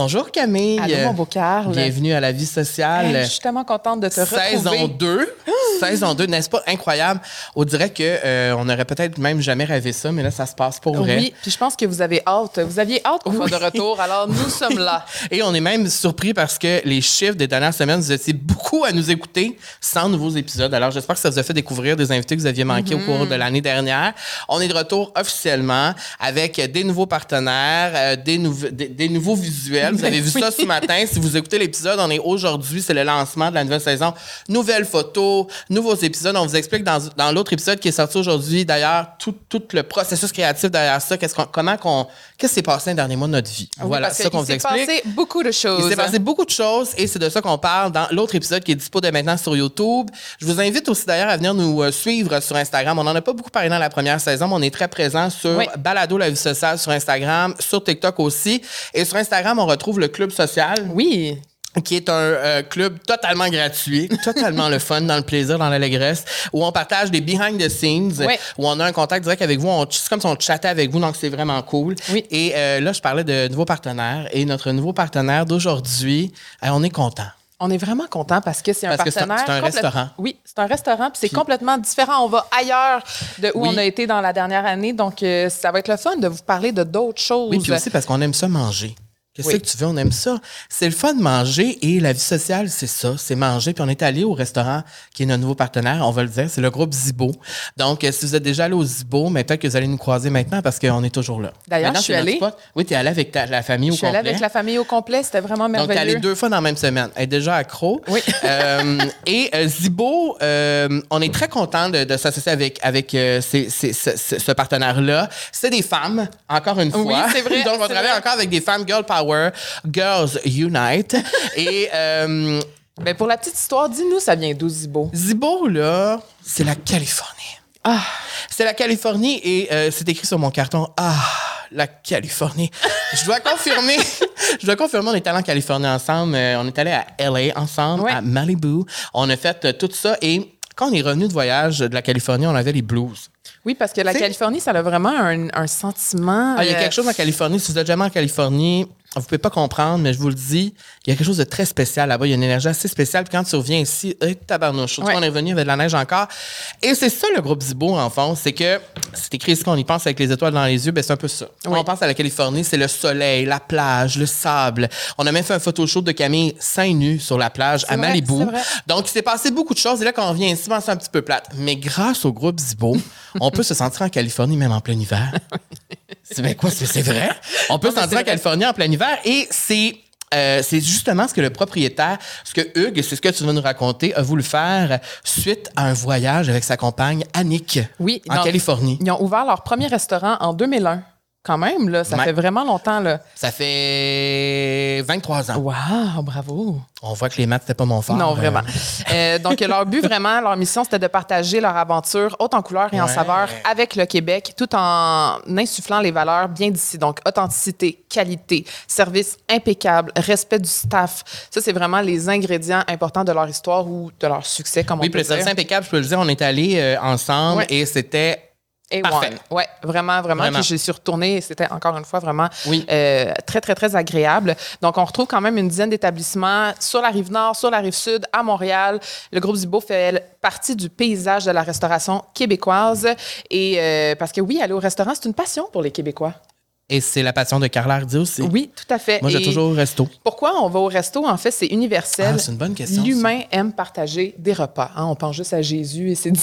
Bonjour Camille. Allô, mon beau Carl. Bienvenue à la vie sociale. Hey, je suis tellement contente de te Saison retrouver. 2. Saison 2, n'est-ce pas? Incroyable? On dirait que euh, on aurait peut-être même jamais rêvé ça, mais là, ça se passe pour vrai. Oui, puis je pense que vous avez hâte. Vous aviez hâte qu'on soit de retour, alors nous sommes là. Et on est même surpris parce que les chiffres des dernières semaines, vous étiez beaucoup à nous écouter sans nouveaux épisodes. Alors, j'espère que ça vous a fait découvrir des invités que vous aviez manqués au cours de l'année dernière. On est de retour officiellement avec des nouveaux partenaires, euh, des, nouveaux des, des nouveaux visuels. Vous avez vu ça ce matin. Si vous écoutez l'épisode, on est aujourd'hui, c'est le lancement de la nouvelle saison. Nouvelles photos, nouveaux épisodes. On vous explique dans, dans l'autre épisode qui est sorti aujourd'hui, d'ailleurs, tout, tout le processus créatif derrière ça. Qu'est-ce qu'on, comment qu'on, qu'est-ce qui s'est passé les derniers mois de notre vie? voilà, c'est ça qu'on vous s'est explique. passé beaucoup de choses. Il s'est passé beaucoup de choses et c'est de ça qu'on parle dans l'autre épisode qui est dispo dès maintenant sur YouTube. Je vous invite aussi d'ailleurs à venir nous euh, suivre sur Instagram. On n'en a pas beaucoup parlé dans la première saison, mais on est très présent sur Oui. Balado La Vie Sociale sur Instagram, sur TikTok aussi. Et sur Instagram, on retrouve le Club Social Oui. qui est un euh, club totalement gratuit, totalement le fun, dans le plaisir, dans l'allégresse, où on partage des behind the scenes, Ouais. où on a un contact direct avec vous. C'est comme si on chattait avec vous, donc c'est vraiment cool. Oui. Et euh, là, je parlais de nouveaux partenaires. Et notre nouveau partenaire d'aujourd'hui, euh, on est content. On est vraiment content parce que c'est un Parce que c'est un- partenaire. c'est un restaurant. Oui, c'est un restaurant, puis c'est complètement différent. On va ailleurs de où Oui. on a été dans la dernière année. Donc, ça va être le fun de vous parler de d'autres choses. Oui, puis aussi parce qu'on aime ça manger. Qu'est-ce Oui. que tu veux? On aime ça. C'est le fun de manger et la vie sociale, c'est ça, c'est manger. Puis on est allé au restaurant qui est notre nouveau partenaire, on va le dire, c'est le groupe Zibo. Donc, euh, si vous êtes déjà allé au Zibo, mais peut-être que vous allez nous croiser maintenant parce qu'on est toujours là. D'ailleurs, je suis allée. Oui, tu es allé avec ta- la famille Je au suis allée complet. avec la famille au complet. C'était vraiment Donc, tu es merveilleux. allé deux fois dans la même semaine. Elle est déjà accro. Oui. Euh, et euh, Zibo, euh, on est très content de, de s'associer avec, avec ces- ces- ce, partenaire-là. C'est des femmes, encore une fois. Oui, c'est vrai, Donc, on c'est travaille vrai. encore avec des femmes Girl Power, Girls Unite. et euh, Ben, pour la petite histoire, dis-nous, ça vient d'où, Zibo? Zibo, là, c'est la Californie. Ah, C'est la Californie et euh, c'est écrit sur mon carton. Ah, la Californie. Je dois confirmer. je dois confirmer, on est allé en Californie ensemble. Euh, on est allé à LA ensemble, Ouais. à Malibu. On a fait euh, tout ça et quand on est revenu de voyage de la Californie, on avait les blues. oui, parce que la Californie, ça a vraiment un, un sentiment. Ah, il y a quelque chose en Californie. Si vous êtes jamais en Californie, vous pouvez pas comprendre, mais je vous le dis, il y a quelque chose de très spécial là-bas. Il y a une énergie assez spéciale. Puis quand tu reviens ici, hey, tabarnouche. Surtout Ouais. qu'on est revenu avec de la neige encore. Et c'est ça le groupe Zibo, en fond. C'est que c'est écrit ici qu'on y pense avec les étoiles dans les yeux. Ben, c'est un peu ça. Quand Oui. on pense à la Californie, c'est le soleil, la plage, le sable. On a même fait un photoshoot de Camille seins nus sur la plage à vrai, Malibu. Donc, il s'est passé beaucoup de choses. Et là, quand on revient ici, ben, c'est un petit peu plate. Mais grâce au groupe Zibo, on peut se sentir en Californie même en plein hiver. C'est ben quoi, c'est c'est vrai? On peut Non, mais se sentir c'est en. Californie en plein hiver et c'est euh, c'est justement ce que le propriétaire, ce que Hugues, c'est ce que tu vas nous raconter, a voulu faire suite à un voyage avec sa compagne Annick Oui, en Californie. Ils ont ouvert leur premier restaurant en 2001. Quand même, là, ça fait vraiment longtemps. Là. Ça fait 23 ans. Wow, bravo. On voit que les maths, c'était pas mon fort. non, Euh, vraiment. Euh, donc, leur but, vraiment, leur mission, c'était de partager leur aventure haute en couleur et en saveur avec le Québec, tout en insufflant les valeurs bien d'ici. Donc, authenticité, qualité, service impeccable, respect du staff. Ça, c'est vraiment les ingrédients importants de leur histoire ou de leur succès, comme Oui, on peut le service dire. impeccable, je peux le dire, on est allés euh, ensemble Ouais. et c'était Et Parfait. Ouais, vraiment, vraiment. Vraiment. Puis je suis retournée et c'était encore une fois vraiment Oui. euh, très, très, très agréable. Donc, on retrouve quand même une dizaine d'établissements sur la rive nord, sur la rive sud, à Montréal. Le groupe Zibo fait partie du paysage de la restauration québécoise. Et euh, parce que oui, aller au restaurant, c'est une passion pour les Québécois. et c'est la passion de Carla Hardy aussi. Oui, tout à fait. Moi, j'ai toujours au resto. Pourquoi on va au resto? En fait, c'est universel. Ah, c'est une bonne question, L'humain aime partager des repas. hein. On pense juste à Jésus et c'est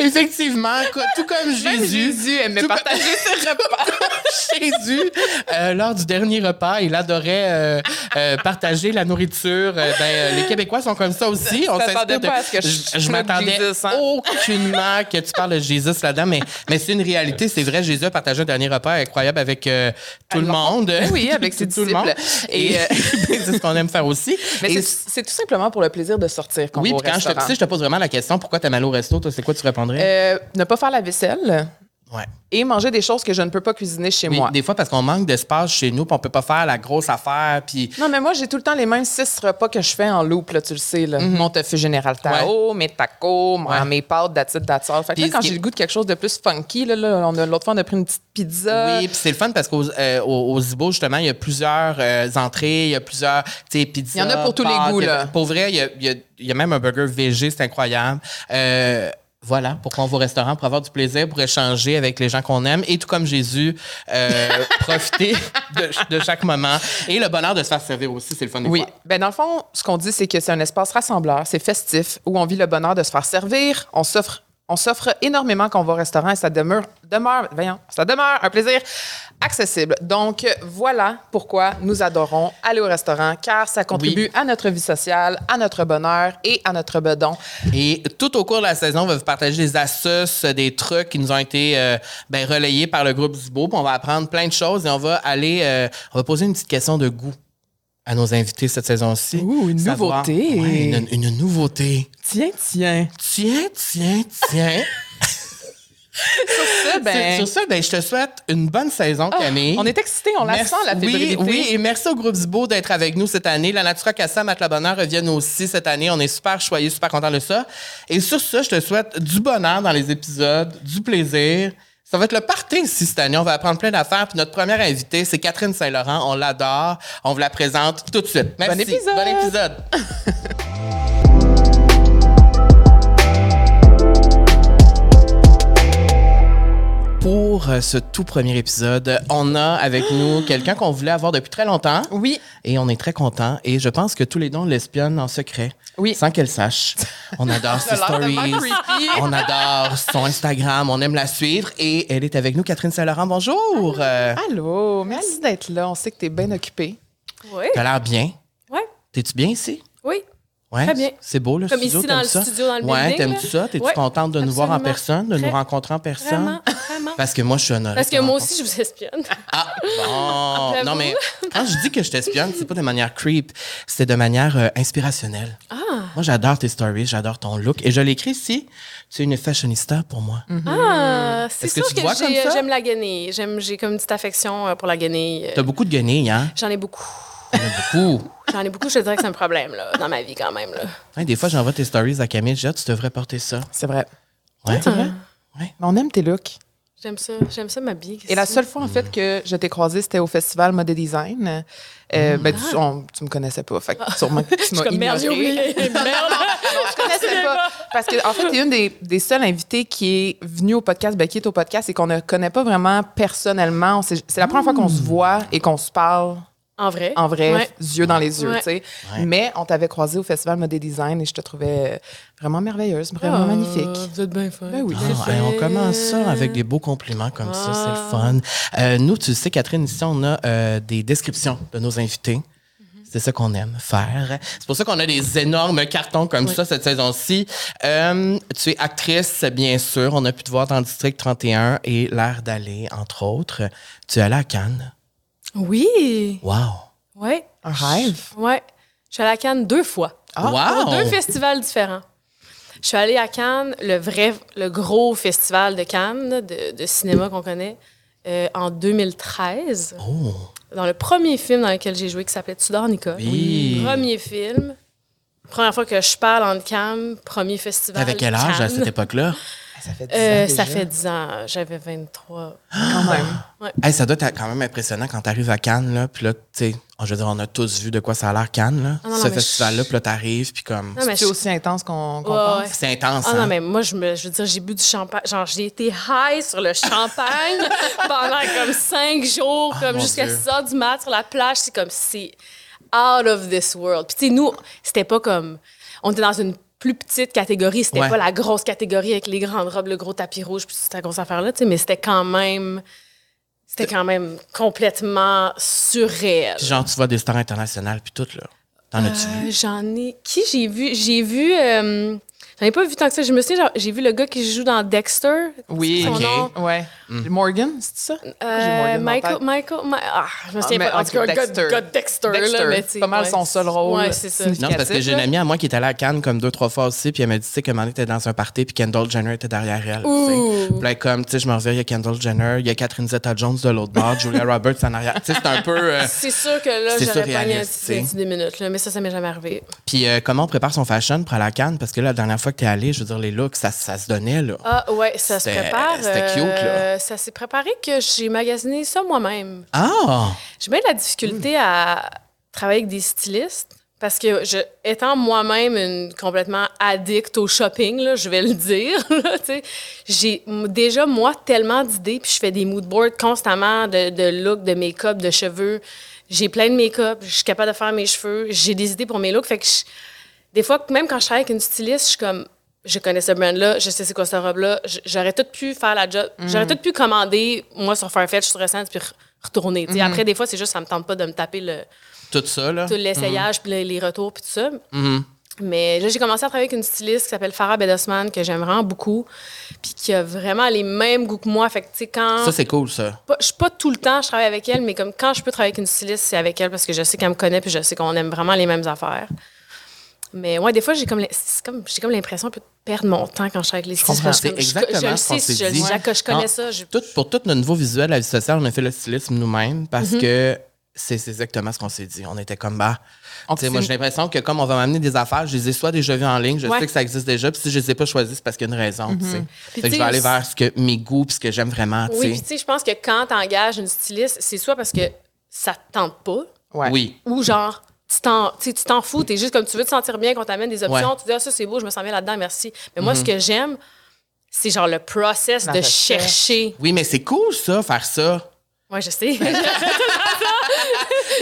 Effectivement, tout comme Jésus. Jésus aimait partager ses repas. Jésus, euh, lors du dernier repas, il adorait euh, euh, partager la nourriture. Ben, les Québécois sont comme ça aussi. On s'inspire pas à ce que je je, m'attendais hein? aucunement que tu parles de Jésus là-dedans, mais, mais c'est une réalité. C'est vrai, Jésus a partagé un dernier repas incroyable avec tout le monde. Oui, avec ses tout le monde. Et euh, c'est ce qu'on aime faire aussi. Mais c'est tout simplement pour le plaisir de sortir oui, puis quand je te, je te pose vraiment la question, pourquoi t'aimes aller au resto? Toi, c'est quoi tu Euh, ne pas faire la vaisselle. Ouais. et manger des choses que je ne peux pas cuisiner chez Oui, moi. Des fois, parce qu'on manque d'espace chez nous, puis on peut pas faire la grosse affaire, puis Non, mais moi, j'ai tout le temps les mêmes six repas que je fais en loop, là, tu le sais. Là. Mon tofu général Tao, mes tacos, Mhm. Ouais. mes pâtes, that's all. Fait que là, quand j'ai le goût de quelque chose de plus funky, là, là, on a- l'autre fois, on a pris une petite pizza. Oui, puis c'est le fun parce qu'au euh, au, Zibo, justement, il y a plusieurs euh, entrées, il y a plusieurs, pizzas. Il y en a pour tous les goûts, là. Pour vrai, il y a, il y a- il y a même un burger VG, c'est incroyable. Euh, voilà, pourquoi on va au restaurant pour avoir du plaisir, pour échanger avec les gens qu'on aime et tout comme Jésus, euh, profiter de, de chaque moment et le bonheur de se faire servir aussi, c'est le fun des Oui. Ben, dans le fond, ce qu'on dit, c'est que c'est un espace rassembleur, c'est festif, où on vit le bonheur de se faire servir. On s'offre, on s'offre énormément quand on va au restaurant et ça demeure, demeure, voyons, ça demeure un plaisir accessible. Donc, voilà pourquoi nous adorons aller au restaurant, car ça contribue Oui. à notre vie sociale, à notre bonheur et à notre bedon. Et tout au cours de la saison, on va vous partager des astuces, des trucs qui nous ont été euh, ben, relayés par le groupe. Puis on va apprendre plein de choses et on va aller, euh, on va poser une petite question de goût à nos invités cette saison-ci. Ouh, une Savoir- nouveauté. Ouais, une, une nouveauté. Tiens, tiens. Tiens, tiens, tiens. Ça, ben, Sur ça, ben, je te souhaite une bonne saison, Camille. on est excités, on la Merci- sent, la fébrilité. Oui, oui, et merci au groupe Zibo d'être avec nous cette année. La Natura Casa, Matt Bonheur reviennent aussi cette année. On est super choyés, super contents de ça. Et sur ça, je te souhaite du bonheur dans les épisodes, du plaisir. Ça va être le party ici cette année. On va apprendre plein d'affaires. Puis notre première invitée, c'est Catherine Saint-Laurent. On l'adore. On vous la présente tout de suite. Merci. Bon épisode. Bon épisode. Pour euh, ce tout premier épisode, on a avec nous quelqu'un qu'on voulait avoir depuis très longtemps. Oui. Et on est très content. Et je pense que tous les dons l'espionne en secret. Oui. Sans qu'elle sache. On adore ses stories. On adore son Instagram. On aime la suivre. Et elle est avec nous, Catherine Saint-Laurent. Bonjour. Euh, Allô, merci d'être là. On sait que tu es bien occupé. Oui. T'as l'air bien. Ouais. T'es-tu bien ici? Oui. Ouais. Très bien. C'est beau, le Comme studio. ici, dans le ça? studio, dans le Ouais, building, t'aimes-tu ça? T'es-tu Ouais, contente de nous voir en personne, de nous rencontrer en personne? Vraiment, vraiment. Parce que moi, je suis honorée. Parce que moi aussi, je vous espionne. Ah, bon. Non, mais quand je dis que je t'espionne, c'est pas de manière creep, c'est de manière euh, inspirationnelle. Ah. Moi, j'adore tes stories, j'adore ton look. Et je l'écris ici, tu es une fashionista pour moi. Ah, c'est que sûr tu que, te vois comme j'ai- ça? j'aime la guenille. J'aime, j'ai comme une petite affection euh, pour la guenille. Euh, T'as beaucoup de guenilles, hein? J'en ai beaucoup. T'en as beaucoup. J'en ai beaucoup, je te dirais que c'est un problème là, dans ma vie quand même. Là. Hein, des fois, j'envoie tes stories à Camille, je dis, Ah, tu devrais porter ça. C'est vrai. Ouais. C'est vrai? Ouais. Mais on aime tes looks. J'aime ça. J'aime ça m'habiller. Et la seule fois, en fait, que je t'ai croisé, c'était au festival Mode et Design. Euh, ben, tu, on- tu me connaissais pas. Fait que sûrement que tu m'as suis comme merde, j'ai ignoré. oublié. Merde. Je connaissais pas. Parce que, en fait, tu es une des, des seules invitées qui est venue au podcast, ben, qui est au podcast et qu'on ne connaît pas vraiment personnellement. C'est la première fois qu'on se voit et qu'on se parle En vrai. en vrai, Ouais. yeux dans les yeux, Ouais. tu sais. Ouais. Mais on t'avait croisé au festival Mode et Design et je te trouvais vraiment merveilleuse, vraiment Ah, magnifique. Vous êtes bien fun. Ben oui. Ah, hey, on commence ça avec des beaux compliments comme ça, c'est le fun. Euh, nous, tu sais, Catherine, ici, on a euh, des descriptions de nos invités. C'est ça qu'on aime faire. C'est pour ça qu'on a des énormes cartons comme ça cette saison-ci. Euh, tu es actrice, bien sûr. On a pu te voir dans le District 31 et L'air d'aller, entre autres. Tu es allée à Cannes. Oui. Wow! Ouais. Un rêve. Ouais. Je suis allée à Cannes deux fois. Ah, Pour wow! deux festivals différents. Je suis allée à Cannes, le vrai, le gros festival de Cannes de, de cinéma qu'on connaît, euh, en 2013. Oh! Dans le premier film dans lequel j'ai joué qui s'appelait Tudor Nicole. Oui. Premier film. Première fois que je parle en cam, premier festival. T'avais quel âge à cette époque-là? Ça fait 10 Euh, ans ça déjà? fait 10 ans. J'avais 23. quand même. Hey, ça doit être quand même impressionnant quand t'arrives à Cannes, là, puis là, tu sais, oh, je veux dire, on a tous vu de quoi ça a l'air Cannes, là. Ah non, ce non, festival-là, je- puis là, t'arrives, puis comme... C'est je- aussi intense qu'on Ouais, pense? ouais. C'est intense, Ah hein? non, mais moi, je, me, je veux dire, j'ai bu du champagne. Genre, j'ai été high sur le champagne pendant comme cinq jours, Ah, comme jusqu'à Dieu. 6 heures du mat sur la plage. C'est comme, c'est out of this world. Puis, tu sais, nous, c'était pas comme. On était dans une plus petite catégorie. C'était Ouais. pas la grosse catégorie avec les grandes robes, le gros tapis rouge, puis toute cette grosse affaire-là, tu sais, mais c'était quand même. C'était quand même complètement surréel. Puis genre, tu vois des stars internationales, puis tout, là. T'en as-tu vu? Euh, J'en ai. Qui j'ai vu? J'ai vu. euh, J'en ai pas vu tant que ça. Je me suis genre, j'ai vu le gars qui joue dans Dexter. Oui, Son Ok. nom? Ouais. Morgan, c'est ça? Euh, dans Michael. Michael, Ma- ah, je me souviens mais pas. En tout cas, le gars- Dexter. gars de Dexter, Dexter. là, mais sais, Pas mal ouais, son seul rôle. Ouais, c'est ça. Non, c'est parce que j'ai une amie à moi qui est allée à Cannes comme deux, trois fois aussi, puis elle m'a dit, tu sais, que Marie était dans un party, puis Kendall Jenner était derrière elle. Puis là, comme, tu sais, je me reviens, il y a Kendall Jenner, il y a Catherine Zeta-Jones de l'autre bord, Julia Roberts en arrière. Tu sais, c'est un peu. euh, C'est sûr que là, C'est j'aurais pas petit des minutes, là, mais ça, ça m'est jamais arrivé. Puis euh, comment on prépare son fashion pour aller à Cannes? Parce que là, la dernière fois que t'es allé, je veux dire, les looks, ça, ça se donnait, là. Ah, ouais, ça se prépare. c'était cute, là. euh, Ça s'est préparé que j'ai magasiné ça moi-même. Ah! J'ai bien de la difficulté à travailler avec des stylistes parce que, je, étant moi-même une complètement addict au shopping, là, je vais le dire, tu sais, j'ai déjà, moi, tellement d'idées, puis je fais des mood boards constamment de, de look, de make-up, de cheveux. J'ai plein de make-up, je suis capable de faire mes cheveux, j'ai des idées pour mes looks. Fait que je- des fois, même quand je travaille avec une styliste, je suis comme, je connais ce brand-là, je sais c'est quoi cette robe-là, j'aurais tout pu faire la job, j'aurais tout pu commander, moi, sur Farfetch, sur Essence, puis re- retourner. sais. Après, des fois, c'est juste, ça me tente pas de me taper le, Tout ça, là? tout l'essayage, puis les, les retours, puis tout ça. Mhm. Mais là, j'ai commencé à travailler avec une styliste qui s'appelle Farah Bedosman, que j'aime vraiment beaucoup, puis qui a vraiment les mêmes goûts que moi. Fait que, tu sais, quand. Ça, c'est cool, ça. je suis pas tout le temps, je travaille avec elle, mais comme quand je peux travailler avec une styliste, c'est avec elle parce que je sais qu'elle me connaît, puis je sais qu'on aime vraiment les mêmes affaires. Mais ouais, des fois, j'ai comme, comme, j'ai comme l'impression un peu de perdre mon temps quand je travaille avec les stylistes. C'est je- exactement je, le sais, je, dit. je- je connais ça. je- Tout, pour tout notre nouveau visuel, la vie sociale, on a fait le stylisme nous-mêmes parce Mhm. que c'est exactement ce qu'on s'est dit. On était comme, bah. Moi, j'ai l'impression que comme on va m'amener des affaires, je les ai soit déjà vues en ligne, je Ouais. sais que ça existe déjà, puis si je les ai pas choisies, c'est parce qu'il y a une raison. tu sais. Puis Fait que je vais aller vers ce que, mes goûts puis ce que j'aime vraiment. tu Oui, sais. puis tu sais, je pense que quand tu engages une styliste, c'est soit parce que ça te tente pas, Ouais. Oui. ou genre, tu t'en, tu t'en fous, tu es juste comme tu veux te sentir bien qu'on t'amène des options, Ouais. tu dis, ah, ça c'est beau, je me sens bien là-dedans, merci. Mais moi, ce que j'aime, c'est genre le process La de recherche. chercher. Oui, mais c'est cool, ça, faire ça. Ouais, je sais. Mais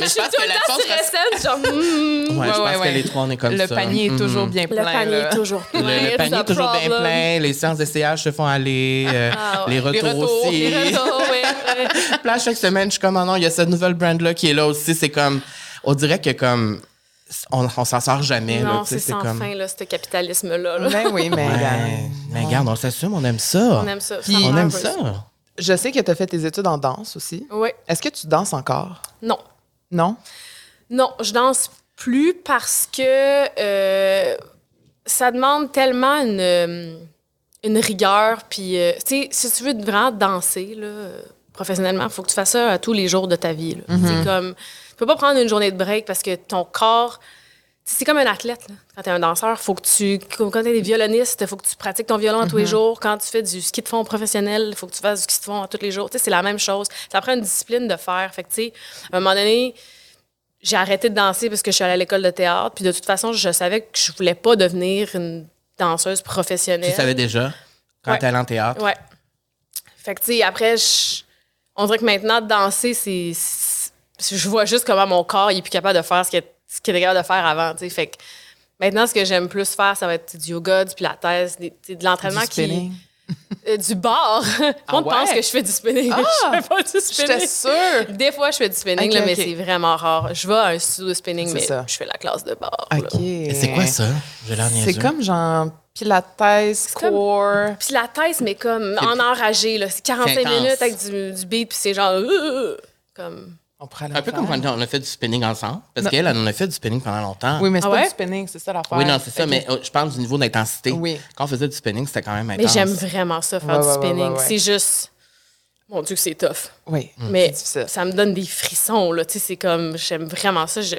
Je suis tout le temps sur SN, genre, mm, Ouais, je Ouais, pense ouais, que ouais. les trois, on est comme Le ça. panier est Mhm. toujours bien le plein. panier là. est toujours plein. Le, le panier est toujours bien plein, les séances d'essayage se font aller, euh, Ah ouais. les retours, Les retours, aussi. Les ouais. Puis là, chaque semaine, je suis comme, oh non, il y a cette nouvelle brand-là qui est là aussi. C'est comme, on dirait que comme, on, on s'en sort jamais. Non, c'est sans comme... fin, là, ce capitalisme-là. là. Ben oui, mais Ouais. Mais regarde, on s'assume, on aime ça. On aime ça. Puis- On aime. Je sais que tu as fait tes études en danse aussi. Oui. Est-ce que tu danses encore? Non. Non? Non, je danse plus parce que euh, ça demande tellement une, euh, une rigueur. Puis, euh, tu sais, si tu veux vraiment danser là, professionnellement, il faut que tu fasses ça à tous les jours de ta vie. là. C'est comme, peux pas prendre une journée de break parce que ton corps, c'est comme un athlète. là. Quand tu es un danseur, faut que tu, quand tu es des violonistes, il faut que tu pratiques ton violon tous les jours. Quand tu fais du ski de fond professionnel, il faut que tu fasses du ski de fond tous les jours. C'est la même chose. Ça prend une discipline de faire. Fait que, à un moment donné, j'ai arrêté de danser parce que je suis allée à l'école de théâtre. Puis de toute façon, je savais que je voulais pas devenir une danseuse professionnelle. Tu savais déjà, quand Ouais. tu allais en théâtre? Ouais. Fait que, tu sais, après, je- on dirait que maintenant, danser, c'est. Je vois juste comment mon corps il est plus capable de faire ce qu'il ce qu'il était capable de faire avant, tu sais. Fait que maintenant, ce que j'aime plus faire, ça va être du yoga, du pilates, des- de l'entraînement Du qui. spinning? Euh, du bar. Monde ouais? pense que je fais du spinning. je fais pas du J'étais spinning. sûre! Des fois, je fais du spinning, là, mais c'est vraiment rare. Je vais à un studio de spinning, mais ça. je fais la classe de bar. là. OK. Et c'est quoi ça? J'ai l'air C'est comme genre pilates, core. Puis la thèse, mais comme en enragé, là. C'est 45 C'est intense. minutes avec du, du beat, puis c'est genre. euh, euh, comme. On pourrait Un peu faire. comme quand on a fait du spinning ensemble. Parce qu'elle, elle en a fait du spinning pendant longtemps. Oui, mais c'est Ah pas ouais? du spinning, c'est ça l'affaire. Oui, non, c'est ça, mais euh, je parle du niveau d'intensité. Oui. Quand on faisait du spinning, c'était quand même intense. Mais j'aime vraiment ça, faire Ouais, du ouais, ouais, spinning. ouais, ouais. C'est juste. Mon Dieu, que c'est tough. Oui, Mais c'est difficile. ça me donne des frissons, là. Tu sais, c'est comme. J'aime vraiment ça. Je-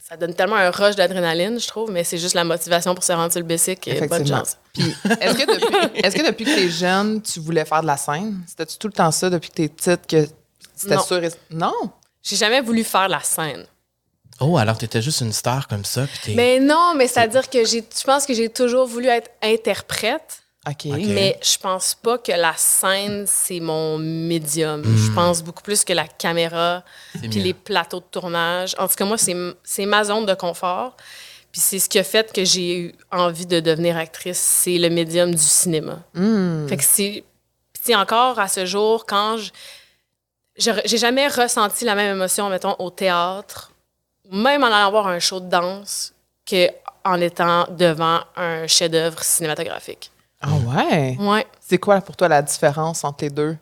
ça donne tellement un rush d'adrénaline, je trouve, mais c'est juste la motivation pour se rendre sur le basic. et Bonne Effectivement. chance. Puis, est-ce que, depuis, est-ce que depuis que t'es jeune, tu voulais faire de la scène? C'était-tu tout le temps ça depuis que t'es petite que c'était Non. sûr? et- Non? J'ai jamais voulu faire la scène. Oh, alors t'étais juste une star comme ça. Puis Mais non, mais c'est-à-dire que j'ai, je pense que j'ai toujours voulu être interprète, OK. Ok. mais je pense pas que la scène, c'est mon médium. Hmm. Je pense beaucoup plus que la caméra, puis les plateaux de tournage. En tout cas, moi, c'est, ma zone de confort. Puis c'est ce qui a fait que j'ai eu envie de devenir actrice, c'est le médium du cinéma. Hmm. Fait que c'est. Puis, tu encore à ce jour, quand je. Je- J'ai jamais ressenti la même émotion, mettons, au théâtre, même en allant voir un show de danse, que en étant devant un chef-d'œuvre cinématographique. Ah ouais? Ouais. C'est quoi pour toi la différence entre les deux?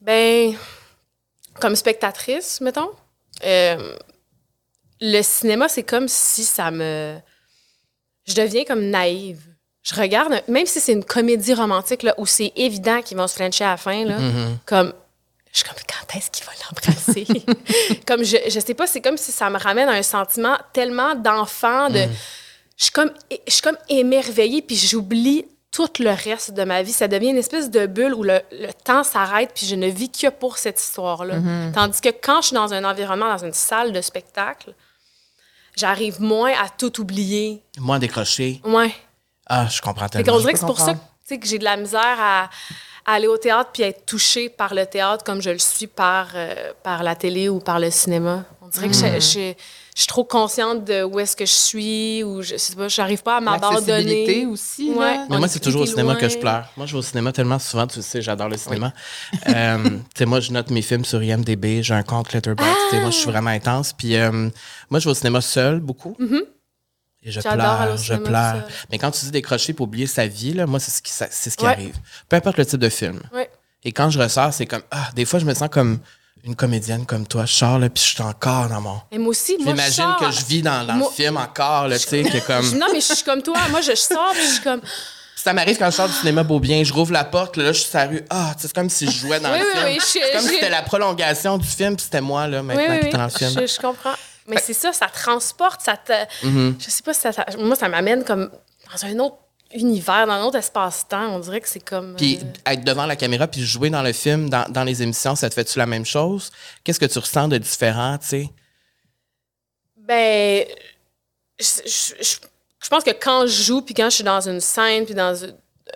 Ben, comme spectatrice, mettons, euh, le cinéma, c'est comme si ça me. Je deviens comme naïve. Je regarde, même si c'est une comédie romantique là, où c'est évident qu'ils vont se flancher à la fin, là, comme. Je suis comme, quand est-ce qu'il va l'embrasser? comme, je, je sais pas, c'est comme si ça me ramène à un sentiment tellement d'enfant, de. Je suis comme, je suis comme émerveillée, puis j'oublie tout le reste de ma vie. Ça devient une espèce de bulle où le, le temps s'arrête, puis je ne vis que pour cette histoire-là. Tandis que quand je suis dans un environnement, dans une salle de spectacle, j'arrive moins à tout oublier. Moins décroché. Ouais. Ah, je comprends tellement. dirait que c'est pour ça que, comprendre. tu sais, que j'ai de la misère à, à aller au théâtre puis être touchée par le théâtre comme je le suis par, euh, par la télé ou par le cinéma. On dirait que je, je- je suis trop consciente de où est-ce que je suis ou je sais pas, j'arrive pas à m'abandonner. aussi. Ouais. Mais moi, c'est toujours au cinéma que je pleure. Moi, je vais au cinéma tellement souvent, tu sais, j'adore le cinéma. Euh, tu sais, moi, je note mes films sur IMDb, j'ai un compte Letterboxd, moi, je suis vraiment intense. Puis euh, moi, je vais au cinéma seul, beaucoup. Et je pleure, je pleure. Mais quand tu dis décrocher pour oublier sa vie, là, moi, c'est ce qui, c'est ce qui Ouais. arrive. Peu importe le type de film. Ouais. Et quand je ressors, c'est comme, ah, des fois, je me sens comme une comédienne comme toi. Je sors, là, puis je suis encore dans mon... Et moi aussi, moi, je J'imagine que je vis dans, dans Moi- le film encore, là, tu sais, que comme... Non, mais je suis comme toi. Moi, je sors puis je suis comme. Ça m'arrive quand je sors du cinéma Beaubien, je rouvre la porte, là, je suis sur la rue. Ah, c'est comme si je jouais dans Oui, le oui, film. oui, c'est comme si c'était la prolongation du film, puis c'était moi, là, maintenant, qui dans le film. Je, je comprends. Mais c'est ça, ça transporte, ça te. Mm-hmm. Je sais pas si ça, ça- Moi, ça m'amène comme dans un autre univers, dans un autre espace-temps. On dirait que c'est comme. Puis euh, être devant la caméra, puis jouer dans le film, dans, dans les émissions, ça te fait-tu la même chose? Qu'est-ce que tu ressens de différent, tu sais? Ben, je, je- je- je pense que quand je joue, puis quand je suis dans une scène, puis dans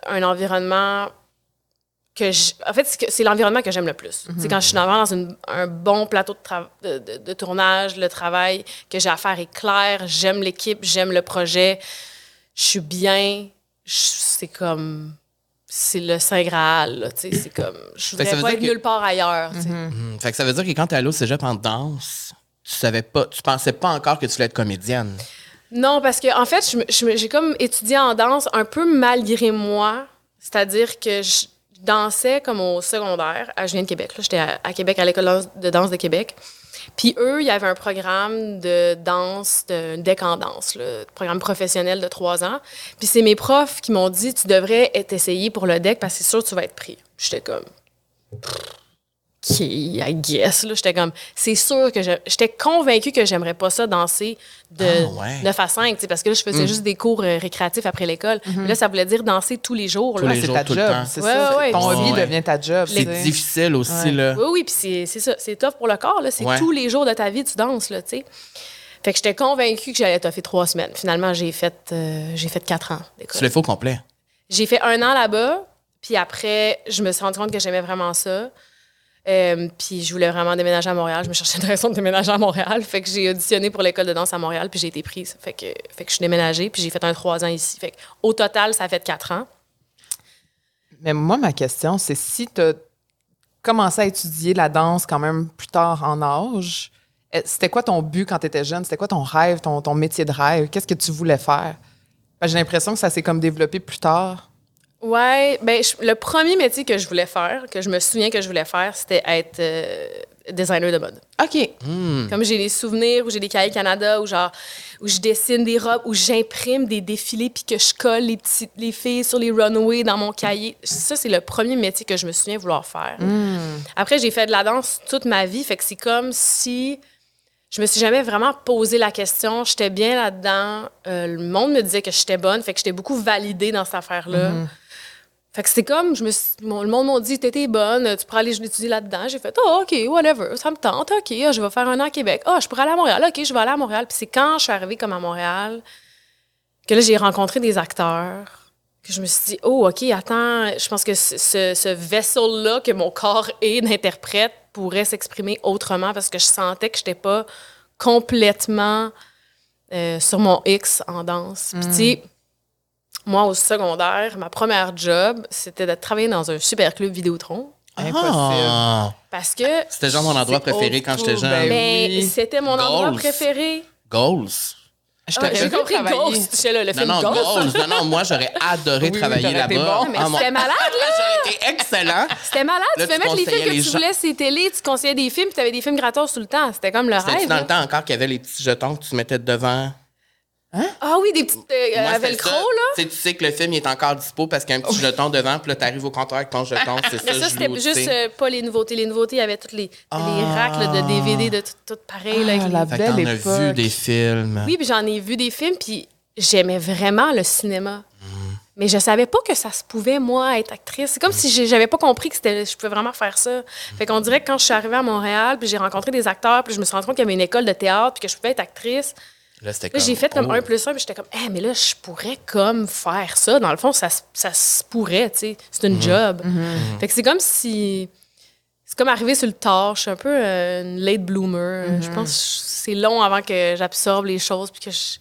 un environnement que je- en fait, c'est l'environnement que j'aime le plus. C'est quand je suis vraiment dans une- un bon plateau de, tra- de, de- de tournage, le travail que j'ai à faire est clair, j'aime l'équipe, j'aime le projet, je suis bien, c'est comme... C'est le Saint Graal, là, tu sais, c'est comme... Je voudrais veut pas dire être que- nulle part ailleurs, tu sais. Hum, Fait que ça veut dire que quand t'es allé au cégep en danse, tu savais pas, tu pensais pas encore que tu voulais être comédienne. Non, parce que en fait, j'ai comme étudié en danse un peu malgré moi. C'est-à-dire que je dansais comme au secondaire. Je viens de Québec. J'étais à, Québec, à l'école de danse de Québec. Puis eux, il y avait un programme de danse, de danse, là, programme professionnel de trois ans. Puis c'est mes profs qui m'ont dit, tu devrais être essayé pour le deck parce que c'est sûr que tu vas être pris. J'étais comme, OK, I guess. Là, j'étais comme, c'est sûr que je- j'étais convaincue que j'aimerais pas ça danser de Ah, ouais. 9 à 5, tu sais, parce que là, je faisais juste des cours euh, récréatifs après l'école. Mais là, ça voulait dire danser tous les jours. Tous là. c'est jours, ta tout le job, temps. c'est Ouais, ça. ouais, ouais. Ton hobby ouais. devient ta job. C'est difficile aussi, Ouais. là. Oui, oui, puis c'est c'est ça. C'est tough pour le corps, là. C'est Ouais. tous les jours de ta vie, tu danses, là, tu sais. Fait que j'étais convaincue que j'allais toffer trois semaines. Finalement, j'ai fait, euh, j'ai fait quatre ans d'école. Tu le fais au complet? J'ai fait un an là-bas, puis après, je me suis rendu compte que j'aimais vraiment ça. Euh, puis je voulais vraiment déménager à Montréal. Je me cherchais une raison de déménager à Montréal. Fait que j'ai auditionné pour l'école de danse à Montréal, puis j'ai été prise. Fait que, fait que je suis déménagée, puis j'ai fait un trois ans ici. Fait que, au total, ça fait quatre ans. Mais moi, ma question, c'est si tu as commencé à étudier la danse quand même plus tard en âge, eh, c'était quoi ton but quand tu étais jeune? C'était quoi ton rêve, ton, ton métier de rêve? Qu'est-ce que tu voulais faire? Que J'ai l'impression que ça s'est comme développé plus tard. Ouais, ben je- le premier métier que je voulais faire, que je me souviens que je voulais faire, c'était être euh, designer de mode. OK. Comme j'ai des souvenirs où j'ai des cahiers Canada où genre où je dessine des robes, où j'imprime des défilés puis que je colle les petites les filles sur les runways dans mon cahier. Ça c'est le premier métier que je me souviens vouloir faire. Après j'ai fait de la danse toute ma vie, fait que c'est comme si je me suis jamais vraiment posé la question. J'étais bien là-dedans. Euh, le monde me disait que j'étais bonne, fait que j'étais beaucoup validée dans cette affaire-là. Fait que c'est comme, le monde m'a dit, t'étais bonne, tu pourrais aller étudier là-dedans. J'ai fait, oh, OK, whatever, ça me tente, OK, ah, je vais faire un an à Québec. Ah, je pourrais aller à Montréal, OK, je vais aller à Montréal. Puis c'est quand je suis arrivée comme à Montréal que là, j'ai rencontré des acteurs, que je me suis dit, oh, OK, attends, je pense que ce, vaisseau-là que mon corps est d'interprète pourrait s'exprimer autrement parce que je sentais que je n'étais pas complètement euh, sur mon X en danse. Puis, sais, moi, au secondaire, ma première job, c'était de travailler dans un super club Vidéotron. Impossible. Ah! Parce que. C'était genre mon endroit préféré quand j'étais jeune. ben Ben, oui. c'était mon endroit préféré. Goals. Je Ah, J'ai vu compris travailler. Ghost. Là, le Non, film non, Ghost. Non, non, moi, j'aurais adoré Oui, travailler là-bas. bon. Mais Ah, c'était malade, là! J'aurais été excellent. C'était malade. Là, tu pouvais mettre les films que les tu voulais sur les télés, tu conseillais des films, puis tu avais des films gratos tout le temps. C'était comme le C'était rêve. dans là. le temps encore qu'il y avait les petits jetons que tu mettais devant? Ah oui, des petites euh, Moi, velcro, ça. là. Tu sais, tu sais que le film il est encore dispo parce qu'il y a un petit jeton devant, puis là, t'arrives au comptoir avec ton jeton. C'est ça, Mais ça, je c'était juste euh, pas les nouveautés. Les nouveautés, il y avait toutes les, les Ah. racks là, de DVD de tout, tout pareil. là, Ah, les- la belle époque. vu des films. Oui, puis j'en ai vu des films, puis j'aimais vraiment le cinéma. Mais je savais pas que ça se pouvait, moi, être actrice. C'est comme si j'avais pas compris que c'était, je pouvais vraiment faire ça. Fait qu'on dirait que quand je suis arrivée à Montréal, puis j'ai rencontré des acteurs, puis je me suis rendu compte qu'il y avait une école de théâtre, puis que je pouvais être actrice. Là, c'était Là, comme. j'ai fait comme oh. un plus un, puis j'étais comme, eh, mais là, je pourrais comme faire ça. Dans le fond, ça, se- ça se pourrait, tu sais. C'est une job. Fait que c'est comme si. C'est comme arriver sur le tard. Je suis un peu euh, une late bloomer. Je pense que c'est long avant que j'absorbe les choses, puis que je,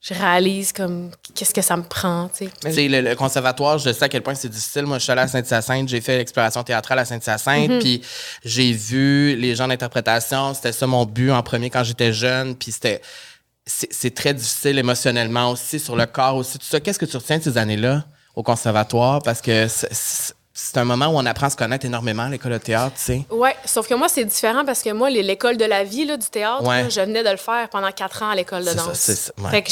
je réalise comme qu'est-ce que ça me prend, tu sais. Tu sais, le, le conservatoire, je sais à quel point c'est difficile. Moi, je suis allée à Sainte-Hyacinthe, j'ai fait l'exploration théâtrale à Sainte-Hyacinthe, Mhm. puis j'ai vu les gens d'interprétation. C'était ça mon but en premier quand j'étais jeune, puis c'était. C'est très difficile émotionnellement aussi, sur le corps aussi, tout ça. Qu'est-ce que tu retiens de ces années-là au conservatoire? Parce que c'est- un moment où on apprend à se connaître énormément, l'école de théâtre, tu sais. Ouais, sauf que moi, c'est différent parce que moi, l'école de la vie, là, du théâtre, Ouais. là, je venais de le faire pendant quatre ans à l'école de ça, danse. c'est ça, ouais. Fait que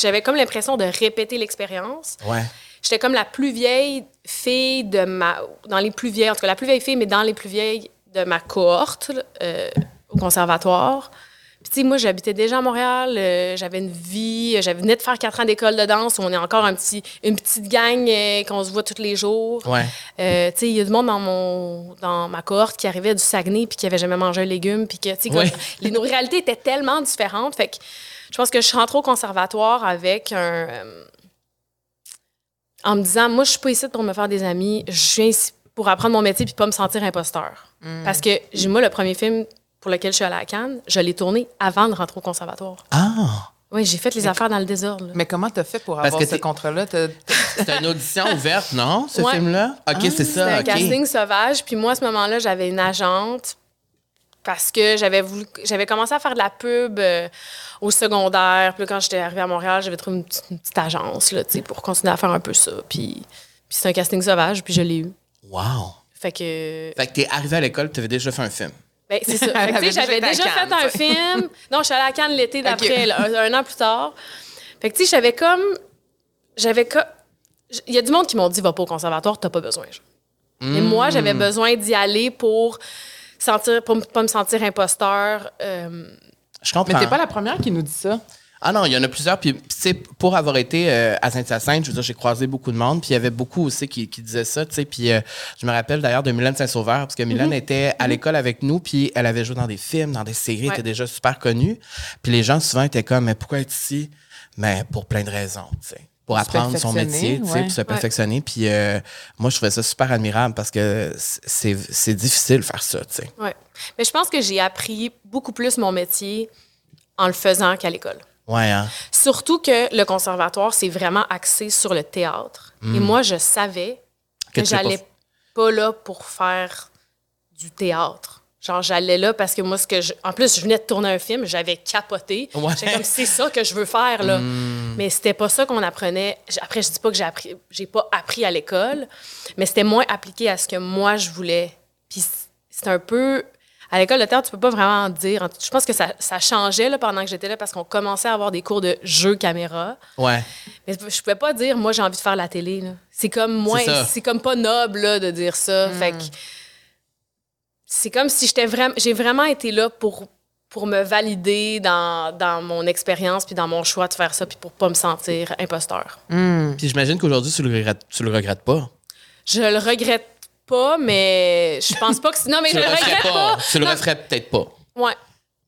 j'avais comme l'impression de répéter l'expérience. Ouais. J'étais comme la plus vieille fille de ma. Dans les plus vieilles, en tout cas, la plus vieille fille, mais dans les plus vieilles de ma cohorte euh, au conservatoire. Puis, tu sais, moi, j'habitais déjà à Montréal, euh, j'avais une vie, euh, j'avais venais de faire quatre ans d'école de danse, où on est encore un petit, une petite gang euh, qu'on se voit tous les jours. Ouais. Euh, tu sais, il y a du monde dans, mon, dans ma cohorte qui arrivait du Saguenay puis qui avait jamais mangé un légume. Puis que, tu sais, Ouais. les, nos réalités étaient tellement différentes. Fait que je pense que je suis rentrée au conservatoire avec un. euh, en me disant, moi, je suis pas ici pour me faire des amis. Je viens ici pour apprendre mon métier puis pas me sentir imposteur. Parce que, j'ai- moi, le premier film pour lequel je suis allée à Cannes, je l'ai tourné avant de rentrer au conservatoire. Ah! Oui, j'ai fait les affaires dans le désordre. là. Mais comment t'as fait pour Parce avoir que ce contrat-là? T'as- C'était une audition ouverte, non, ce Ouais. film-là? OK, c'est C'était ça. un OK. casting sauvage. Puis moi, à ce moment-là, j'avais une agente parce que j'avais voulu, j'avais commencé à faire de la pub euh, au secondaire. Puis là, quand j'étais arrivée à Montréal, j'avais trouvé une petite, une petite agence là, tu sais, pour continuer à faire un peu ça. Puis, puis c'est un casting sauvage, puis je l'ai eu. Wow! Fait que. Fait que t'es arrivé à l'école, tu avais déjà fait un film. Ben, c'est ça. Fait que, Elle tu avait sais, j'avais déjà fait un film. Non, je suis allée à Cannes l'été d'après, un, un an plus tard. Fait que, tu sais, j'avais comme. J'avais comme. Il y a du monde qui m'ont dit, va pas au conservatoire, t'as pas besoin. genre. Mais moi, j'avais Hmm. besoin d'y aller pour sentir, pour pas me sentir imposteur. euh, Je comprends. Mais t'es pas la première qui nous dit ça. Ah non, il y en a plusieurs. Puis, tu sais, pour avoir été euh, à Saint-Hyacinthe, je veux dire, j'ai croisé beaucoup de monde. Puis, il y avait beaucoup aussi qui, qui disaient ça, tu sais. Puis, euh, je me rappelle d'ailleurs de Mylène Saint-Sauveur, parce que Mylène était à l'école avec nous, puis elle avait joué dans des films, dans des séries, elle Ouais. était déjà super connue. Puis, les gens souvent étaient comme, mais pourquoi être ici? Mais pour plein de raisons, tu sais. Pour apprendre son métier, tu sais, ouais. pour se perfectionner. Puis, euh, moi, je trouvais ça super admirable parce que c'est c'est difficile de faire ça, tu sais. ouais. Mais je pense que j'ai appris beaucoup plus mon métier en le faisant qu'à l'école. Ouais, hein? Surtout que le conservatoire, c'est vraiment axé sur le théâtre. Et moi, je savais Que j'allais pas là pour faire du théâtre. Genre, j'allais là parce que moi, ce que je... En plus, je venais de tourner un film, j'avais capoté. Ouais. J'étais comme, c'est ça que je veux faire, là. Mais c'était pas ça qu'on apprenait. Après, je dis pas que j'ai appris... J'ai pas appris à l'école, mais c'était moins appliqué à ce que moi, je voulais. Puis c'est un peu... À l'école de théâtre, tu peux pas vraiment dire... Je pense que ça, ça changeait là, pendant que j'étais là parce qu'on commençait à avoir des cours de jeu caméra. Ouais. Mais je pouvais pas dire, moi, j'ai envie de faire la télé. C'est comme moins, C'est comme pas noble là, de dire ça. Fait que c'est comme si j'étais vraiment, j'ai vraiment été là pour pour me valider dans, dans mon expérience puis dans mon choix de faire ça puis pour pas me sentir imposteur. Puis, j'imagine qu'aujourd'hui, tu le regrettes, tu le regrettes pas. Je le regrette pas, mais je pense pas que c'est- non mais Tu je le regrette pas. pas. Tu le referais peut-être pas. Ouais.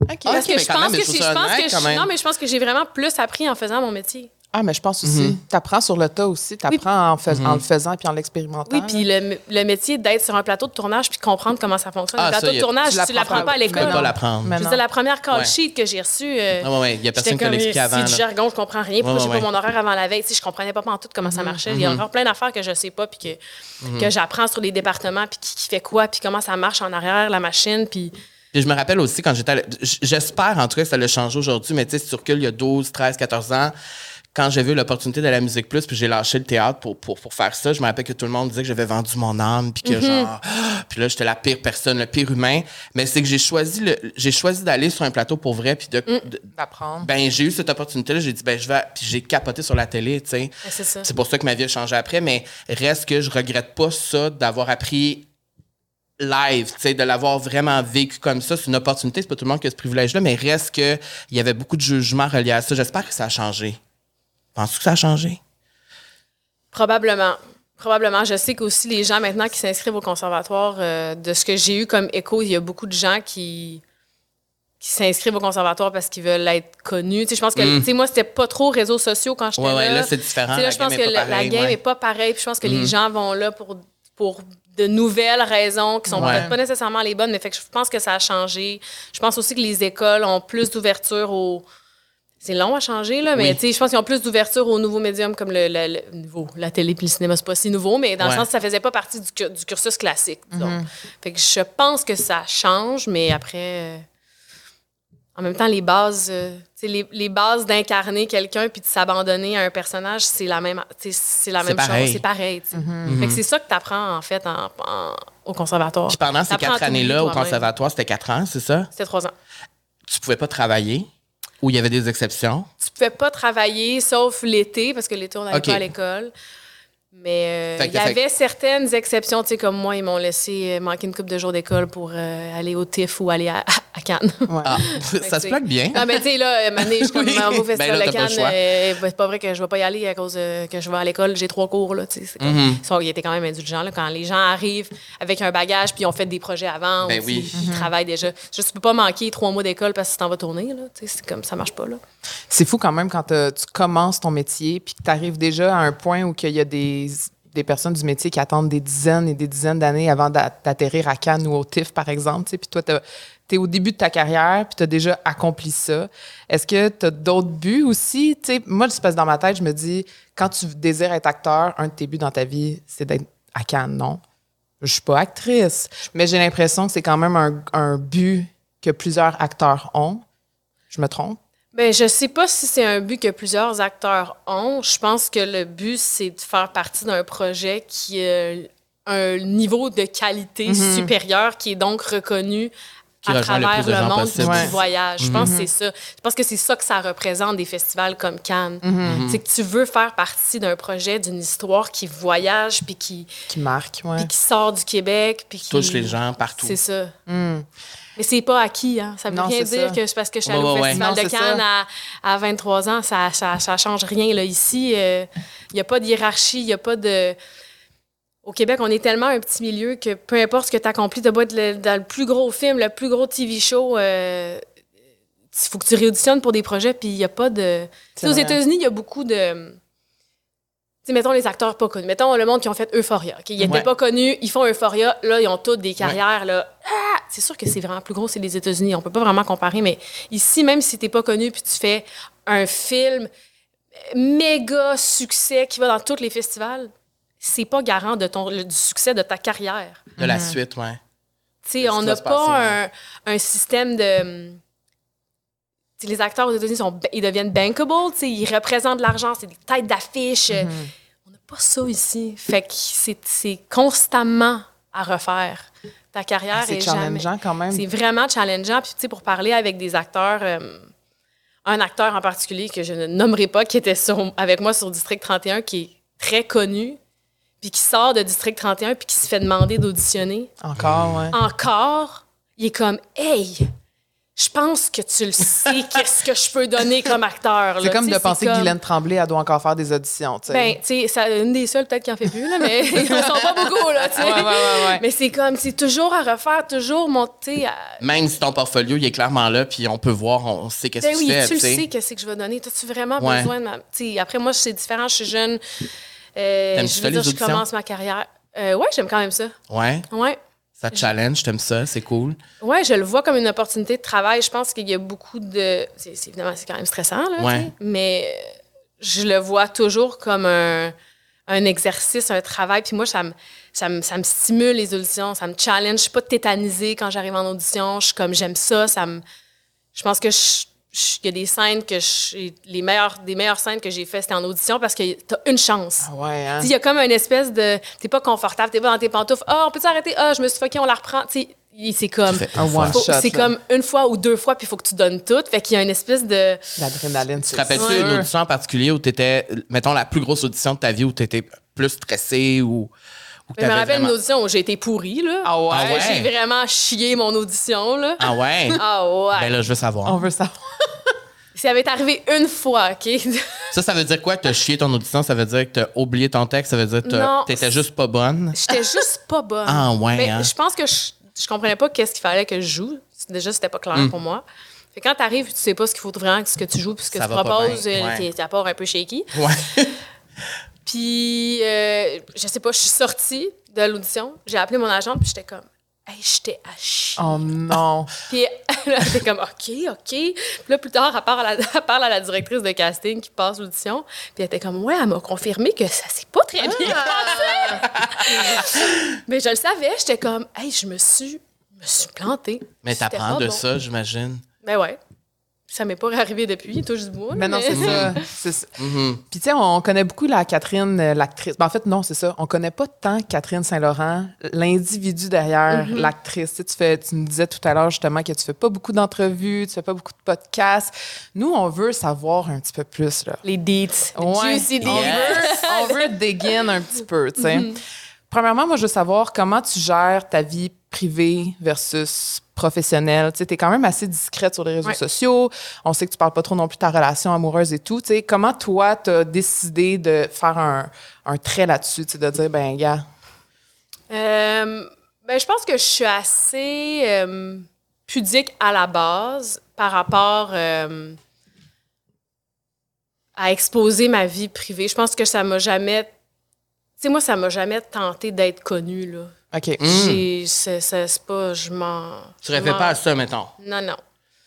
OK. Parce Ok, que mais je pense même, que je je pense que je- non mais je pense que j'ai vraiment plus appris en faisant mon métier. Ah, mais je pense aussi. T'apprends sur le tas aussi. T'apprends en, fais- en le faisant puis en l'expérimentant. Oui, puis le, le métier d'être sur un plateau de tournage puis comprendre comment ça fonctionne. Ah, le plateau ça, de a- tournage, tu tu l'apprends l'apprends pas à pas. Tu peux l'école. Pas l'apprendre. Je dire, la première call Ouais. sheet que j'ai reçue, euh, Ah ouais, ouais, il y a personne qui l'a expliqué avant. c'est du jargon, je comprends rien. Pourquoi j'ai ouais, pas mon horaire avant la veille? Tu sais, je comprenais pas en tout comment ça marchait. Il y a encore plein d'affaires que je sais pas, puis que, que j'apprends sur les départements, puis qui, qui fait quoi, puis comment ça marche en arrière, la machine. Puis Puis je me rappelle aussi quand j'étais. J'espère en tout cas que ça l'a changé aujourd'hui, mais tu sais, si tu recules il y a 12, 13, 14 ans, quand j'ai vu l'opportunité de la musique plus, puis j'ai lâché le théâtre pour, pour, pour faire ça, je me rappelle que tout le monde disait que j'avais vendu mon âme, puis que Mm-hmm. genre. Puis là, j'étais la pire personne, le pire humain. Mais c'est que j'ai choisi, le, j'ai choisi d'aller sur un plateau pour vrai, puis de. Mm. D'apprendre. ben, j'ai eu cette opportunité-là, j'ai dit, ben, je vais. Puis j'ai capoté sur la télé, tu sais. C'est pour ça que ma vie a changé après, mais reste que je regrette pas ça d'avoir appris live, tu sais, de l'avoir vraiment vécu comme ça. C'est une opportunité, c'est pas tout le monde qui a ce privilège-là, mais reste que il y avait beaucoup de jugements reliés à ça. J'espère que ça a changé. Penses-tu que ça a changé? Probablement. Probablement. Je sais qu'aussi les gens maintenant qui s'inscrivent au conservatoire, euh, de ce que j'ai eu comme écho, il y a beaucoup de gens qui qui s'inscrivent au conservatoire parce qu'ils veulent être connus. Tu sais, je pense que, tu sais, moi, c'était pas trop réseaux sociaux quand j'étais. Ouais, ouais, là. là, c'est différent. Tu sais, là, La je pense game que la, game ouais. Est pas pareille. Puis je pense que les gens vont là pour, pour de nouvelles raisons qui sont Ouais. peut-être pas nécessairement les bonnes, mais fait que je pense que ça a changé. Je pense aussi que les écoles ont plus d'ouverture au... C'est long à changer, là, mais Oui. tu sais, je pense qu'ils ont plus d'ouverture aux nouveaux médiums comme le, le- le- nouveau. La télé puis le cinéma, c'est pas si nouveau, mais dans Ouais. le sens que ça faisait pas partie du, du cursus classique. disons. Fait que je pense que ça change, mais après... euh, en même temps, les bases, euh, les, les bases d'incarner quelqu'un puis de s'abandonner à un personnage, c'est la même, c'est la même pareil. chose. C'est pareil. Fait que c'est ça que tu apprends, en fait, en- en- au conservatoire. Puis pendant ces quatre années-là, au conservatoire, c'était quatre ans, c'est ça? C'était trois ans. Tu pouvais pas travailler? Ou il y avait des exceptions? Tu pouvais pas travailler sauf l'été, parce que l'été, on n'allait pas à l'école. Mais euh, il y avait certaines exceptions, tu sais, comme moi, ils m'ont laissé euh, manquer une couple de jours d'école pour euh, aller au TIFF ou aller à, à Cannes. Ouais. Ah, ça se plaque bien. Non, mais tu sais, là, Mané, je suis comme Oui. au Ben Festival de Cannes. euh, ben, c'est pas vrai que je vais pas y aller à cause que je vais à l'école. J'ai trois cours, là, tu sais. Mhm. Ils sont- Ils étaient quand même indulgents, là, quand les gens arrivent avec un bagage puis ils ont fait des projets avant. Ben ou, oui. Ils travaillent déjà. Je ne peux pas manquer trois mois d'école parce que tu t'en vas tourner, là. Tu sais, c'est comme, ça marche pas, là. C'est fou quand même quand tu commences ton métier puis que tu arrives déjà à un point où il y a des, des personnes du métier qui attendent des dizaines et des dizaines d'années avant d'a- d'atterrir à Cannes ou au TIFF, par exemple. tu sais. Puis toi, tu es au début de ta carrière puis tu as déjà accompli ça. Est-ce que tu as d'autres buts aussi? Tu sais, moi, je passe dans ma tête, je me dis, quand tu désires être acteur, un de tes buts dans ta vie, c'est d'être à Cannes, non? Je suis pas actrice, mais j'ai l'impression que c'est quand même un but que plusieurs acteurs ont. Je me trompe? Ben, je sais pas si c'est un but que plusieurs acteurs ont. Je pense que le but, c'est de faire partie d'un projet qui a un niveau de qualité supérieur qui est donc reconnu Qui à le travers le, monde qui Ouais. voyage. Je pense que c'est ça. Je pense que c'est ça que ça représente des festivals comme Cannes. C'est que tu veux faire partie d'un projet, d'une histoire qui voyage puis qui, Qui marque, ouais. puis qui sort du Québec puis qui Touche les gens partout. C'est ça. Mais c'est pas acquis, hein. Ça veut Non, rien dire ça. que c'est parce que je suis allée au ouais, ouais. Festival de Cannes à, à 23 ans, ça, ça, ça change rien. Là. Ici, il n'y a pas de hiérarchie, il n'y a pas de... Au Québec, on est tellement un petit milieu que peu importe ce que tu accomplis, tu beau être le- dans le plus gros film, le plus gros TV show, il faut que tu réauditionnes pour des projets, puis il n'y a pas de... Tu sais, aux. États-Unis, il y a beaucoup de... Tu sais, mettons les acteurs pas connus. Mettons le monde qui ont fait Euphoria. OK? Ils n'étaient Ouais. pas connus, ils font Euphoria. Là, ils ont toutes des carrières. Là. Ah! C'est sûr que c'est vraiment plus gros, c'est les États-Unis. On peut pas vraiment comparer, mais ici, même si tu n'es pas connu puis tu fais un film méga succès qui va dans tous les festivals, c'est pas garant de ton, du succès de ta carrière. De la suite, ouais. Tu sais, on n'a passer, pas un, un système de. tu sais, les acteurs aux États-Unis sont, ils deviennent bankable, tu sais, ils représentent de l'argent, c'est des têtes d'affiche. Mm-hmm. On n'a pas ça ici. Fait que c'est c'est constamment à refaire. Ta carrière Ah, C'est jamais. challengeant quand même. C'est vraiment challengeant. Puis, tu sais, pour parler avec des acteurs, euh, un acteur en particulier que je ne nommerai pas, qui était sur- avec moi sur District 31, qui est très connu, puis qui sort de District 31, puis qui se fait demander d'auditionner Encore, ouais. encore, il est comme Hey, je pense que tu le sais, qu'est-ce que je peux donner comme acteur. C'est comme de penser que Guylaine Tremblay, elle doit encore faire des auditions, tu sais. Ben, tu sais, c'est une des seules peut-être qui en fait plus, là, mais ils sont pas beaucoup, là, tu sais. Ouais, ouais, ouais, ouais. Mais c'est comme, c'est toujours à refaire, toujours monter à... Même si ton portfolio, il est clairement là, puis on peut voir, on sait qu'est-ce Ben que oui, tu fais. tu le tu sais. qu'est-ce que je vais donner. T'as-tu vraiment Ouais. besoin de ma... Tu sais, après, moi, c'est différent, je suis jeune. Euh, je veux dire, je commence ma carrière. Euh, ouais, j'aime quand même ça. Ouais? Ouais. Ça te challenge, t'aimes ça, c'est cool. Ouais, je le vois comme une opportunité de travail. Je pense qu'il y a beaucoup de. C'est, c'est- évidemment, c'est quand même stressant, là, Ouais. mais je le vois toujours comme un, un exercice, un travail. Puis moi, ça me, ça me, ça me stimule les auditions, ça me challenge. Je suis pas tétanisée quand j'arrive en audition. Je suis comme, j'aime ça. ça me, je pense que je- il y a des scènes que je, les meilleures, des meilleures scènes que j'ai faites, c'était en audition parce que t'as une chance. Ah ouais, hein? Il y a comme une espèce de. T'es pas confortable, t'es pas dans tes pantoufles. Ah, on peut s'arrêter? Ah, je me suis fucké, on la reprend. Tu sais, il- c'est comme. fais Un one faut- shot. C'est comme une fois ou deux fois, puis il faut que tu donnes tout. Fait qu'il y a une espèce de. L'adrénaline, Tu te rappelles-tu une audition en particulier où tu étais, mettons, la plus grosse audition de ta vie où tu étais plus stressé ou. Je me rappelle vraiment- une audition où j'ai été pourrie, là. Ah ouais? Ah ouais? J'ai vraiment chié mon audition, là. Ah ouais? Ah ouais. Ben là, je veux savoir. On veut savoir. Ça avait été arrivé une fois, OK? Ça, ça veut dire quoi? T'as chié ton audition? Ça veut dire que t'as oublié ton texte? Ça veut dire que t'étais juste pas bonne? J'étais juste pas bonne. Ah ouais, Mais hein? Je pense que je, je comprenais pas qu'est-ce qu'il fallait que je joue. Déjà, c'était pas clair Hmm. pour moi. Fait que quand t'arrives, tu sais pas ce qu'il faut vraiment, ce que tu joues, puis ce que Ça tu proposes, euh, ouais. t'es- t'es à part un peu shaky. Ouais. Puis, euh, je sais pas, je suis sortie de l'audition, j'ai appelé mon agent, puis j'étais comme, hey, j'étais à chier. Oh non. Puis elle était comme, OK, OK. Puis là, plus tard, elle parle, à la, elle parle à la directrice de casting qui passe l'audition. Puis elle était comme, ouais, elle m'a confirmé que ça s'est pas très bien Ah! passé. Mais je le savais, j'étais comme, hey, je me suis, me suis plantée. Mais t'apprends de bon. ça, j'imagine. Ben ouais. Ça m'est pas arrivé depuis, touche du bois. Mais non, c'est ça. ça. Puis, tu sais, on connaît beaucoup la Catherine, euh, l'actrice. Ben, en fait, non, c'est ça. On connaît pas tant Catherine Saint-Laurent, l'individu derrière l'actrice. Tu, sais, tu, fais, tu me disais tout à l'heure, justement, que tu fais pas beaucoup d'entrevues, tu fais pas beaucoup de podcasts. Nous, on veut savoir un petit peu plus, là. Les dates. Ouais. juicy on, dates. veut, on veut dig in un petit peu, tu sais. Premièrement, moi, je veux savoir comment tu gères ta vie privée versus professionnelle. Tu t'es quand même assez discrète sur les réseaux Ouais. sociaux. On sait que tu parles pas trop non plus de ta relation amoureuse et tout. Tu comment toi, t'as décidé de faire un, un trait là-dessus, tu de dire, ben, gars, Euh, ben, je pense que je suis assez euh, pudique à la base par rapport euh, à exposer ma vie privée. Je pense que ça m'a jamais. Tu sais, moi, ça m'a jamais tenté d'être connue, là. OK. J'ai- C'est c'est- c'est pas. Je m'en. Tu je rêvais pas à ça, mettons? Non, non.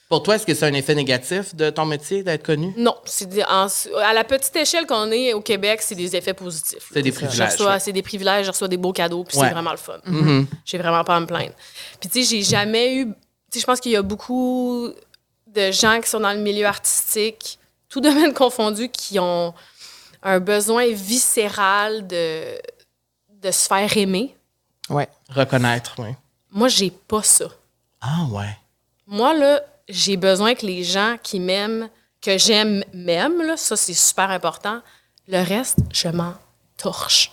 Pour toi, est-ce que c'est un effet négatif de ton métier d'être connu? Non, c'est des- en- à la petite échelle qu'on est au Québec, c'est des effets positifs. C'est des Je privilèges, reçois- ouais. C'est des privilèges, je reçois des beaux cadeaux, puis Ouais. c'est vraiment le fun. Mhm. J'ai vraiment pas à me plaindre. Puis tu sais, j'ai jamais eu. Tu sais, je pense qu'il y a beaucoup de gens qui sont dans le milieu artistique, tout domaine confondu, qui ont un besoin viscéral de, de se faire aimer. Ouais. Reconnaître, oui. Moi, j'ai pas ça. Ah ouais. Moi, là, j'ai besoin que les gens qui m'aiment, que j'aime, m'aiment. Là, ça, c'est super important. Le reste, je m'en torche.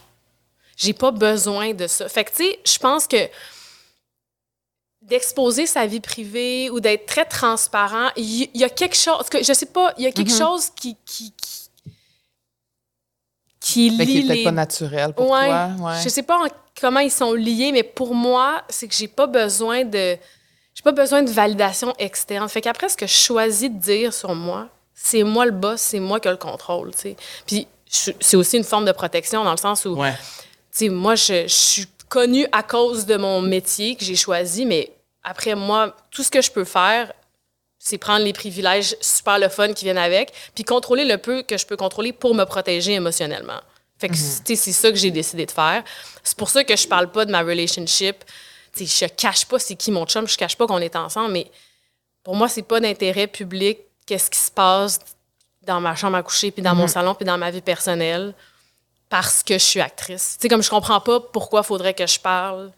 J'ai pas besoin de ça. Fait que, tu sais, je pense que d'exposer sa vie privée ou d'être très transparent, il y, a quelque chose, que je sais pas, il y a quelque chose qui, qui, qui, qui qu'il lie est peut-être les pas naturel pour Ouais. toi. Ouais. je sais pas en- comment ils sont liés, mais pour moi, c'est que j'ai pas besoin de. J'ai pas besoin de validation externe. Fait qu'après, ce que je choisis de dire sur moi, c'est moi le boss, c'est moi qui ai le contrôle. Puis c'est aussi une forme de protection dans le sens où, Ouais. tu sais, moi, je, je suis connue à cause de mon métier que j'ai choisi, mais après, moi, tout ce que je peux faire, c'est prendre les privilèges super le fun qui viennent avec, puis contrôler le peu que je peux contrôler pour me protéger émotionnellement. Fait que, tu sais, c'est ça que j'ai décidé de faire. C'est pour ça que je parle pas de ma relationship. Tu sais, je cache pas c'est qui mon chum, je cache pas qu'on est ensemble, mais pour moi, c'est pas d'intérêt public qu'est-ce qui se passe dans ma chambre à coucher, puis dans mon salon, puis dans ma vie personnelle, parce que je suis actrice. Tu sais, comme je comprends pas pourquoi faudrait que je parle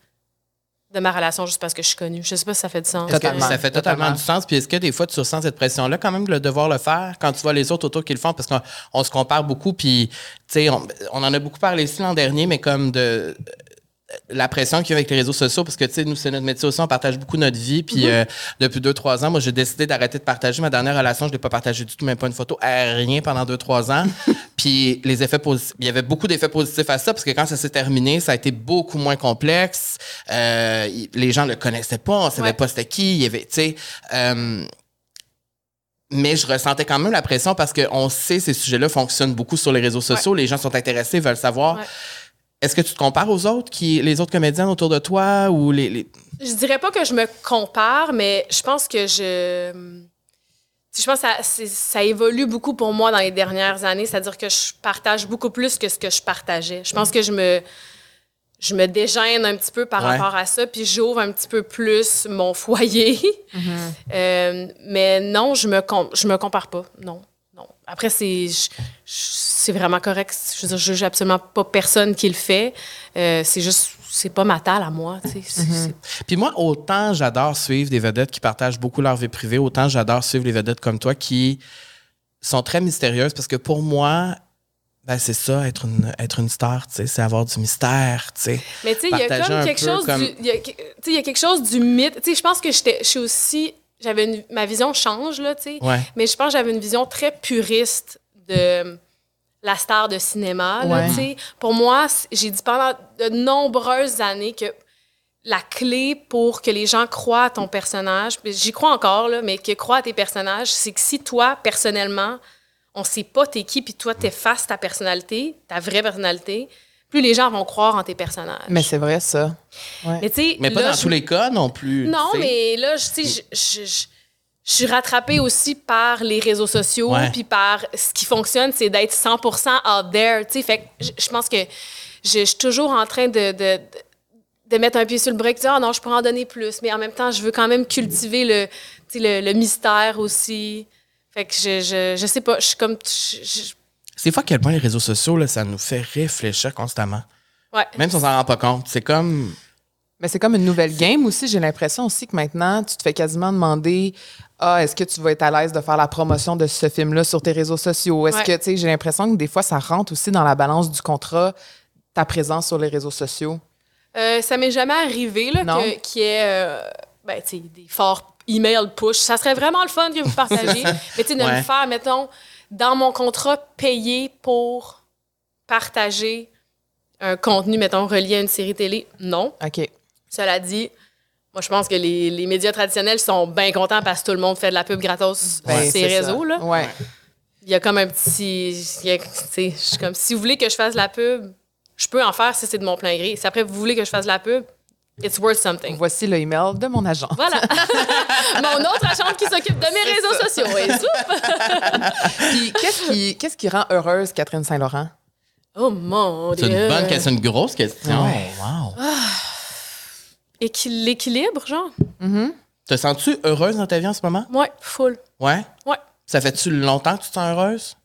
de ma relation juste parce que je suis connue. Je sais pas si ça fait du sens. Totalement. Ça fait totalement, Totalement. du sens? Puis est-ce que des fois, tu ressens cette pression-là quand même de le devoir le faire quand tu vois les autres autour qui le font? Parce qu'on on se compare beaucoup. Puis, tu sais, on, on en a beaucoup parlé ici l'an dernier, mais comme de la pression qu'il y a avec les réseaux sociaux, parce que, tu sais, nous, c'est notre métier aussi, on partage beaucoup notre vie. Puis, euh, depuis deux, trois ans, moi, j'ai décidé d'arrêter de partager. Ma dernière relation, je ne l'ai pas partagée du tout, même pas une photo, rien pendant deux, trois ans. puis, les effets positifs, il y avait beaucoup d'effets positifs à ça, parce que quand ça s'est terminé, ça a été beaucoup moins complexe. Euh, les gens le connaissaient pas, on savait Ouais. pas c'était qui. Il y avait, tu sais, euh, mais je ressentais quand même la pression parce qu'on sait ces sujets-là fonctionnent beaucoup sur les réseaux sociaux. Les gens sont intéressés, veulent savoir. Ouais. Est-ce que tu te compares aux autres, qui, les autres comédiennes autour de toi ou les. les- Je dirais pas que je me compare, mais je pense que je. Je pense que ça, évolue beaucoup pour moi dans les dernières années. C'est-à-dire que je partage beaucoup plus que ce que je partageais. Je pense que je me, je me dégêne un petit peu par Ouais. rapport à ça, puis j'ouvre un petit peu plus mon foyer. Euh, mais non, je me, je me compare pas. Non. Après, c'est, vraiment correct. Je je juge absolument pas personne qui le fait. Euh, c'est juste, c'est pas ma talle à moi. c'est- Puis moi, autant j'adore suivre des vedettes qui partagent beaucoup leur vie privée, autant j'adore suivre les vedettes comme toi qui sont très mystérieuses parce que pour moi, ben c'est ça, être une, être une star, c'est avoir du mystère, tu sais. Mais tu sais, il y a comme quelque chose comme- du, il y a, tu sais, il y a quelque chose du mythe. Tu sais, je pense que je suis aussi, j'avais une, ma vision change là, tu sais. Ouais. Mais je pense que j'avais une vision très puriste de la star de cinéma. là, Ouais. tu sais. Pour moi, j'ai dit pendant de nombreuses années que la clé pour que les gens croient à ton personnage, j'y crois encore, là, mais que croient à tes personnages, c'est que si toi, personnellement, on sait pas t'es qui, puis toi, t'effaces ta personnalité, ta vraie personnalité, plus les gens vont croire en tes personnages. Mais c'est vrai, ça. Ouais. Mais tu sais, Mais pas là, dans je- tous les cas non plus. non, mais là, je- tu sais, je, je, je- je suis rattrapée aussi par les réseaux sociaux, puis par ce qui fonctionne, c'est d'être 100% out there. Tu sais, fait que je, pense que je, je suis toujours en train de, de, de- de mettre un pied sur le break, de dire, ah non, je pourrais en donner plus, mais en même temps, je veux quand même cultiver le, tu sais, le, le mystère aussi. Fait que je, je, je sais pas, je suis comme. je- je- C'est fou à quel point les réseaux sociaux, là, ça nous fait réfléchir constamment. ouais. Même si on s'en rend pas compte. C'est comme. Mais c'est comme une nouvelle game aussi. J'ai l'impression aussi que maintenant, tu te fais quasiment demander Ah, est-ce que tu vas être à l'aise de faire la promotion de ce film-là sur tes réseaux sociaux? Est-ce Ouais. que, tu sais, j'ai l'impression que des fois, ça rentre aussi dans la balance du contrat, ta présence sur les réseaux sociaux. Euh, ça m'est jamais arrivé là, qu'il y ait euh, ben, tu sais, des forts email push. Ça serait vraiment le fun que vous partagiez. Mais tu sais, de Ouais. me faire, mettons, dans mon contrat, payer pour partager un contenu, mettons, relié à une série télé, non. OK. Cela dit, moi, je pense que les, les médias traditionnels sont bien contents parce que tout le monde fait de la pub gratos Ben, sur ça. réseaux. Là. Ouais. Il y a comme un petit. il y a- tu sais, je suis comme, si vous voulez que je fasse de la pub, je peux en faire si c'est de mon plein gré. Si après, vous voulez que je fasse de la pub, it's worth something. Voici le email de mon agent. Voilà. Mon autre agente qui s'occupe de mes réseaux sociaux. Et. Puis, qu'est-ce qui, qu'est-ce qui rend heureuse Catherine Saint-Laurent? Oh mon C'est Dieu. une bonne question, une grosse question. Ouais. Wow. Équi- L'équilibre, genre? Te sens-tu heureuse dans ta vie en ce moment? Ouais, full. Ouais? Ouais, Ça fait-tu longtemps que tu te sens heureuse?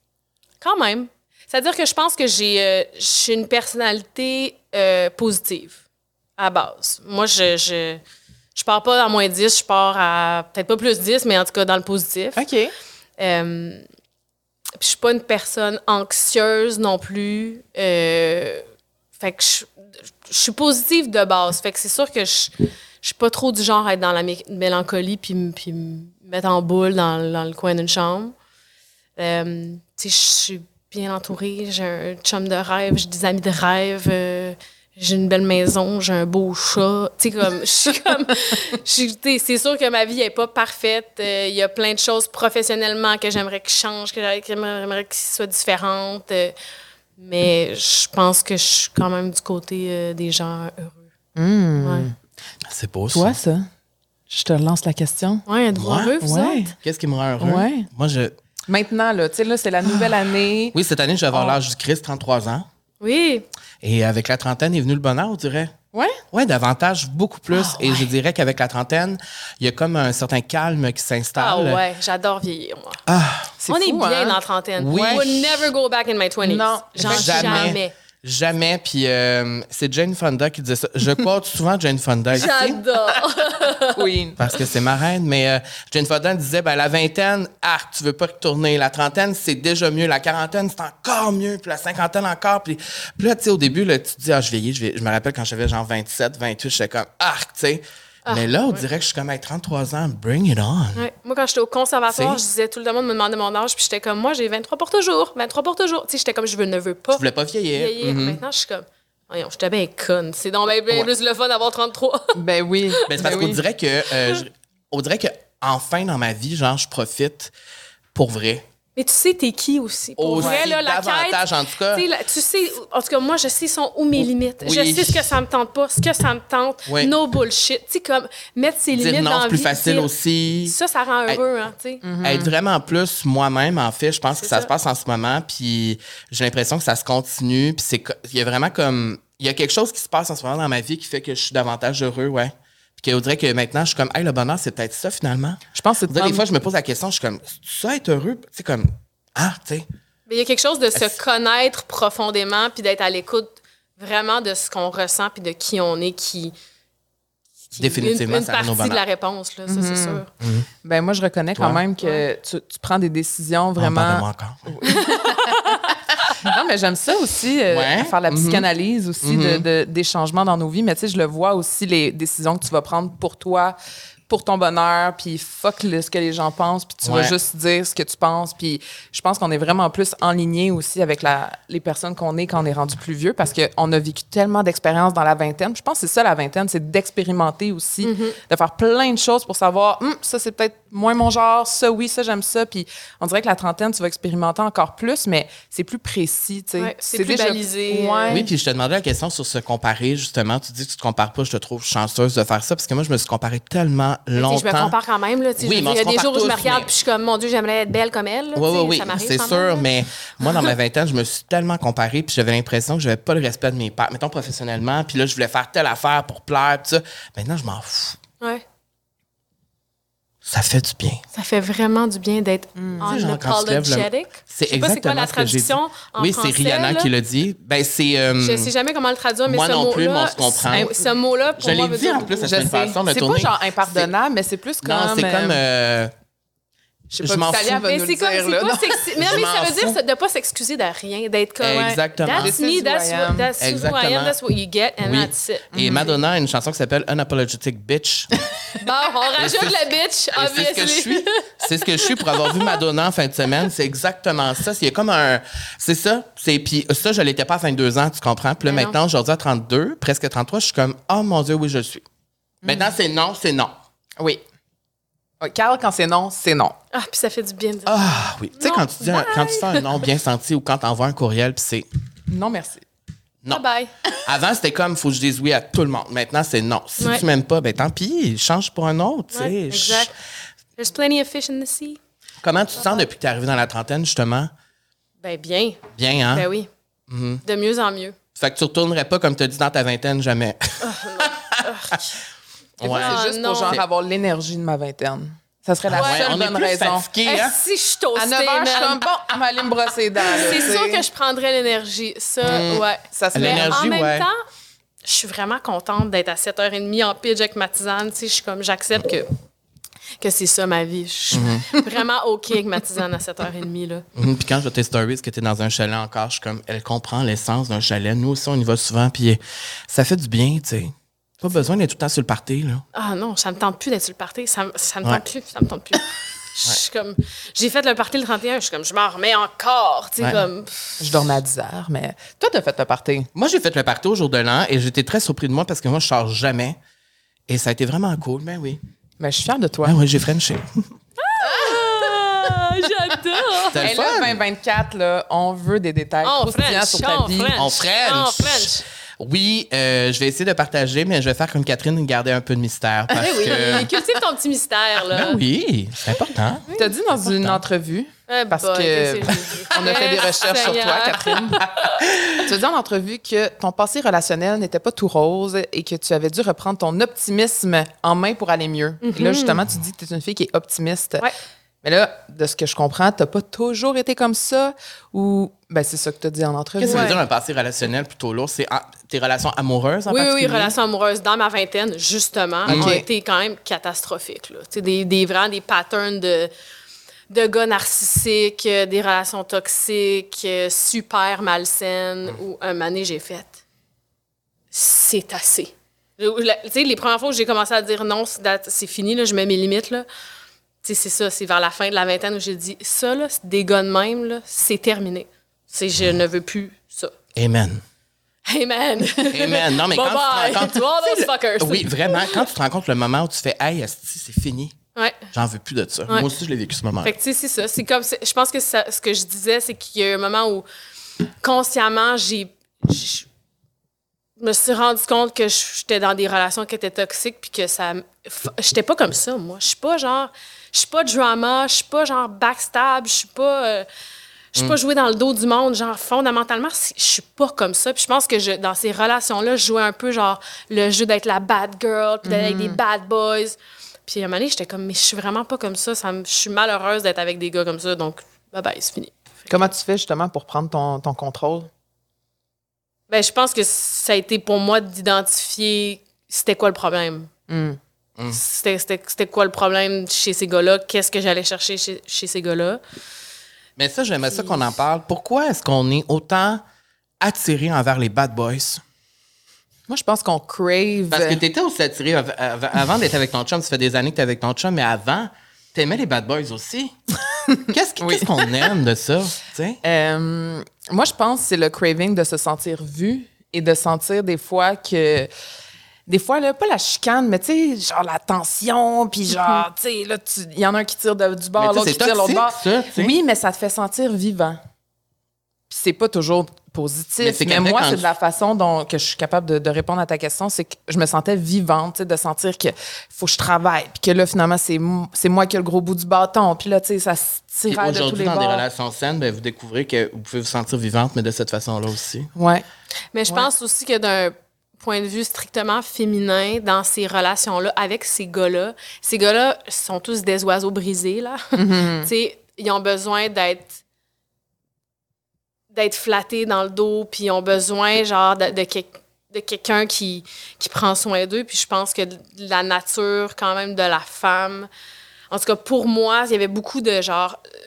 quand même. C'est-à-dire que je pense que j'ai euh, j'ai une personnalité euh, positive à base. Moi, je, je, je pars pas à moins 10, je pars à peut-être pas plus 10, mais en tout cas dans le positif. OK. Euh, puis je suis pas une personne anxieuse non plus. Euh, fait que je, je suis positive de base. Fait que c'est sûr que je, je suis pas trop du genre à être dans la mé- mélancolie puis, puis me mettre en boule dans, dans le coin d'une chambre. Euh, tu sais, je suis bien entourée. J'ai un chum de rêve, j'ai des amis de rêve. J'ai une belle maison, j'ai un beau chat. Tu sais, comme, je suis comme. je suis- tu sais, c'est sûr que ma vie n'est pas parfaite. Euh, Il y a plein de choses professionnellement que j'aimerais qu'ils changent, que j'aimerais- que j'aimerais qu'ils soient différentes. euh, mais je pense que je suis quand même du côté euh, des gens heureux. Ouais. C'est beau, ça. Toi, ça? Je te lance la question. Ouais, êtes-vous Ouais, heureux, vous ouais. autres? Qu'est-ce qui me rend heureux? Ouais. Moi, je. Maintenant, là, tu sais, là, c'est la nouvelle année. Oui, cette année, je vais avoir Oh. l'âge du Christ, 33 ans. Oui. Et avec la trentaine est venu le bonheur, on dirait. Ouais? Oui, davantage, beaucoup plus. Ah, Et je dirais qu'avec la trentaine, il y a comme un certain calme qui Ah s'installe. ouais, j'adore vieillir, moi. Ah, C'est On est bien hein? dans la trentaine. Oui. I would never go back in my 20s. Non, Genre jamais. jamais. Jamais. Puis euh, c'est Jane Fonda qui disait ça. Je quote souvent Jane Fonda. J'adore. Queen. Parce que c'est ma reine, mais euh, Jane Fonda disait ben, la vingtaine, ah, tu veux pas retourner. La trentaine, c'est déjà mieux. La quarantaine, c'est encore mieux. Puis la cinquantaine, encore. Puis, puis là, tu sais, au début, là, tu te dis, ah, je vieillis. Je, vais- je me rappelle quand j'avais genre 27, 28, j'étais comme, ah, tu sais. Mais là, on dirait que je suis comme, avec 33 ans, bring it on. Ouais. Moi, quand j'étais au conservatoire, je sais? disais tout le monde me demandait mon âge, puis j'étais comme, moi, j'ai 23 pour toujours. 23 pour toujours. Tu sais, j'étais comme, je veux, ne veux pas Je voulais pas vieillir. vieillir. Mhm. Maintenant, je suis comme, voyons, j'étais bien conne. C'est donc bien, bien Ouais. plus le fun d'avoir 33. Ben oui. Ben, c'est parce Ben qu'on oui. dirait que, euh, je- on dirait que enfin dans ma vie, genre, je profite pour vrai. Mais tu sais, t'es qui aussi. Pour Aussi, vrai, là, la quête, en tout cas. tu sais, la- Tu sais, en tout cas, moi, je sais sont où mes limites. Oui. Je sais ce que ça me tente pas, ce que ça me tente. Oui. No bullshit. Tu sais, comme mettre ses Dire limites non, dans c'est plus vie, facile dire- aussi. Ça, ça rend heureux, hein, tu sais. Être vraiment plus moi-même, en fait, je pense que ça, ça. se passe en ce moment, puis j'ai l'impression que ça se continue, puis c'est il y a vraiment comme il y a quelque chose qui se passe en ce moment dans ma vie qui fait que je suis davantage heureux, ouais. Puis qu'on dirait que maintenant je suis comme hey le bonheur c'est peut-être ça finalement. Je pense que dirait, des fois je me pose la question, je suis comme c'est ça être heureux, c'est comme ah, tu sais. Mais il y a quelque chose de se connaître profondément, puis d'être à l'écoute vraiment de ce qu'on ressent, puis de qui on est, qui. qui- Définitivement, Une, partie de la réponse, là, ça, c'est sûr. Ben moi, je reconnais quand même que tu, tu prends des décisions On parle de vraiment. moi encore. Non, mais j'aime ça aussi, euh, Ouais. faire la Mhm. psychanalyse aussi de- Mhm. de- des changements dans nos vies. Mais tu sais, je le vois aussi, les décisions que tu vas prendre pour toi, pour ton bonheur, puis fuck le- ce que les gens pensent, puis tu vas juste dire ce que tu penses. Puis je pense qu'on est vraiment plus en ligne aussi avec la, les personnes qu'on est quand on est rendu plus vieux, parce qu'on a vécu tellement d'expériences dans la vingtaine. Je pense que c'est ça la vingtaine, c'est d'expérimenter aussi, de faire plein de choses pour savoir, Hum, ça c'est peut-être moins mon genre, ça oui, ça j'aime ça. Puis on dirait que la trentaine, tu vas expérimenter encore plus, mais c'est plus précis, tu sais. Ouais, c'est plus balisé, Ouais. Oui, puis je te demandais la question sur se comparer, justement. Tu dis que tu te compares pas, je te trouve chanceuse de faire ça, parce que moi, je me suis comparée tellement Longtemps. Je me compare quand même. Là, Oui, je mais il y a des jours où je me regarde mais- puis je suis comme, mon Dieu, j'aimerais être belle comme elle. là, Oui, oui, oui, c'est sûr, même, mais moi, dans ma vingtaine, je me suis tellement comparée, puis j'avais l'impression que j'avais pas le respect de mes pères, mettons professionnellement, puis là, je voulais faire telle affaire pour plaire, tout ça. Maintenant, je m'en fous. Ouais. Ça fait du bien. Ça fait vraiment du bien d'être lèves le- unapologetic. C'est c'est quoi exactement la ce que j'ai dit. traduction en Oui, c'est Rihanna là? qui l'a dit. Ben, c'est. euh, Je sais jamais comment le traduire, mais Moi ce non plus, mais on se comprend. ce- mot-là, pour Je moi, l'ai veut dit dire en plus C'est pas genre impardonnable, mais c'est plus comme. Non, c'est comme. euh, euh, je sais pas, m'en Vitalia fous. va Mais nous c'est comme, dire, là. pas. Mais, ça veut dire fous. de pas s'excuser de rien, d'être comme. Exactement. That's me, that's, what, that's who I Exactement. am, that's what you get, and Oui. that's it. Et Madonna a une chanson qui s'appelle Unapologetic Bitch. Bon, on rajoute la bitch, Et c'est ce que je obviously. suis. C'est ce que je suis pour avoir vu Madonna en fin de semaine. C'est exactement ça. C'est comme un. C'est ça. C'est puis ça, je l'étais pas à 22 ans, tu comprends? Puis là, Mais non. maintenant, aujourd'hui à 32, presque 33, je suis comme oh mon dieu, oui, je le suis. Maintenant, c'est non, c'est non. Oui. Ouais, Carl, quand c'est non, c'est non. Ah, puis ça fait du bien de dire. Ah oui. Tu sais Non, quand tu dis un- quand tu fais un non bien senti ou quand tu envoies un courriel, puis c'est Non, merci. non. Bye bye. Avant, c'était comme faut que je dise oui à tout le monde. Maintenant, c'est non. Si Ouais. tu m'aimes pas, ben tant pis, change pour un autre. tu sais. Ouais, exact. There's plenty of fish in the sea. Comment tu te sens depuis que tu es arrivé dans la trentaine, justement? Ben bien. Bien, hein? Ben oui. Mm-hmm. De mieux en mieux. Fait que tu retournerais pas comme tu as dit dans ta vingtaine, jamais. Des fois, Ouais. c'est Ah, juste non. pour genre avoir l'énergie de ma vingtaine. Ça serait la Ouais, seule on est bonne plus raison. fatigué, hein? si je suis toastée, À 9 h, je suis comme bon, on va aller me brosser les dents. C'est sûr que je prendrais l'énergie. Ça, ouais. Ça se Mais en même ouais. temps, je suis vraiment contente d'être à 7h30 en pitch avec ma tisane. Tu sais, je suis comme, j'accepte que, que c'est ça ma vie. Je suis Mm-hmm. vraiment OK avec ma tisane à 7h30. Là. Mhm, Puis quand je vois tes stories que tu es dans un chalet encore, je suis comme, elle comprend l'essence d'un chalet. Nous aussi, on y va souvent. Puis ça fait du bien, tu sais. Pas besoin d'être tout le temps sur le party, là. Ah non, ça me tente plus d'être sur le party. Ça, me- ça me Ouais. tente plus. Ça me tente plus. Je suis comme, j'ai fait le party le 31, je suis comme, je m'en remets encore. Tu sais, Ouais. comme, Je dormais à 10 heures, mais toi, t'as fait le party. Moi, j'ai fait le party au jour de l'an et j'étais très surpris de moi parce que moi, je sors jamais. Et ça a été vraiment cool. Ben oui. Mais je suis fière de toi. Ben oui, j'ai Frenché. ah, j'adore. Et là, fun. 2024, là, on veut des détails On French, sur ta on vie. On French. On French. Oui, euh, je vais essayer de partager, mais je vais faire comme Catherine, garder un peu de mystère. Parce Eh oui, que... cultive ton petit mystère, là. Ben oui, c'est important. T'as dit dans une entrevue, Eh parce boy, que dit? on a fait des recherches sur toi. Catherine. tu as dit en entrevue que ton passé relationnel n'était pas tout rose et que tu avais dû reprendre ton optimisme en main pour aller mieux. Et là, justement, tu dis que tu es une fille qui est optimiste. Mhm. Ouais. Mais là, de ce que je comprends, tu pas toujours été comme ça ou ben c'est ça que tu as dit en entrevue. Qu'est-ce que ça veut Ouais. dire un passé relationnel plutôt lourd? C'est tes relations amoureuses en Oui, oui, relations amoureuses dans ma vingtaine, justement, Ok. ont été quand même catastrophiques. Là. Des, des, vraiment des patterns de, de gars narcissiques, euh, des relations toxiques, euh, super malsaines, où un donné, j'ai fait c'est assez. Tu sais, les premières fois où j'ai commencé à dire non, c'est fini, là, je mets mes limites. Là. C'est ça, c'est vers la fin de la vingtaine où j'ai dit ça, là, des gars de même, là, c'est terminé. C'est, je ne veux plus ça. Amen. Amen. Amen. Non, mais quand tu te rends compte... fuckers. Oui, vraiment. Quand tu te rends compte le moment où tu fais « Hey, c'est fini. Ouais. J'en veux plus de ça. Ouais. Moi aussi, je l'ai vécu ce moment. Fait que, tu sais, c'est ça. C'est comme, je pense que ça- ce que je disais, c'est qu'il y a eu un moment où, consciemment, j'ai. Je me suis rendu compte que j'étais dans des relations qui étaient toxiques, puis que ça. J'étais pas comme ça, moi. Je suis pas genre. Je suis pas drama, je suis pas genre backstab, je suis pas. euh, je suis pas jouer dans le dos du monde, genre fondamentalement, je suis pas comme ça. Puis je pense que je, dans ces relations-là, je jouais un peu genre le jeu d'être la bad girl, puis d'être avec des bad boys. Puis à un moment donné, j'étais comme, mais je suis vraiment pas comme ça. ça me- je suis malheureuse d'être avec des gars comme ça, donc bye bye, c'est fini. Comment tu fais justement pour prendre ton, ton contrôle? Ben, je pense que ça a été pour moi d'identifier c'était quoi le problème. C'était, c'était- c'était quoi le problème chez ces gars-là, qu'est-ce que j'allais chercher chez, chez ces gars-là? Mais ça, j'aimerais ça qu'on en parle. Pourquoi est-ce qu'on est autant attiré envers les bad boys? Moi, je pense qu'on crave. Parce que t'étais aussi attiré av- av- avant d'être avec ton chum. Ça fait des années que t'es avec ton chum, mais avant, t'aimais les bad boys aussi. Qu'est-ce qu'on aime de ça? Euh, moi, je pense que c'est le craving de se sentir vu et de sentir des fois que. Des fois, là, pas la chicane, mais tu sais, genre la tension, puis genre, tu sais, là, il y en a un qui tire de- du Mais bord, l'autre qui tire de l'autre bord. ça. Oui, mais ça te fait sentir vivant. Puis c'est pas toujours Mais positif. c'est Mais, qu'après, moi, c'est de la façon dont que je suis capable de, de répondre à ta question, c'est que je me sentais vivante, tu sais, de sentir que faut que je travaille, puis que là, finalement, c'est mo- c'est moi qui ai le gros bout du bâton, puis là, tu sais, ça se tire de tous Aujourd'hui, les dans des bords. relations saines, ben, vous découvrez que vous pouvez vous sentir vivante, mais de cette façon-là aussi. Ouais. Mais je Ouais. pense aussi que d'un point de vue strictement féminin, dans ces relations-là, avec ces gars-là, ces gars-là sont tous des oiseaux brisés, là. tu sais, ils ont besoin d'être d'être flattés dans le dos, puis ils ont besoin, genre, de, de, quel- de quelqu'un qui, qui prend soin d'eux. Puis je pense que la nature, quand même, de la femme... En tout cas, pour moi, il y avait beaucoup de, genre... euh,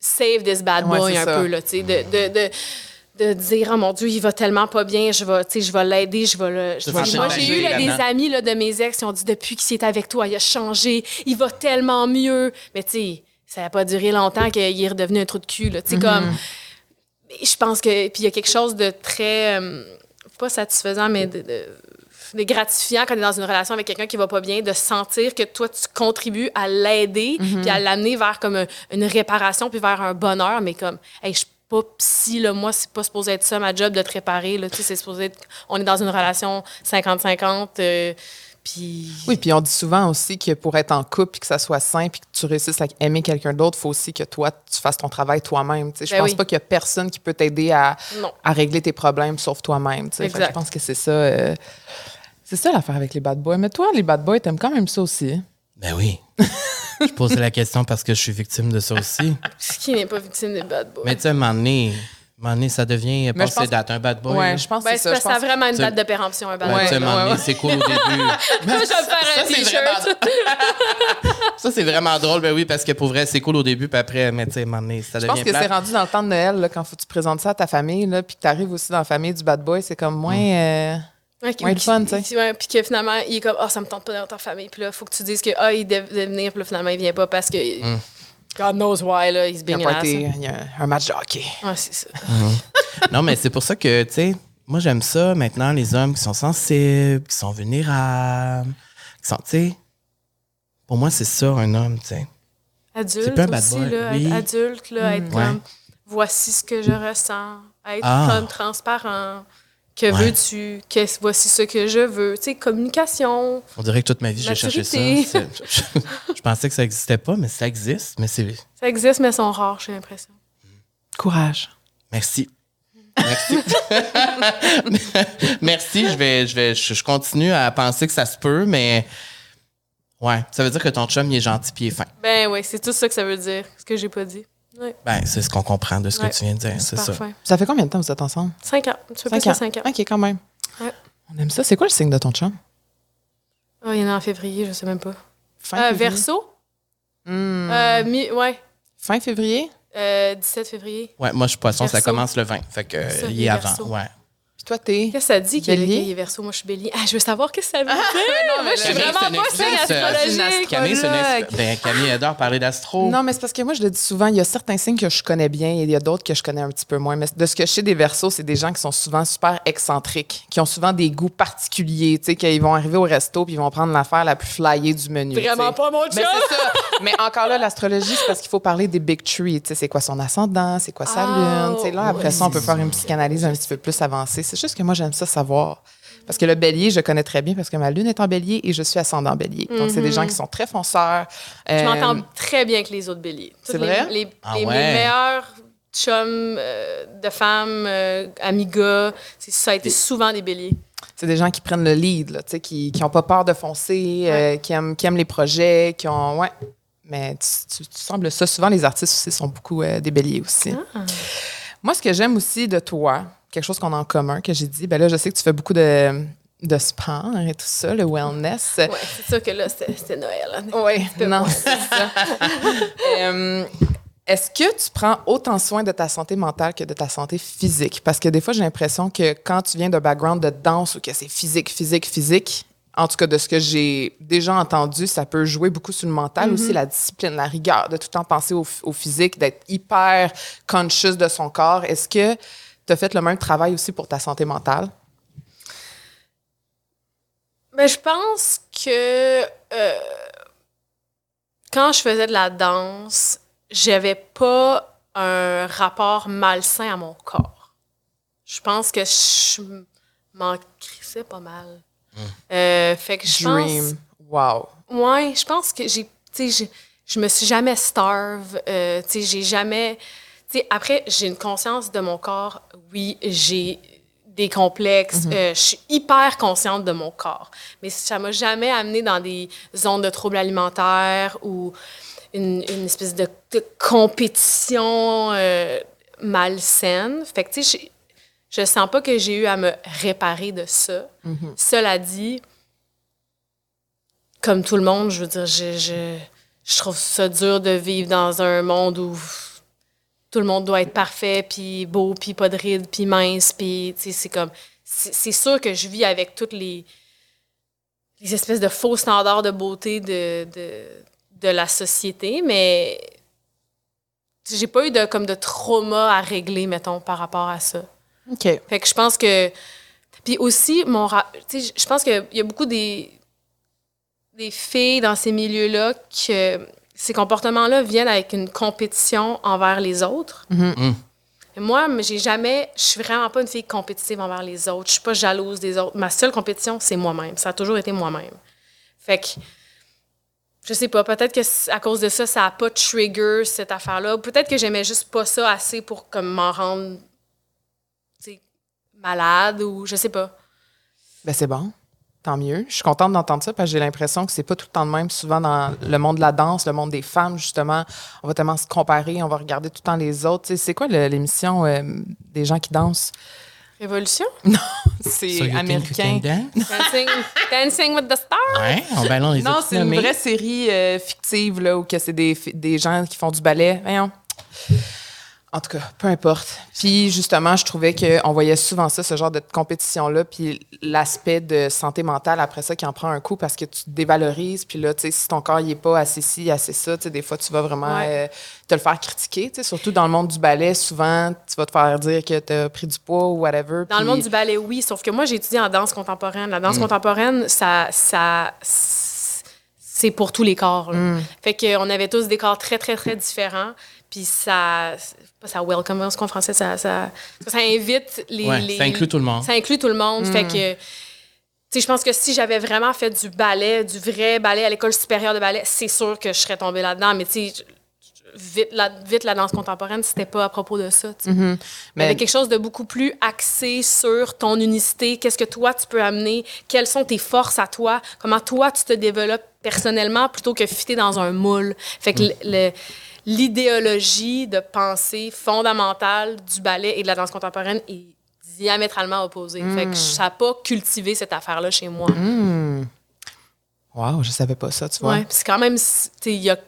Save this bad boy, un ça. peu, là, tu sais, de... de, de de dire oh mon dieu il va tellement pas bien je vais je vais l'aider je vais le je vais- moi j'ai eu là, des amis là, de mes ex qui ont dit depuis qu'il est avec toi il a changé il va tellement mieux. Mais tu sais ça n'a pas duré longtemps qu'il est redevenu un trou de cul là. Tu sais comme mais je pense que puis il y a quelque chose de très euh, pas satisfaisant mais de, de- de gratifiant quand tu es dans une relation avec quelqu'un qui va pas bien de sentir que toi tu contribues à l'aider puis à l'amener vers comme un- une réparation puis vers un bonheur mais comme hey, je pas psy là moi c'est pas supposé être ça ma job de te réparer là tu sais c'est supposé être on est dans une relation 50-50 euh, puis Oui, puis on dit souvent aussi que pour être en couple, puis que ça soit sain, puis que tu réussisses à aimer quelqu'un d'autre, il faut aussi que toi, tu fasses ton travail toi-même. tu sais. Je Ben pense oui. pas qu'il y a personne qui peut t'aider à, à régler tes problèmes sauf toi-même. tu sais. Je pense que c'est ça. euh, c'est ça l'affaire avec les bad boys. Mais toi, les bad boys, t'aimes quand même ça aussi. Ben oui. je posais la question parce que je suis victime de ça aussi. qui n'est pas victime des bad boys Mais tu sais, à un moment donné, à un moment donné, ça devient Mais je pense- date, un bad boy. ouais, là. je pense ben, que c'est c'est ça. Je a vraiment une date de péremption un bad Ouais, boy tu sais, à un ouais, moment donné, ouais. c'est cool au début. je vais me faire un Ça, c'est t-shirt vraiment- Ça, c'est vraiment drôle, ben oui, parce que pour vrai, c'est cool au début, puis après, mais tu sais, à un moment donné, ça Je devient pense que plate. c'est rendu dans le temps de Noël, là, quand faut que tu présentes ça à ta famille, là, puis que tu arrives aussi dans la famille du bad boy, c'est comme moins. euh, Ouais, fun, tu sais. ouais, puis que finalement, il est comme, ah, ça me tente pas dans ta famille. Puis là, il faut que tu dises que, ah, il devait venir, puis là, finalement, il vient pas parce que. God knows why, là, he's il été- ass. il y a un match de hockey. Ouais, c'est ça. Non, mais c'est pour ça que, tu sais, moi, j'aime ça maintenant, les hommes qui sont sensibles, qui sont vulnérables, qui sont, tu sais, pour moi, c'est ça, un homme, tu sais. Adulte pas un bad aussi, boy, là, oui. être adulte, là, être Ouais. comme, voici ce que je ressens, être Ah. comme transparent. Que Ouais. veux-tu? Que voici ce que je veux. Tu sais, communication. On dirait que toute ma vie, j'ai cherché ça. Je, je pensais que ça existait pas, mais ça existe. Mais c'est. Ça existe, mais elles sont rares, j'ai l'impression. Courage. Merci. Merci. Merci. Je vais, je vais, je, je continue à penser que ça se peut, mais ouais, ça veut dire que ton chum il est gentil puis il est fin. Ben oui, c'est tout ça que ça veut dire, ce que j'ai pas dit. Ben, c'est ce qu'on comprend de ce que tu viens de dire, c'est ça. Ça fait combien de temps que vous êtes ensemble? Cinq ans. Tu Cinq plus ans. cinq ans. OK, quand même. Ouais. On aime ça. C'est quoi le signe de ton chum? Ah, il y en a en février, je sais même pas. Fin Euh, verso? Hmm. Euh, mi- ouais. Fin février? Euh, 17 février. Ouais, moi je suis poisson, ça commence le 20. Fait que euh, il est avant. Ouais. Puis toi, t'es. Qu'est-ce que ça dit qu'il est, verso? Moi, je suis bélier. Ah, je veux savoir qu'est-ce que ça veut dire. non, moi, je suis Camille, vraiment pas signe astrologique. Camille, c'est ben, Camille adore parler d'astro. Non, mais c'est parce que moi, je le dis souvent, il y a certains signes que je connais bien et il y a d'autres que je connais un petit peu moins. Mais de ce que je sais des versos, c'est des gens qui sont souvent super excentriques, qui ont souvent des goûts particuliers, tu sais, qu'ils vont arriver au resto puis ils vont prendre l'affaire la plus flyée du menu. Vraiment pas mon Mais chum. c'est ça. Mais encore là, l'astrologie, c'est parce qu'il faut parler des big trees. Tu sais, c'est quoi son ascendant, c'est quoi sa Ah, lune. Tu sais, là, après ça, on peut faire une psychanalyse un petit peu plus avancée. C'est juste que moi, j'aime ça savoir. Parce que le bélier, je connais très bien parce que ma lune est en bélier et je suis ascendant bélier. Donc, c'est des gens qui sont très fonceurs. Je Euh, m'entends très bien avec les autres béliers. c'est les- vrai? Les, Ah les- ouais? mes meilleurs chums euh, de femmes, euh, amis gars, c'est- ça a été souvent des béliers. C'est des gens qui prennent le lead, là, tu sais, qui n'ont pas peur de foncer, euh, qui, aiment, qui aiment les projets, qui ont. Ouais. Mais tu, tu- tu sembles ça. Souvent, les artistes aussi sont beaucoup euh, des béliers aussi. Moi, ce que j'aime aussi de toi, quelque chose qu'on a en commun, que j'ai dit, ben là, je sais que tu fais beaucoup de, de sport et tout ça, le wellness. Ouais, c'est sûr que là, c'était c'était Noël. hein. Oui, non, c'est ça. Euh, Est-ce que tu prends autant soin de ta santé mentale que de ta santé physique? Parce que des fois, j'ai l'impression que quand tu viens d'un background de danse ou que c'est physique, physique, physique, en tout cas de ce que j'ai déjà entendu, ça peut jouer beaucoup sur le mental aussi, la discipline, la rigueur, de tout le temps penser au, au physique, d'être hyper conscious de son corps. Est-ce que tu as fait le même travail aussi pour ta santé mentale? Ben, je pense que euh, quand je faisais de la danse, j'avais pas un rapport malsain à mon corps. Je pense que je m'en crissais pas mal. Euh, fait que je pense. Dream. Wow. Ouais, je pense que j'ai. Tu sais, je- je me suis jamais starve. euh, tu sais, j'ai jamais. Tu sais, après, j'ai une conscience de mon corps. Oui, j'ai des complexes. euh, je suis hyper consciente de mon corps. Mais ça m'a jamais amené dans des zones de troubles alimentaires ou une, une espèce de, de compétition euh, malsaine. Fait que, tu sais, je sens pas que j'ai eu à me réparer de ça. Cela dit, comme tout le monde, je veux dire, je, je, je trouve ça dur de vivre dans un monde où tout le monde doit être parfait, puis beau, puis pas de rides, puis mince, puis c'est comme... C'est c'est sûr que je vis avec toutes les, les espèces de faux standards de beauté de, de, de la société, mais j'ai pas eu de, comme de trauma à régler, mettons, par rapport à ça. OK. Fait que je pense que. Puis aussi, mon. ra- Tu sais, je pense qu'il y a beaucoup des. des filles dans ces milieux-là que ces comportements-là viennent avec une compétition envers les autres. Et moi, mais j'ai jamais. Je suis vraiment pas une fille compétitive envers les autres. Je suis pas jalouse des autres. Ma seule compétition, c'est moi-même. Ça a toujours été moi-même. Fait que. Je sais pas, peut-être que à cause de ça, ça a pas trigger cette affaire-là. Ou Peut-être que j'aimais juste pas ça assez pour comme m'en rendre malade ou je sais pas. Ben c'est bon. Tant mieux. Je suis contente d'entendre ça parce que j'ai l'impression que c'est pas tout le temps de même. Souvent dans le monde de la danse, le monde des femmes, justement, on va tellement se comparer, on va regarder tout le temps les autres. Tu sais, c'est quoi l'émission euh, des gens qui dansent? Révolution? C'est So think you américain. Dancing, Dancing with the Stars? Ouais, on ben non, les Non, c'est une nommés? vraie série euh, fictive, là, où c'est des, des gens qui font du ballet. Voyons. En tout cas, peu importe. Puis justement, je trouvais qu'on voyait souvent ça, ce genre de compétition-là, puis l'aspect de santé mentale après ça qui en prend un coup parce que tu te dévalorises, puis là, tu sais, si ton corps il est pas assez ci, assez ça, tu sais, des fois, tu vas vraiment Ouais. euh, te le faire critiquer, tu sais, surtout dans le monde du ballet, souvent, tu vas te faire dire que tu as pris du poids ou whatever. Dans le monde du ballet, oui, sauf que moi, j'ai étudié en danse contemporaine. La danse contemporaine, ça, ça, c'est pour tous les corps. là. Fait qu'on avait tous des corps très, très, très différents. Puis ça, ça welcome, en français, ça, ça, ça invite les, Ouais, les- ça inclut tout le monde. Ça inclut tout le monde. Fait que, tu sais, je pense que si j'avais vraiment fait du ballet, du vrai ballet à l'école supérieure de ballet, c'est sûr que je serais tombée là-dedans. Mais tu sais, vite la, vite la danse contemporaine, c'était pas à propos de ça. y Mais- quelque chose de beaucoup plus axé sur ton unicité, qu'est-ce que toi tu peux amener, quelles sont tes forces à toi, comment toi tu te développes personnellement plutôt que fitter dans un moule? Fait que le- le- l'idéologie de pensée fondamentale du ballet et de la danse contemporaine est diamétralement opposée. Fait que ça n'a pas cultivé cette affaire-là chez moi. Wow, je savais pas ça, tu vois. Ouais, puis c'est quand même, y a-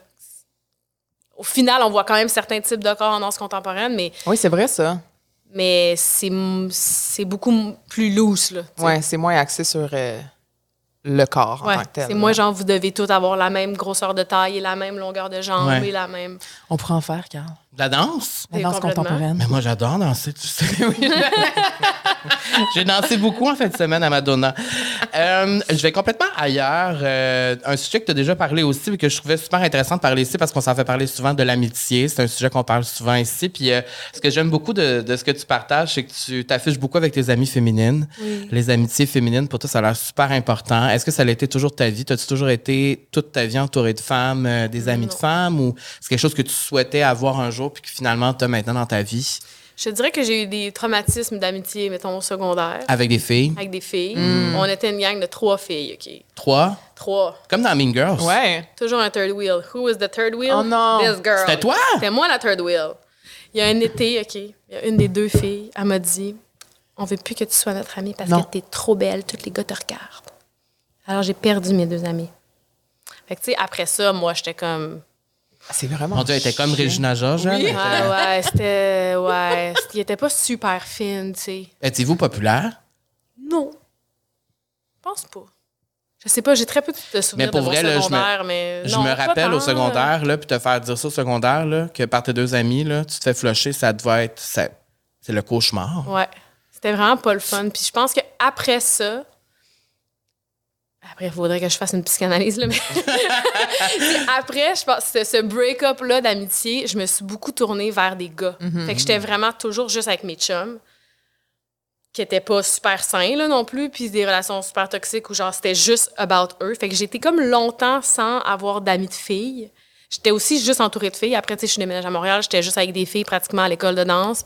au final, on voit quand même certains types de corps en danse contemporaine, mais Oui, c'est vrai ça. mais c'est c'est beaucoup plus loose, là. Ouais, c'est moins axé sur euh, le corps en tant que tel. c'est moi, genre, vous devez tous avoir la même grosseur de taille et la même longueur de jambe Ouais. et la même. On pourrait en faire, Carl. De La danse? La danse contemporaine. Mais moi, j'adore danser, tu sais. J'ai dansé beaucoup en fin de semaine à Madonna. Euh, je vais complètement ailleurs. Euh, un sujet que tu as déjà parlé aussi, mais que je trouvais super intéressant de parler ici parce qu'on s'en fait parler souvent de l'amitié. C'est un sujet qu'on parle souvent ici. Puis euh, ce que j'aime beaucoup de, de ce que tu partages, c'est que tu t'affiches beaucoup avec tes amies féminines. Les amitiés féminines, pour toi, ça a l'air super important. Est-ce que ça a été toujours ta vie? As-tu toujours été toute ta vie entourée de femmes, euh, des amis de femmes? Ou c'est quelque chose que tu souhaitais avoir un jour puis que finalement tu as maintenant dans ta vie? Je te dirais que j'ai eu des traumatismes d'amitié, mettons, au secondaire, Avec des filles? avec des filles. Hmm. On était une gang de trois filles, OK? Trois? Trois. Comme dans Mean Girls. Ouais. Toujours un third wheel. Who was the third wheel? Oh non. This girl. C'était toi? C'était moi la third wheel. Il y a un été, OK, il y a une des deux filles, elle m'a dit On veut plus que tu sois notre amie parce Non. que t'es trop belle, tous les gars te regardent. Alors j'ai perdu mes deux amis. Fait que, tu sais, après ça, moi, j'étais comme. C'est vraiment. Mon Dieu, elle était comme. Regina George. Oui. Elle Ouais, était- ouais, c'était. Ouais, c'était- il était pas super fine, tu sais. Étiez-vous populaire? Non. Je pense pas. Je sais pas, j'ai très peu de souvenirs Mais pour de mon vrai, là, je me- secondaire, mais Je non, me rappelle tant, au secondaire, là, puis te faire dire ça au secondaire, là, que par tes deux amis, là, tu te fais flusher, ça devait être. ça- C'est le cauchemar. Ouais. C'était vraiment pas le fun. Puis je pense qu'après ça, après, il faudrait que je fasse une psychanalyse, là, mais après, je pense, ce, ce break-up-là d'amitié, je me suis beaucoup tournée vers des gars. Fait que j'étais vraiment toujours juste avec mes chums, qui étaient pas super sains, là, non plus, puis des relations super toxiques où, genre, c'était juste about eux. Fait que j'étais comme longtemps sans avoir d'amis de filles. J'étais aussi juste entourée de filles. Après, tu sais, je suis déménagée à Montréal, j'étais juste avec des filles pratiquement à l'école de danse.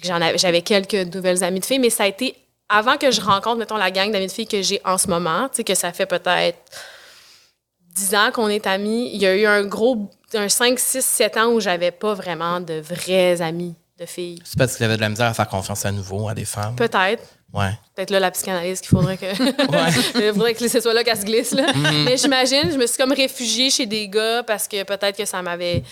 J'avais quelques nouvelles amies de filles, mais ça a été avant que je rencontre, mettons, la gang d'amis de filles que j'ai en ce moment, tu sais, que ça fait peut-être 10 ans qu'on est amis. Il y a eu un gros, un 5, 6, 7 ans où j'avais pas vraiment de vrais amis de filles. C'est parce que tu avais de la misère à faire confiance à nouveau à des femmes. Peut-être. Ouais. Peut-être là la psychanalyse qu'il faudrait que. Il faudrait que ce soit là qu'elle se glisse. Là. Mm-hmm. Mais j'imagine, je me suis comme réfugiée chez des gars parce que peut-être que ça m'avait.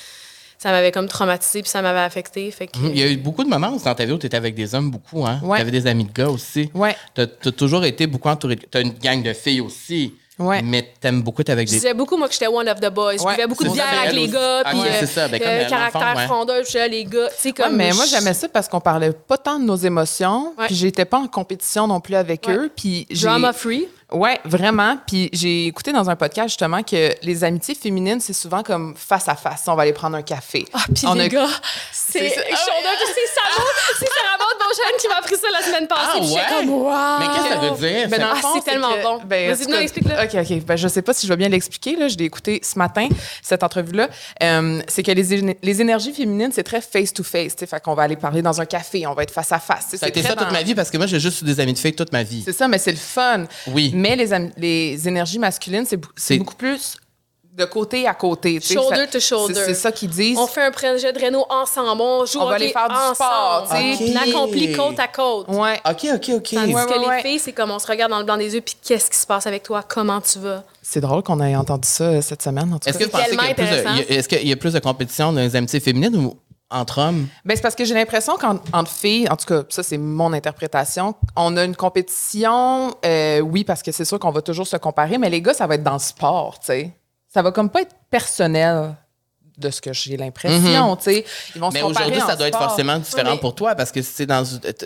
Ça m'avait comme traumatisée puis ça m'avait. Fait que... Mhm. Il y a eu beaucoup de moments où dans ta vie où tu étais avec des hommes beaucoup, hein? Ouais. Tu avais des amis de gars aussi. Ouais. Tu as, toujours été beaucoup entouré. Tu as une gang de filles aussi. Ouais. Mais t'aimes beaucoup être avec Je des. disais beaucoup, moi, que j'étais one of the boys. Je Ouais, buvais beaucoup de bière avec elle les gars. Ah Puis, ouais, euh, c'est ça, ben, comme euh, caractère ouais. frondeur, je disais, les gars. Tu sais, Ouais, comme. mais moi, je- j'aimais ça parce qu'on parlait pas tant de nos émotions, Ouais. puis j'étais pas en compétition non plus avec Ouais. eux, puis j'ai... Drama free. Ouais, vraiment. Puis j'ai écouté dans un podcast justement que les amitiés féminines, c'est souvent comme face à face. On va aller prendre un café. Ah, puis On les a- gars, c'est. C'est C'est ça. Sarah, c'est Sarah Maud Beauchesne qui m'a appris ça la semaine passée. Ah ouais? comme, wow. Mais qu'est-ce que ça veut dire? Ben, Ah, c'est tellement que- bon. ben, Vas-y, cas, explique-le. OK, OK. Ben, je sais pas si je vais bien l'expliquer. Là. Je l'ai écouté ce matin, cette entrevue-là. Euh, c'est que les, les énergies féminines, c'est très face-to-face. sais. Fait qu'on va aller parler dans un café, on va être face à face. Ça a C'est été ça toute dans- ma vie parce que moi, j'ai juste des amis de filles toute ma vie. C'est ça, mais c'est le fun. Oui. Mais les, les énergies masculines, c'est beaucoup plus de côté à côté. Shoulder Ça- to shoulder. C'est ça qu'ils disent. On fait un projet de réno ensemble, on joue On va aller faire du sport, tu sais. Accomplit côte à côte. Ouais. OK, OK, OK. Tandis Ouais, que ouais, les ouais. filles, c'est comme on se regarde dans le blanc des yeux, puis qu'est-ce qui se passe avec toi, comment tu vas? C'est drôle qu'on ait entendu ça euh, cette semaine, en tout Est-ce que vous pensez qu'il y a plus de compétition dans les amitiés féminines ou entre hommes? Ben, c'est parce que j'ai l'impression qu'entre filles, en tout cas, ça, c'est mon interprétation, on a une compétition, euh, oui, parce que c'est sûr qu'on va toujours se comparer, mais les gars, ça va être dans le sport, tu sais. Ça va comme pas être personnel de ce que j'ai l'impression, tu sais. Ils vont Mais aujourd'hui, ça doit être forcément différent Oui. pour toi parce que c'est dans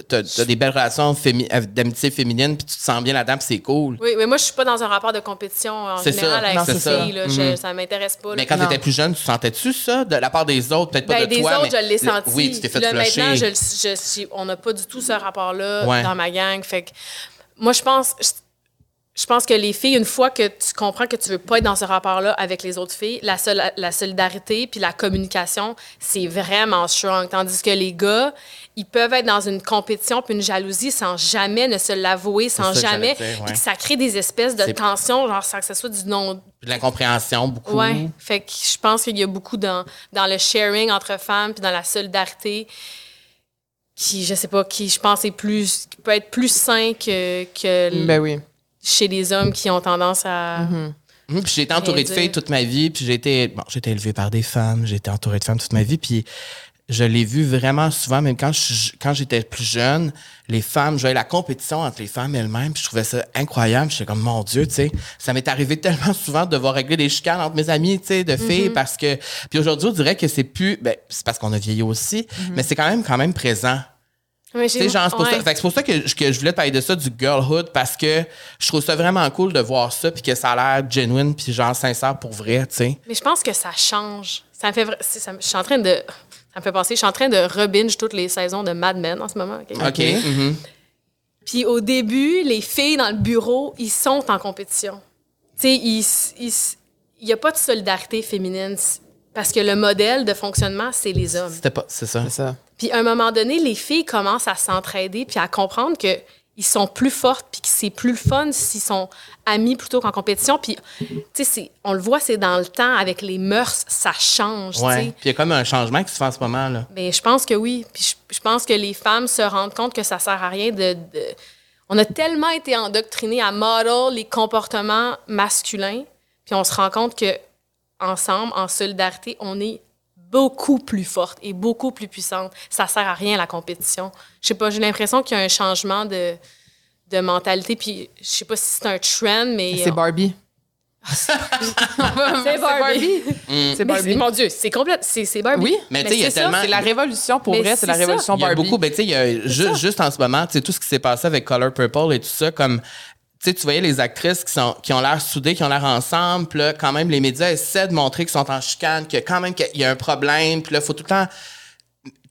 t'as, t'as des belles relations fémi- euh, d'amitié féminine puis tu te sens bien là-dedans puis c'est cool. Oui, mais moi, je suis pas dans un rapport de compétition en C'est général ça. avec Non, ces filles. Là. Je- ça m'intéresse pas. là. Mais quand tu étais plus jeune, tu sentais-tu ça de la part des autres, peut-être pas Ben, de des toi, autres, mais je l'ai le- senti. Oui, tu t'es fait Là, flusher. maintenant, je, le- je suis- on n'a pas du tout ce rapport-là Ouais. dans ma gang. Fait que moi, je pense, je, pense que les filles, une fois que tu comprends que tu veux pas être dans ce rapport-là avec les autres filles, la, sol- la solidarité puis la communication, c'est vraiment strong. Tandis que les gars, ils peuvent être dans une compétition puis une jalousie sans jamais ne se l'avouer, sans ça jamais. j'allais dire, ouais. Puis que ça crée des espèces de tensions, genre sans que ce soit du non Puis de l'incompréhension beaucoup. Ouais. Fait que je pense qu'il y a beaucoup dans, dans le sharing entre femmes puis dans la solidarité qui, je sais pas, qui, je pense, est plus, qui peut être plus sain que, que Ben oui. Chez les hommes qui ont tendance à. Puis j'ai été entourée de filles toute ma vie, puis j'ai été bon, été élevée par des femmes, j'ai été entourée de femmes toute ma vie, puis je l'ai vu vraiment souvent, même quand je- quand j'étais plus jeune, les femmes, je voyais la compétition entre les femmes elles-mêmes, puis je trouvais ça incroyable. J'étais comme, mon Dieu, tu sais, ça m'est arrivé tellement souvent de devoir régler des chicanes entre mes amis, tu sais, de filles, parce que... Puis aujourd'hui, on dirait que c'est plus... Ben, c'est parce qu'on a vieilli aussi, mais c'est quand même, quand même présent. Ouais, Tu sais, genre, c'est pour, ouais. ça, fait que c'est pour ça que, je- que je voulais te parler de ça, du girlhood, parce que je trouve ça vraiment cool de voir ça, puis que ça a l'air genuine, puis genre sincère pour vrai, tu sais. Mais je pense que ça change. Ça me fait. ça je suis en train de. Ça me fait penser. Je suis en train de rebinge toutes les saisons de Mad Men en ce moment. ok? Mhm. Puis au début, les filles dans le bureau, ils sont en compétition. Tu sais, il n'y a pas de solidarité féminine parce que le modèle de fonctionnement, c'est les hommes. C'était pas... C'est ça. C'est ça. Puis à un moment donné, les filles commencent à s'entraider puis à comprendre que ils sont plus fortes puis que c'est plus le fun s'ils sont amis plutôt qu'en compétition. Puis, tu sais, on le voit, c'est dans le temps, avec les mœurs, ça change, sais. Puis il y a comme un changement qui se fait en ce moment, là. Mais je pense que oui. Puis je, je pense que les femmes se rendent compte que ça sert à rien de. de- On a tellement été endoctrinés à model les comportements masculins, puis on se rend compte que ensemble, en solidarité, on est beaucoup plus forte et beaucoup plus puissante. Ça sert à rien la compétition. Je sais pas, j'ai l'impression qu'il y a un changement de, de mentalité, puis je sais pas si c'est un trend, mais C'est Barbie. C'est Barbie. C'est Mais Barbie. c'est- mon Dieu, c'est complète, c'est c'est Barbie. Oui, Mais tu sais, il y a c'est ça, tellement- C'est la révolution, pour Mais vrai, c'est la c'est ça. révolution Il y a Barbie. beaucoup, ben, tu sais, il y a ju- juste en ce moment, tu sais, tout ce qui s'est passé avec Color Purple et tout ça, comme, sais, tu voyais les actrices qui, sont, qui ont l'air soudées, qui ont l'air ensemble, puis là, quand même, les médias essaient de montrer qu'ils sont en chicane, que quand même, qu'il y a un problème, puis là, faut tout le temps.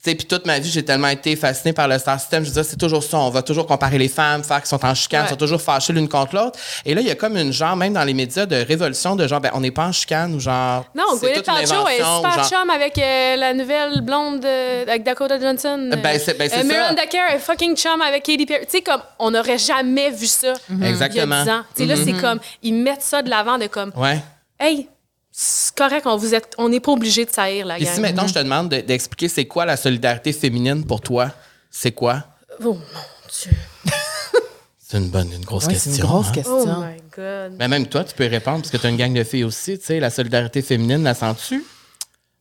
Sais, puis toute ma vie, j'ai tellement été fascinée par le star system. Je dire, c'est toujours ça. On va toujours comparer les femmes, faire qu'ils sont en chicane, Ouais. sont toujours fâchées l'une contre l'autre. Et là, il y a comme une genre, même dans les médias, de révolution de genre, ben, on n'est pas en chicane ou genre. Non, Gwyneth Paltrow est super genre- chum avec euh, la nouvelle blonde euh, avec Dakota Johnson. euh, Ben, c'est- ben, euh, ça. Miranda Kerr est fucking chum avec Katy Perry. Tu sais, comme, on n'aurait jamais vu ça Exactement. a 10 ans. Tu sais, là, c'est comme, ils mettent ça de l'avant de comme, Ouais. hey, c'est correct, on vous êtes, on n'est pas obligé de saillir la gang. si maintenant je te demande de- d'expliquer c'est quoi la solidarité féminine pour toi, c'est quoi? Oh mon Dieu. C'est une bonne, une grosse Ouais, c'est question. une grosse hein? question. Oh my God. Mais même toi, tu peux y répondre parce que tu as une gang de filles aussi. Tu sais, la solidarité féminine, la sens-tu?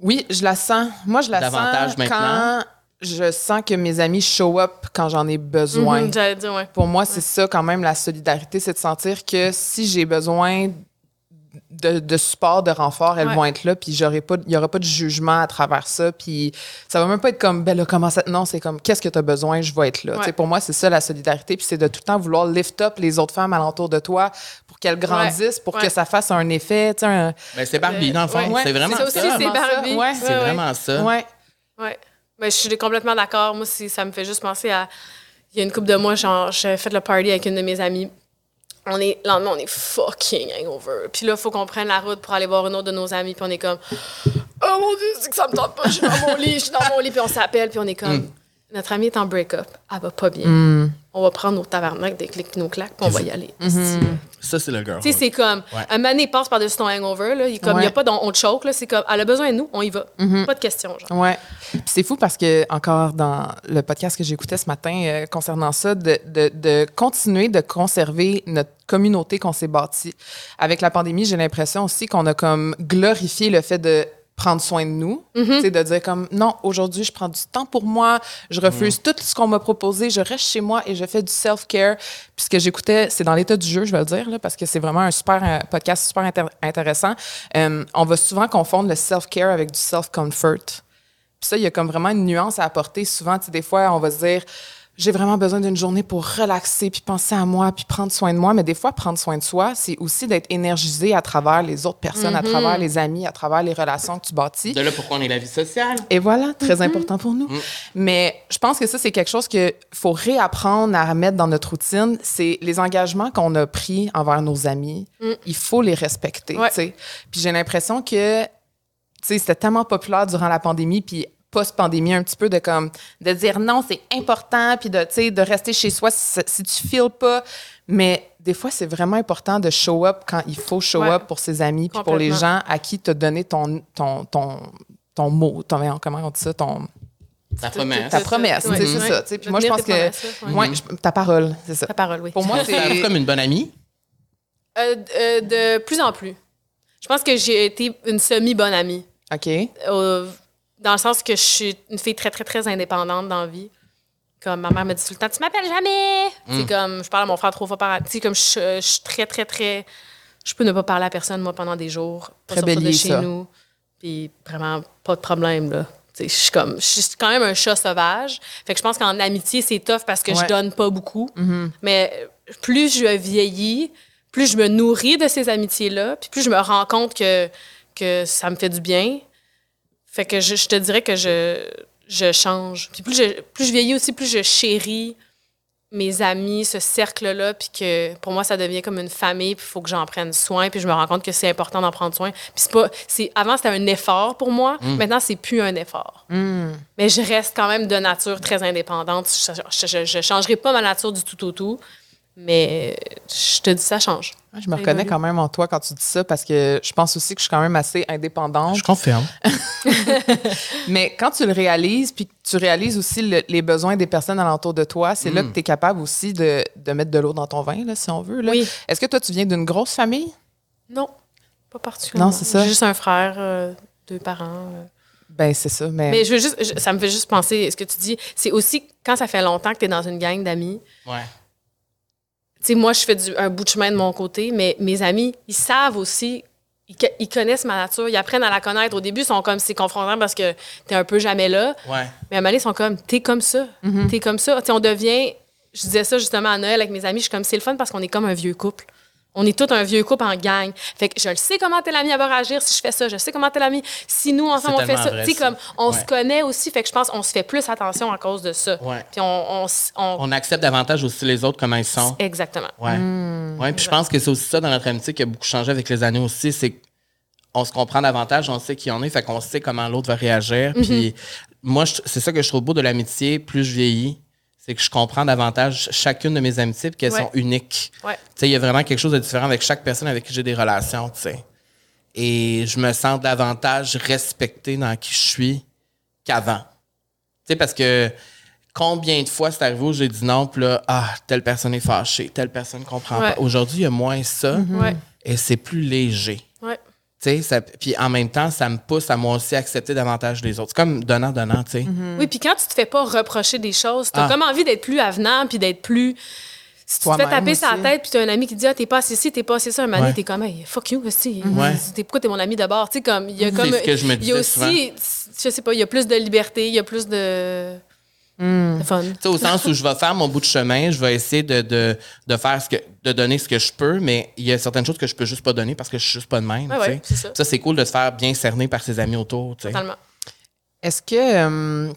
Oui, je la sens. Moi, je la Davantage sens maintenant? quand je sens que mes amis show up quand j'en ai besoin. Mhm, J'allais dire, ouais. Pour moi, c'est ça quand même la solidarité, c'est de sentir que si j'ai besoin de, de support, de renfort, elles Ouais. vont être là, puis j'aurai pas, il y aura pas de jugement à travers ça, puis ça va même pas être comme, ben là, comment ça... Non, c'est comme, qu'est-ce que tu as besoin, je vais être là. Ouais. Pour moi, c'est ça la solidarité, puis c'est de tout le temps vouloir lift up les autres femmes alentour de toi pour qu'elles grandissent, pour Ouais. que ça fasse un effet, tu sais, un- Ben, c'est Barbie, dans le fond. Ouais. C'est vraiment Ça c'est Barbie. ouais. C'est vraiment ça. Ouais. Ouais. Ben, je suis complètement d'accord. Moi, c'est- ça me fait juste penser à. Il y a une couple de mois, genre, j'avais fait le party avec une de mes amies. On est, le lendemain, on est fucking hangover. Puis là, faut qu'on prenne la route pour aller voir une autre de nos amis. Puis on est comme, oh mon Dieu, c'est que ça me tente pas. Je suis dans mon lit, je suis dans mon lit. Puis on s'appelle, puis on est comme, notre amie est en break-up. Elle va pas bien. On va prendre nos tabarnak, des clics nos claques, puis on va y aller. Ça, c'est le girl. Tu sais, c'est comme, Ouais. un il passe par-dessus ton hangover. Là. Il n'y Ouais. a pas d'on on te choke. là. C'est comme, elle a besoin de nous, on y va. Pas de question, genre. Ouais. Puis c'est fou parce que, encore dans le podcast que j'écoutais ce matin euh, concernant ça, de, de, de continuer de conserver notre communauté qu'on s'est bâtie. Avec la pandémie, j'ai l'impression aussi qu'on a comme glorifié le fait de prendre soin de nous, Tu sais, de dire comme non, aujourd'hui je prends du temps pour moi, je refuse tout ce qu'on m'a proposé, je reste chez moi et je fais du self-care. Puis ce que j'écoutais, c'est dans l'état du jeu, je vais le dire là, parce que c'est vraiment un super euh, podcast super intér- intéressant. Euh, on va souvent confondre le self-care avec du self-comfort. Puis ça, il y a comme vraiment une nuance à apporter. Souvent, tu sais, des fois, on va se dire, j'ai vraiment besoin d'une journée pour relaxer, puis penser à moi, puis prendre soin de moi. Mais des fois, prendre soin de soi, c'est aussi d'être énergisé à travers les autres personnes, à travers les amis, à travers les relations que tu bâtis. De là pourquoi on est la vie sociale. Et voilà, très important pour nous. Mais je pense que ça, c'est quelque chose qu'il faut réapprendre à mettre dans notre routine. C'est les engagements qu'on a pris envers nos amis. Il faut les respecter. Ouais. Puis j'ai l'impression que tu sais, c'était tellement populaire durant la pandémie, puis post-pandémie, un petit peu de comme de dire non, c'est important, puis de, tu sais, de rester chez soi si, si tu files pas. Mais des fois, c'est vraiment important de show up quand il faut show Ouais. up pour ses amis, puis pour les gens à qui tu as donné ton, ton, ton, ton mot, ton, comment on dit ça, ton, Ta promesse. ta promesse, c'est Ouais. ça. Puis moi, je pense que je- ta parole, c'est ça. Ta parole, oui. Pour moi, c'est comme une bonne amie? Euh, euh, de plus en plus. Je pense que j'ai été une semi-bonne amie. OK. Dans le sens que je suis une fille très, très, très indépendante dans la vie. Comme ma mère me dit tout le temps, tu m'appelles jamais. C'est comme, je parle à mon frère trois fois par an. Tu sais, comme je, je suis très, très, très. Je peux ne pas parler à personne, moi, pendant des jours. Pas Très sortir de chez ça. nous. Puis vraiment, pas de problème, là. Je suis comme, je suis quand même un chat sauvage. Fait que je pense qu'en amitié, c'est tough parce que Ouais. je donne pas beaucoup. Mais plus je vieillis, plus je me nourris de ces amitiés-là, puis plus je me rends compte que, que ça me fait du bien. Fait que je, je te dirais que je, je change. Puis plus je, plus je vieillis aussi, plus je chéris mes amis, ce cercle-là, puis que pour moi, ça devient comme une famille, puis il faut que j'en prenne soin, puis je me rends compte que c'est important d'en prendre soin. Puis c'est pas... c'est- Avant, c'était un effort pour moi. Maintenant, c'est plus un effort. Mais je reste quand même de nature très indépendante. Je, je, je changerai pas ma nature du tout au tout, mais je te dis, ça change. Je me reconnais quand même en toi quand tu dis ça parce que je pense aussi que je suis quand même assez indépendante. Je confirme. Mais quand tu le réalises, puis que tu réalises aussi le- les besoins des personnes alentour de toi, c'est Mm. là que tu es capable aussi de, de mettre de l'eau dans ton vin, là, si on veut. là. Oui. Est-ce que toi, tu viens d'une grosse famille? Non, pas particulièrement. Non, c'est ça. J'ai juste un frère, euh, deux parents. euh. Ben, c'est ça. Mais, Mais je veux juste, je- ça me fait juste penser, ce que tu dis, c'est aussi quand ça fait longtemps que tu es dans une gang d'amis. Ouais. Tu sais, moi, je fais du, un bout de chemin de mon côté, mais mes amis, ils savent aussi, ils, co- ils connaissent ma nature, ils apprennent à la connaître. Au début, ils sont comme, c'est confrontant parce que t'es un peu jamais là. Ouais. Mais à un moment donné, ils sont comme, t'es comme ça. T'es comme ça. Tu sais, on devient, je disais ça justement à Noël avec mes amis, je suis comme, c'est le fun parce qu'on est comme un vieux couple. On est tous un vieux couple en gang. Fait que je le sais comment tel ami va réagir si je fais ça. Je sais comment tel ami. Si nous, ensemble, on fait ça. Tu sais, comme, on Ouais. se connaît aussi. Fait que je pense qu'on se fait plus attention à cause de ça. Ouais. Puis on, on, on- On accepte davantage aussi les autres comment ils sont. Exactement. Ouais. Ouais, puis je pense que c'est aussi ça dans notre amitié qui a beaucoup changé avec les années aussi, c'est qu'on se comprend davantage, on sait qui on est, fait qu'on sait comment l'autre va réagir. Puis moi, c'est ça que je trouve beau de l'amitié, plus je vieillis, c'est que je comprends davantage chacune de mes amitiés, qu'elles Ouais. sont uniques. Ouais. Il y a vraiment quelque chose de différent avec chaque personne avec qui j'ai des relations, tu sais. Et je me sens davantage respecté dans qui je suis qu'avant. Parce que combien de fois c'est arrivé où j'ai dit non, puis là, ah, telle personne est fâchée, telle personne comprend Ouais. pas. Aujourd'hui, il y a moins ça Ouais. et c'est plus léger. Ouais. Tu sais, ça- puis en même temps, ça me pousse à moi aussi accepter davantage les autres. C'est comme donnant-donnant, tu sais. Oui, puis quand tu te fais pas reprocher des choses, t'as Ah. comme envie d'être plus avenant puis d'être plus. Si tu te fais taper sa tête puis t'as un ami qui dit Ah, t'es pas assez ci, t'es pas assez ça, un moment Ouais. t'es comme Hey, fuck you, aussi. T'es- Pourquoi t'es mon ami d'abord? Tu sais, comme, il y a comme. ce que je me Il y a disais aussi, je sais pas, il y a plus de liberté, il y a plus de. De fun. Tu sais, au sens où je vais faire mon bout de chemin, je vais essayer de, de, de faire ce que, de donner ce que je peux, mais il y a certaines choses que je peux juste pas donner parce que je suis juste pas de même. Ouais, ça. Ça, c'est cool de se faire bien cerner par ses amis autour, tu sais. Totalement. est-ce que. euh,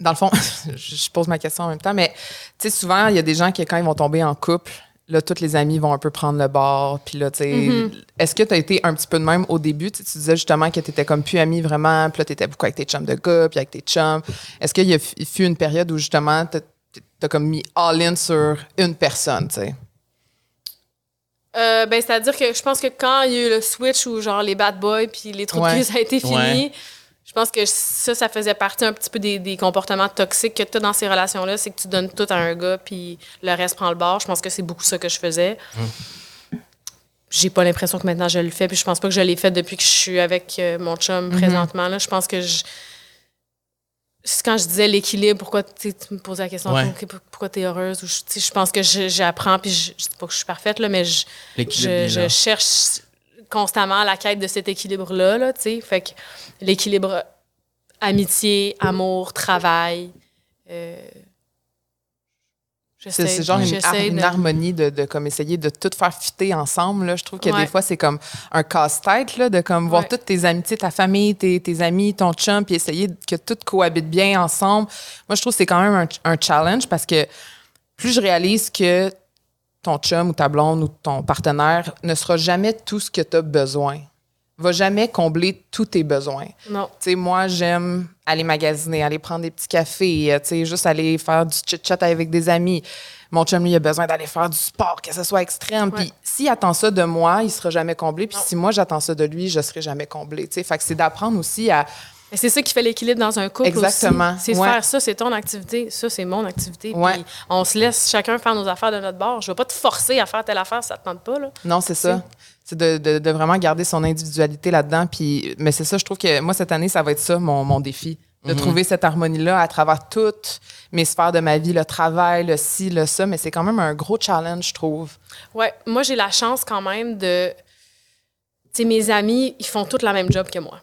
dans le fond, je je pose ma question en même temps, mais tu sais, souvent, il y a des gens qui, quand ils vont tomber en couple, là, tous les amis vont un peu prendre le bord. Puis là, tu sais, Mm-hmm. est-ce que tu as été un petit peu de même au début? Tu sais, tu disais justement que tu étais comme plus ami vraiment, puis là, tu étais beaucoup avec tes chums de gars, puis avec tes chums. Est-ce qu'il y a fut une période où justement, tu as comme mis all-in sur une personne, tu sais? Euh, ben, c'est-à-dire que je pense que quand il y a eu le switch où genre les bad boys puis les trous Ouais. de cul, ça a été fini, Ouais. Je pense que ça, ça faisait partie un petit peu des, des comportements toxiques que tu as dans ces relations-là. C'est que tu donnes tout à un gars puis le reste prend le bord. Je pense que c'est beaucoup ça que je faisais. J'ai pas l'impression que maintenant je le fais, puis je pense pas que je l'ai fait depuis que je suis avec euh, mon chum présentement. Là. Je pense que je. C'est quand je disais l'équilibre, pourquoi tu me posais la question, Ouais. pourquoi tu es heureuse? Ou je, pense que j'apprends, puis je, je dis pas que je suis parfaite, là, mais je, je, cherche constamment la quête de cet équilibre-là. Là, tu sais. fait que l'équilibre amitié, amour, travail. euh, C'est genre une, har- j'essaie une de- harmonie de, de comme essayer de tout faire fitter ensemble. Là. Je trouve que Ouais. des fois, c'est comme un casse-tête de comme voir toutes tes amitiés, ta famille, tes, tes amis, ton chum, puis essayer que tout cohabite bien ensemble. Moi, je trouve que c'est quand même un, un challenge parce que plus je réalise que ton chum ou ta blonde ou ton partenaire ne sera jamais tout ce que tu as besoin, va jamais combler tous tes besoins. Non. Tu sais, moi, j'aime aller magasiner, aller prendre des petits cafés, euh, tu sais, juste aller faire du chit-chat avec des amis. Mon chum, lui, il a besoin d'aller faire du sport, que ce soit extrême. Puis s'il attend ça de moi, il sera jamais comblé. Puis si moi, j'attends ça de lui, je serai jamais comblé. Tu sais, fait que c'est d'apprendre aussi à... Mais c'est ça qui fait l'équilibre dans un couple Exactement. aussi. C'est de Ouais. faire ça, c'est ton activité, ça, c'est mon activité. Ouais. Puis on se laisse chacun faire nos affaires de notre bord. Je vais pas te forcer à faire telle affaire si ça te tente pas. Là. Non, c'est ça. C'est de, de, de vraiment garder son individualité là-dedans. Puis, mais c'est ça, je trouve que moi, cette année, ça va être ça, mon, mon défi. De trouver cette harmonie-là à travers toutes mes sphères de ma vie, le travail, le ci, le ça. Mais c'est quand même un gros challenge, je trouve. Ouais, moi, j'ai la chance quand même de. Tu sais, mes amis, ils font tous la même job que moi.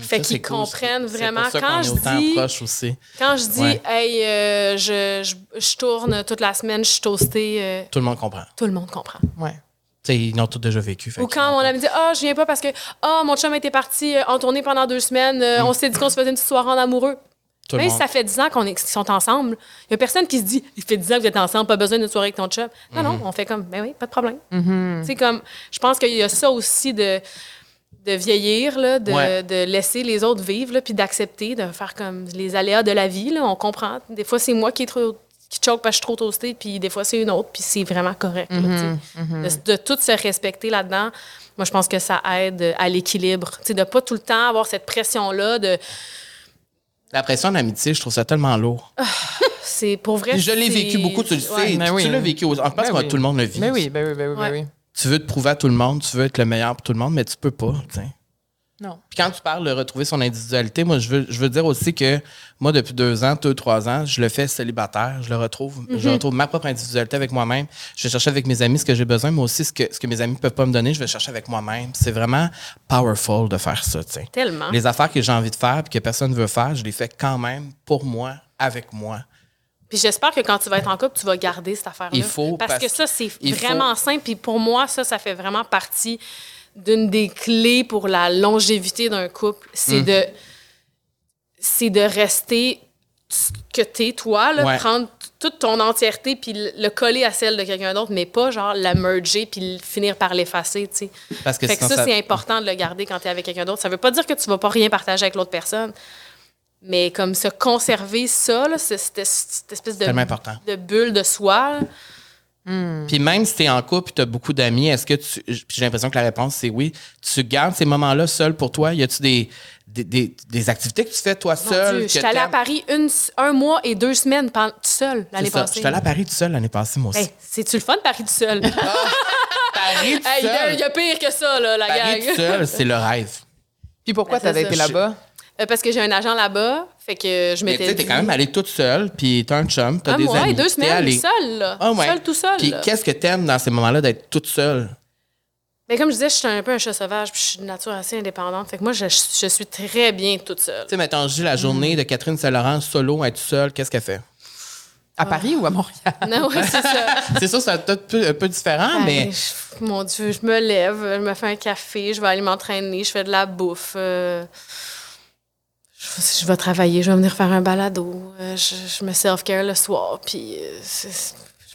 Fait qu'ils cool. comprennent vraiment. pour ça Quand je dis. aussi. Quand je dis, Ouais. hey, euh, je, je, je tourne toute la semaine, je suis toastée, euh, Tout le monde comprend. tout le monde comprend. Ouais. Tu sais, ils l'ont tous déjà vécu. Ou quand comprennent. ami dit, ah, je viens pas parce que, ah, mon chum était parti euh, en tournée pendant deux semaines, euh, on s'est dit qu'on se faisait une petite soirée en amoureux. Tout Même si ça fait 10 ans qu'on est- qu'ils sont ensemble, il y a personne qui se dit, il fait 10 ans que vous êtes ensemble, pas besoin d'une soirée avec ton chum. Non, non, on fait comme, ben oui, pas de problème. C'est comme, je pense qu'il y a ça aussi de, de vieillir, là, de, Ouais. de laisser les autres vivre, là, puis d'accepter, de faire comme les aléas de la vie. Là, on comprend. Des fois, c'est moi qui est trop qui choke parce que je suis trop toastée, puis des fois, c'est une autre, puis c'est vraiment correct. là, tu sais. de, de tout se respecter là-dedans, moi, je pense que ça aide à l'équilibre. De pas tout le temps avoir cette pression-là de... La pression en amitié, je trouve ça tellement lourd. C'est pour vrai. Puis je l'ai vécu beaucoup, tu le sais. Ouais. Ben tu oui. tu l'as vécu. Je pense Ben que oui. tout le monde le vit. Mais oui, ben oui, ben oui, ben Ouais. Tu veux te prouver à tout le monde, tu veux être le meilleur pour tout le monde, mais tu peux pas. tu sais. Non. Puis quand tu parles de retrouver son individualité, moi, je veux, je veux dire aussi que moi, depuis deux ans, deux, trois ans, je le fais célibataire. Je le retrouve. Je retrouve ma propre individualité avec moi-même. Je vais chercher avec mes amis ce que j'ai besoin, mais aussi ce que, ce que mes amis peuvent pas me donner, je vais chercher avec moi-même. C'est vraiment powerful de faire ça, tu sais. Tellement. Les affaires que j'ai envie de faire puis que personne ne veut faire, je les fais quand même pour moi, avec moi. Puis j'espère que quand tu vas être en couple, tu vas garder cette affaire-là. Il faut, Parce, parce que ça, c'est il faut- vraiment simple. Puis pour moi, ça, ça fait vraiment partie d'une des clés pour la longévité d'un couple. C'est Mm. de c'est de rester ce que t'es, toi, là, Ouais. prendre toute ton entièreté puis le le coller à celle de quelqu'un d'autre, mais pas genre la merger puis finir par l'effacer, tu sais. Parce que Fait que ça, ça- c'est important de le garder quand tu es avec quelqu'un d'autre. Ça veut pas dire que tu vas pas rien partager avec l'autre personne, mais comme se conserver ça, là, c'est- cette, cette espèce de, tellement important. de bulle de soi. là. Puis même si tu es en couple et tu as beaucoup d'amis, est-ce que tu. puis J'ai l'impression que la réponse, c'est oui. Tu gardes ces moments-là seul pour toi? Y a-tu des, des, des, des activités que tu fais toi seul? Que J'étais allée à? Paris une, un mois et deux semaines tout seul l'année passée. J'étais allé à Paris tout seul l'année passée, moi aussi. Hey, C'est-tu le fun, Paris tout seul? Paris tout Hey, Il y, a- seul. il y a pire que ça, là, la Paris gang. tout seul, c'est le rêve. Puis pourquoi Ben, t'avais ça. été là-bas? Euh, Parce que j'ai un agent là-bas, fait que je Mais tu m'étais sais, t'es dit- quand même allé toute seule, puis t'as un chum, t'as un des amis. et deux semaines, allé. seule, là. Ah ouais. Seule, tout seul. Puis qu'est-ce que t'aimes dans ces moments-là d'être toute seule? Mais comme je disais, je suis un peu un chat sauvage, puis je suis de nature assez indépendante. Fait que moi, je, je suis très bien toute seule. Tu sais, mettons, je dis la journée de Catherine Saint-Laurent solo, être seule, qu'est-ce qu'elle fait? À Paris ou à Montréal? Non, oui, c'est ça. c'est sûr, c'est un peu, un peu différent, mais Ben, je- mon Dieu, je me lève, je me fais un café, je vais aller m'entraîner, je fais de la bouffe. euh, je, je vais travailler, je vais venir faire un balado. euh, je, je me self-care le soir, puis euh,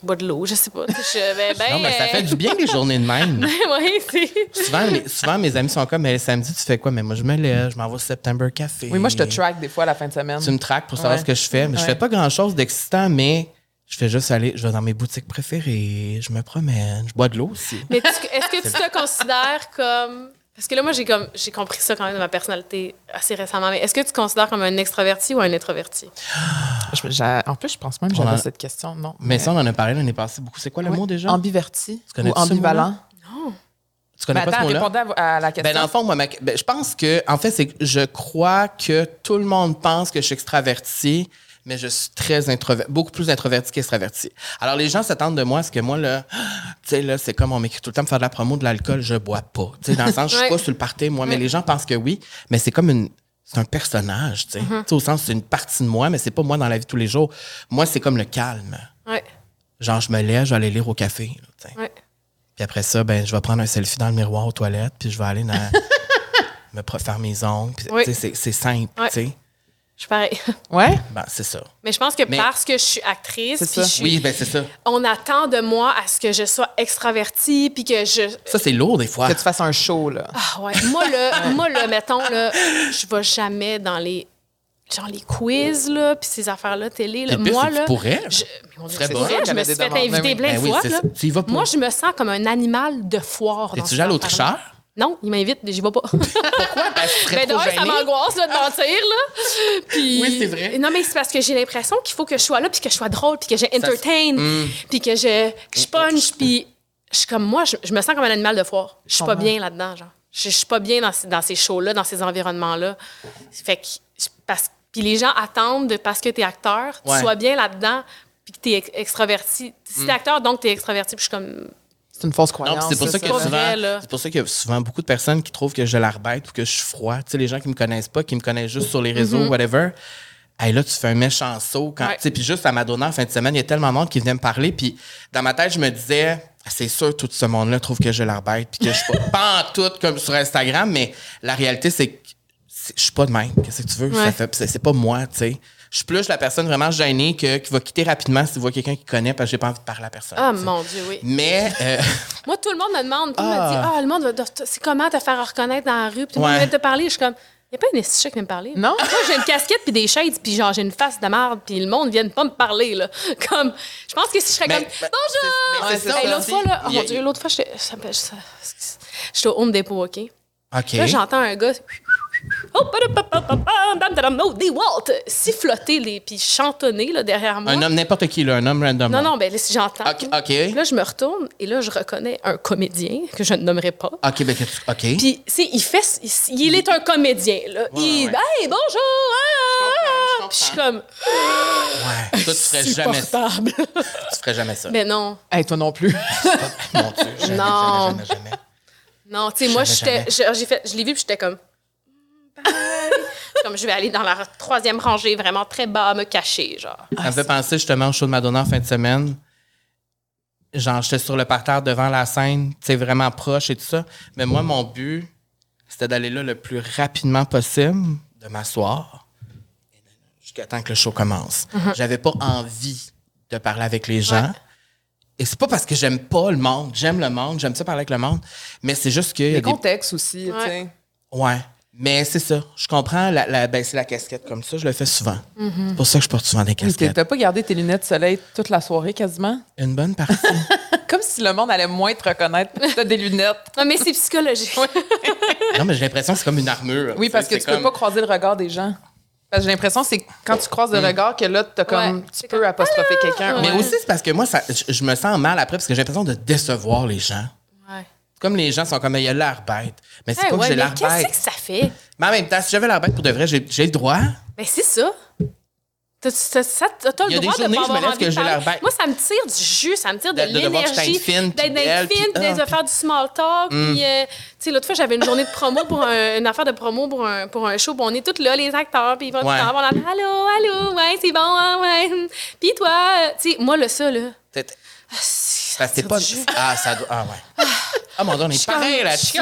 je bois de l'eau, je sais pas. Je, ben, ben, non, mais ça fait du bien des journées de même. oui, c'est. souvent, mes, souvent, mes amis sont comme, mais le samedi, tu fais quoi? Mais moi, je me lève, je m'en vais au September Café. Oui, moi, je te track des fois à la fin de semaine. Tu me traques pour savoir Ouais. ce que je fais. Mais je fais pas grand-chose d'excitant, mais je fais juste aller, je vais dans mes boutiques préférées, je me promène, je bois de l'eau aussi. Mais est-ce que tu te considères comme. Parce que là, moi, j'ai comme j'ai compris ça quand même de ma personnalité assez récemment. Mais est-ce que tu te considères comme un extraverti ou un introverti? Je- j'ai- en plus, je pense même que j'avais en- cette question. Non. Mais ça, on en a parlé l'année passée beaucoup. C'est quoi le Ouais. mot déjà? Ambiverti Tu connais ou ambivalent? Tu connais Ben, pas attends, ce mot-là? à, à la question. Ben, dans le fond, moi, ma- ben, je pense que, en fait, c'est je crois que tout le monde pense que je suis extraverti, mais je suis très introverti, beaucoup plus introverti qu'extraverti. Alors, les gens s'attendent de moi à ce que moi, là, tu sais, là, c'est comme on m'écrit tout le temps pour faire de la promo de l'alcool, je bois pas. Tu sais, dans le sens, je suis Ouais. pas sur le party, moi, mais les gens pensent que oui, mais c'est comme une. C'est un personnage, tu sais. Tu sais, au sens, c'est une partie de moi, mais c'est pas moi dans la vie de tous les jours. Moi, c'est comme le calme. Ouais. Genre, je me lève, je vais aller lire au café. là. Puis après ça, ben, je vais prendre un selfie dans le miroir aux toilettes, puis je vais aller dans- me faire mes ongles. Oui. C'est simple, tu sais. Je suis pareil. Ouais? Ben, c'est ça. Mais je pense que Mais- parce que je suis actrice, ça. je suis- Oui, ben c'est ça. on attend de moi à ce que je sois extravertie, puis que je. Ça, c'est lourd des fois. Que tu fasses un show, là. Ah ouais. Moi, là, moi, là, mettons, là, je vais jamais dans les. Genre les quiz, là, puis ces affaires-là, télé. Là. Le pire, moi, là. tu pourrais. Je, mais mon Dieu, je qu'elle me suis fait inviter Ben plein de fois. là. Moi, je me sens comme un animal de foire. Es-tu déjà à affaires-là. Non, il m'invite, j'y vais pas. Pourquoi? Parce que Ben, trop d'un, ça m'angoisse de mentir, là. Puis- Oui, c'est vrai. Non, mais c'est parce que j'ai l'impression qu'il faut que je sois là, puis que je sois drôle, puis que je entertain, Mm. puis que je, que je punch, puis je suis comme moi, je, je me sens comme un animal de foire. Je suis pas bien là-dedans, genre. Je, je suis pas bien dans, ces- dans ces shows-là, dans ces environnements-là. Fait que, parce, puis les gens attendent, de, parce que tu es acteur, tu Ouais. sois bien là-dedans, puis que tu es extraverti. Si Mm. t'es acteur, donc tu es extraverti, puis je suis comme. C'est une fausse croyance. c'est pour ça, c'est qu'il y a Pas souvent, pour ça qu'il y a souvent beaucoup de personnes qui trouvent que je l'arbête ou que je suis froid. Tu sais, les gens qui me connaissent pas, qui me connaissent juste sur les réseaux, whatever. Hey, là, tu fais un méchant saut. Quand. Ouais. Puis juste à Madonna, en fin de semaine, il y a tellement de monde qui venait me parler. Puis dans ma tête, je me disais, Ah, c'est sûr, tout ce monde-là trouve que je l'arbête. Puis que je suis pas, pas en tout comme sur Instagram. Mais la réalité, c'est que je suis pas de même. Qu'est-ce que tu veux? Ça Ouais. c'est pas moi, tu sais. Je suis plus la personne vraiment gênée que, qui va quitter rapidement si tu vois quelqu'un qui connaît parce que j'ai pas envie de parler à personne. Ah, tu mon Dieu, oui. Mais euh, Moi, tout le monde me demande, tout le monde me dit, Ah. ah, le monde c'est comment te faire reconnaître dans la rue, puis tout le Ouais. te parler. Je suis comme, il n'y a pas une estichée qui vient me parler. Non? Moi, j'ai une casquette puis des shades, puis genre, j'ai une face de merde, puis le monde vient pas me parler, là. Comme, je pense que si je serais Mais- comme, mais- bonjour! mais c'est Hey, l'autre fois, là, oh mon Dieu, l'autre fois, j'étais ça me- ça- j'étais au Home Depot, OK? OK. Là, j'entends un gars. Oh, des Walt! Siffloter, les, puis chantonner là, derrière moi. Un homme, n'importe qui, là, un homme random. Non, non, ben là, si j'entends. OK. OK, Là, je me retourne et là, je reconnais un comédien que je ne nommerai pas. OK, ben, OK. Puis, il fait. Il, est un comédien, là. il. Hey, bonjour! ah, Je suis comme. ouais. Toi, tu ferais jamais ça. Tu ferais jamais ça. Mais non. Hey, toi non plus. Non. Non, tu sais, moi, j'étais. j'ai fait- Je l'ai vu, puis j'étais comme. Bye. comme je vais aller dans la troisième rangée, vraiment très bas, me cacher, genre. Ça me fait penser justement au show de Madonna en fin de semaine. Genre, j'étais sur le parterre devant la scène, tu sais, vraiment proche et tout ça. Mais moi, mon but, c'était d'aller là le plus rapidement possible, de m'asseoir, jusqu'à temps que le show commence. J'avais pas envie de parler avec les gens. Ouais. Et c'est pas parce que j'aime pas le monde. J'aime le monde, j'aime ça parler avec le monde. Mais c'est juste que. y a Les des- contextes aussi, tu sais. Ouais. Mais c'est ça. Je comprends. La, la, baisser la casquette comme ça, je le fais souvent. C'est pour ça que je porte souvent des casquettes. T'as pas gardé tes lunettes de soleil toute la soirée quasiment? Une bonne partie. Comme si le monde allait moins te reconnaître parce que t'as des lunettes. Non, mais c'est psychologique. non, mais j'ai l'impression que c'est comme une armure. Oui, parce que C'est tu peux comme- pas croiser le regard des gens. Parce que j'ai l'impression que c'est quand tu croises le regard que là, t'as comme, Ouais. tu C'est peux comme, apostropher quelqu'un. Mais aussi, c'est parce que moi, ça, je, je me sens mal après parce que j'ai l'impression de décevoir les gens. Comme les gens sont comme, il y a l'air bête. Mais c'est Hey, pas que j'ai mais l'air qu'est-ce bête. que ça fait? Mais en même temps, si j'avais l'air bête pour de vrai, j'ai le droit. Ben, c'est ça. T'as le droit de pas avoir envie que de j'ai l'air bête. Moi, ça me tire du jus, ça me tire de, De- de l'énergie. fine, D'être d'être belle, puis- fine, puis ah, de faire du small talk. Puis, euh, tu sais, l'autre fois, j'avais une journée de promo pour un- une affaire de promo pour un, pour un show. Puis on est tous là, les acteurs, puis ils vont tout le temps, Allô, allô, ouais, c'est bon, hein, ouais. Puis toi, euh, tu sais, moi, le ça, là. Parce que c'est tire pas. Ah, ça doit. Ah, ouais. Ah, mon Dieu, on est pareil là-dessus.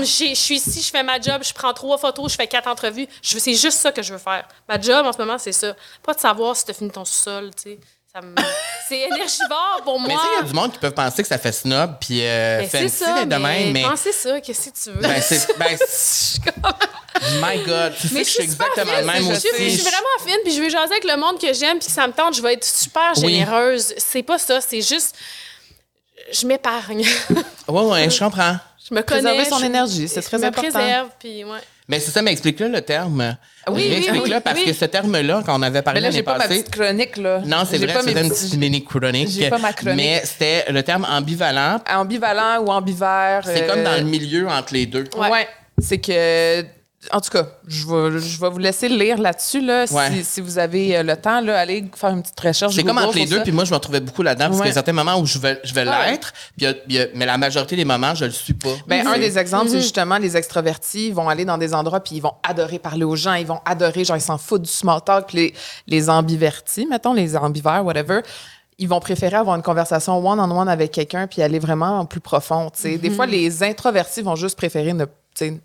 Je suis ici, je fais ma job, je prends trois photos, je fais quatre entrevues. C'est juste ça que je veux faire. Ma job en ce moment, c'est ça. Pas de savoir si tu as fini ton sous-sol, tu sais. Me- C'est énergivore pour Mais moi. tu sais, il y a du monde qui peuvent penser que ça fait snob puis euh, Ben, c'est fancy ça, de mais, même, mais. pensez ça, qu'est-ce que tu veux? Ben, c'est. Ben, My God, tu sais mais que je suis exactement fine, le même je aussi. suis- Je suis vraiment fine, puis je veux jaser avec le monde que j'aime, puis que ça me tente, je vais être super Oui. généreuse. C'est pas ça, c'est juste. Je m'épargne. Ouais, ouais, je comprends. je me connais. Préserver son je- énergie, c'est très je me important. préserve, puis ouais. Mais c'est ça, mais explique-le le terme. Oui, oui, Explique-le oui, parce oui. que ce terme-là, quand on avait Mais parlé là, l'année j'ai pas ma passée. petite chronique, là. Non, c'est vrai, pas c'était une petite mini chronique. J'ai pas ma chronique. Mais c'était le terme ambivalent. Ambivalent ou ambivert. C'est euh, comme dans le milieu entre les deux. Ouais. Ouais. C'est que. En tout cas, je vais, je vais vous laisser lire là-dessus. Là, si- Ouais. si, vous avez euh, le temps, là, allez faire une petite recherche. C'est comme entre les deux, puis moi, je me retrouvais beaucoup là-dedans, parce qu'il y a certains moments où je vais, je vais Ouais. l'être, mais la majorité des moments, je le suis pas. Ben, un des exemples, Mhm. c'est justement les extravertis. Ils vont aller dans des endroits puis ils vont adorer parler aux gens. Ils vont adorer, genre, ils s'en foutent du small talk. Puis les, les ambivertis, mettons, les ambivers, whatever, ils vont préférer avoir une conversation one-on-one avec quelqu'un puis aller vraiment en plus profond. tu sais. Des fois, les introvertis vont juste préférer ne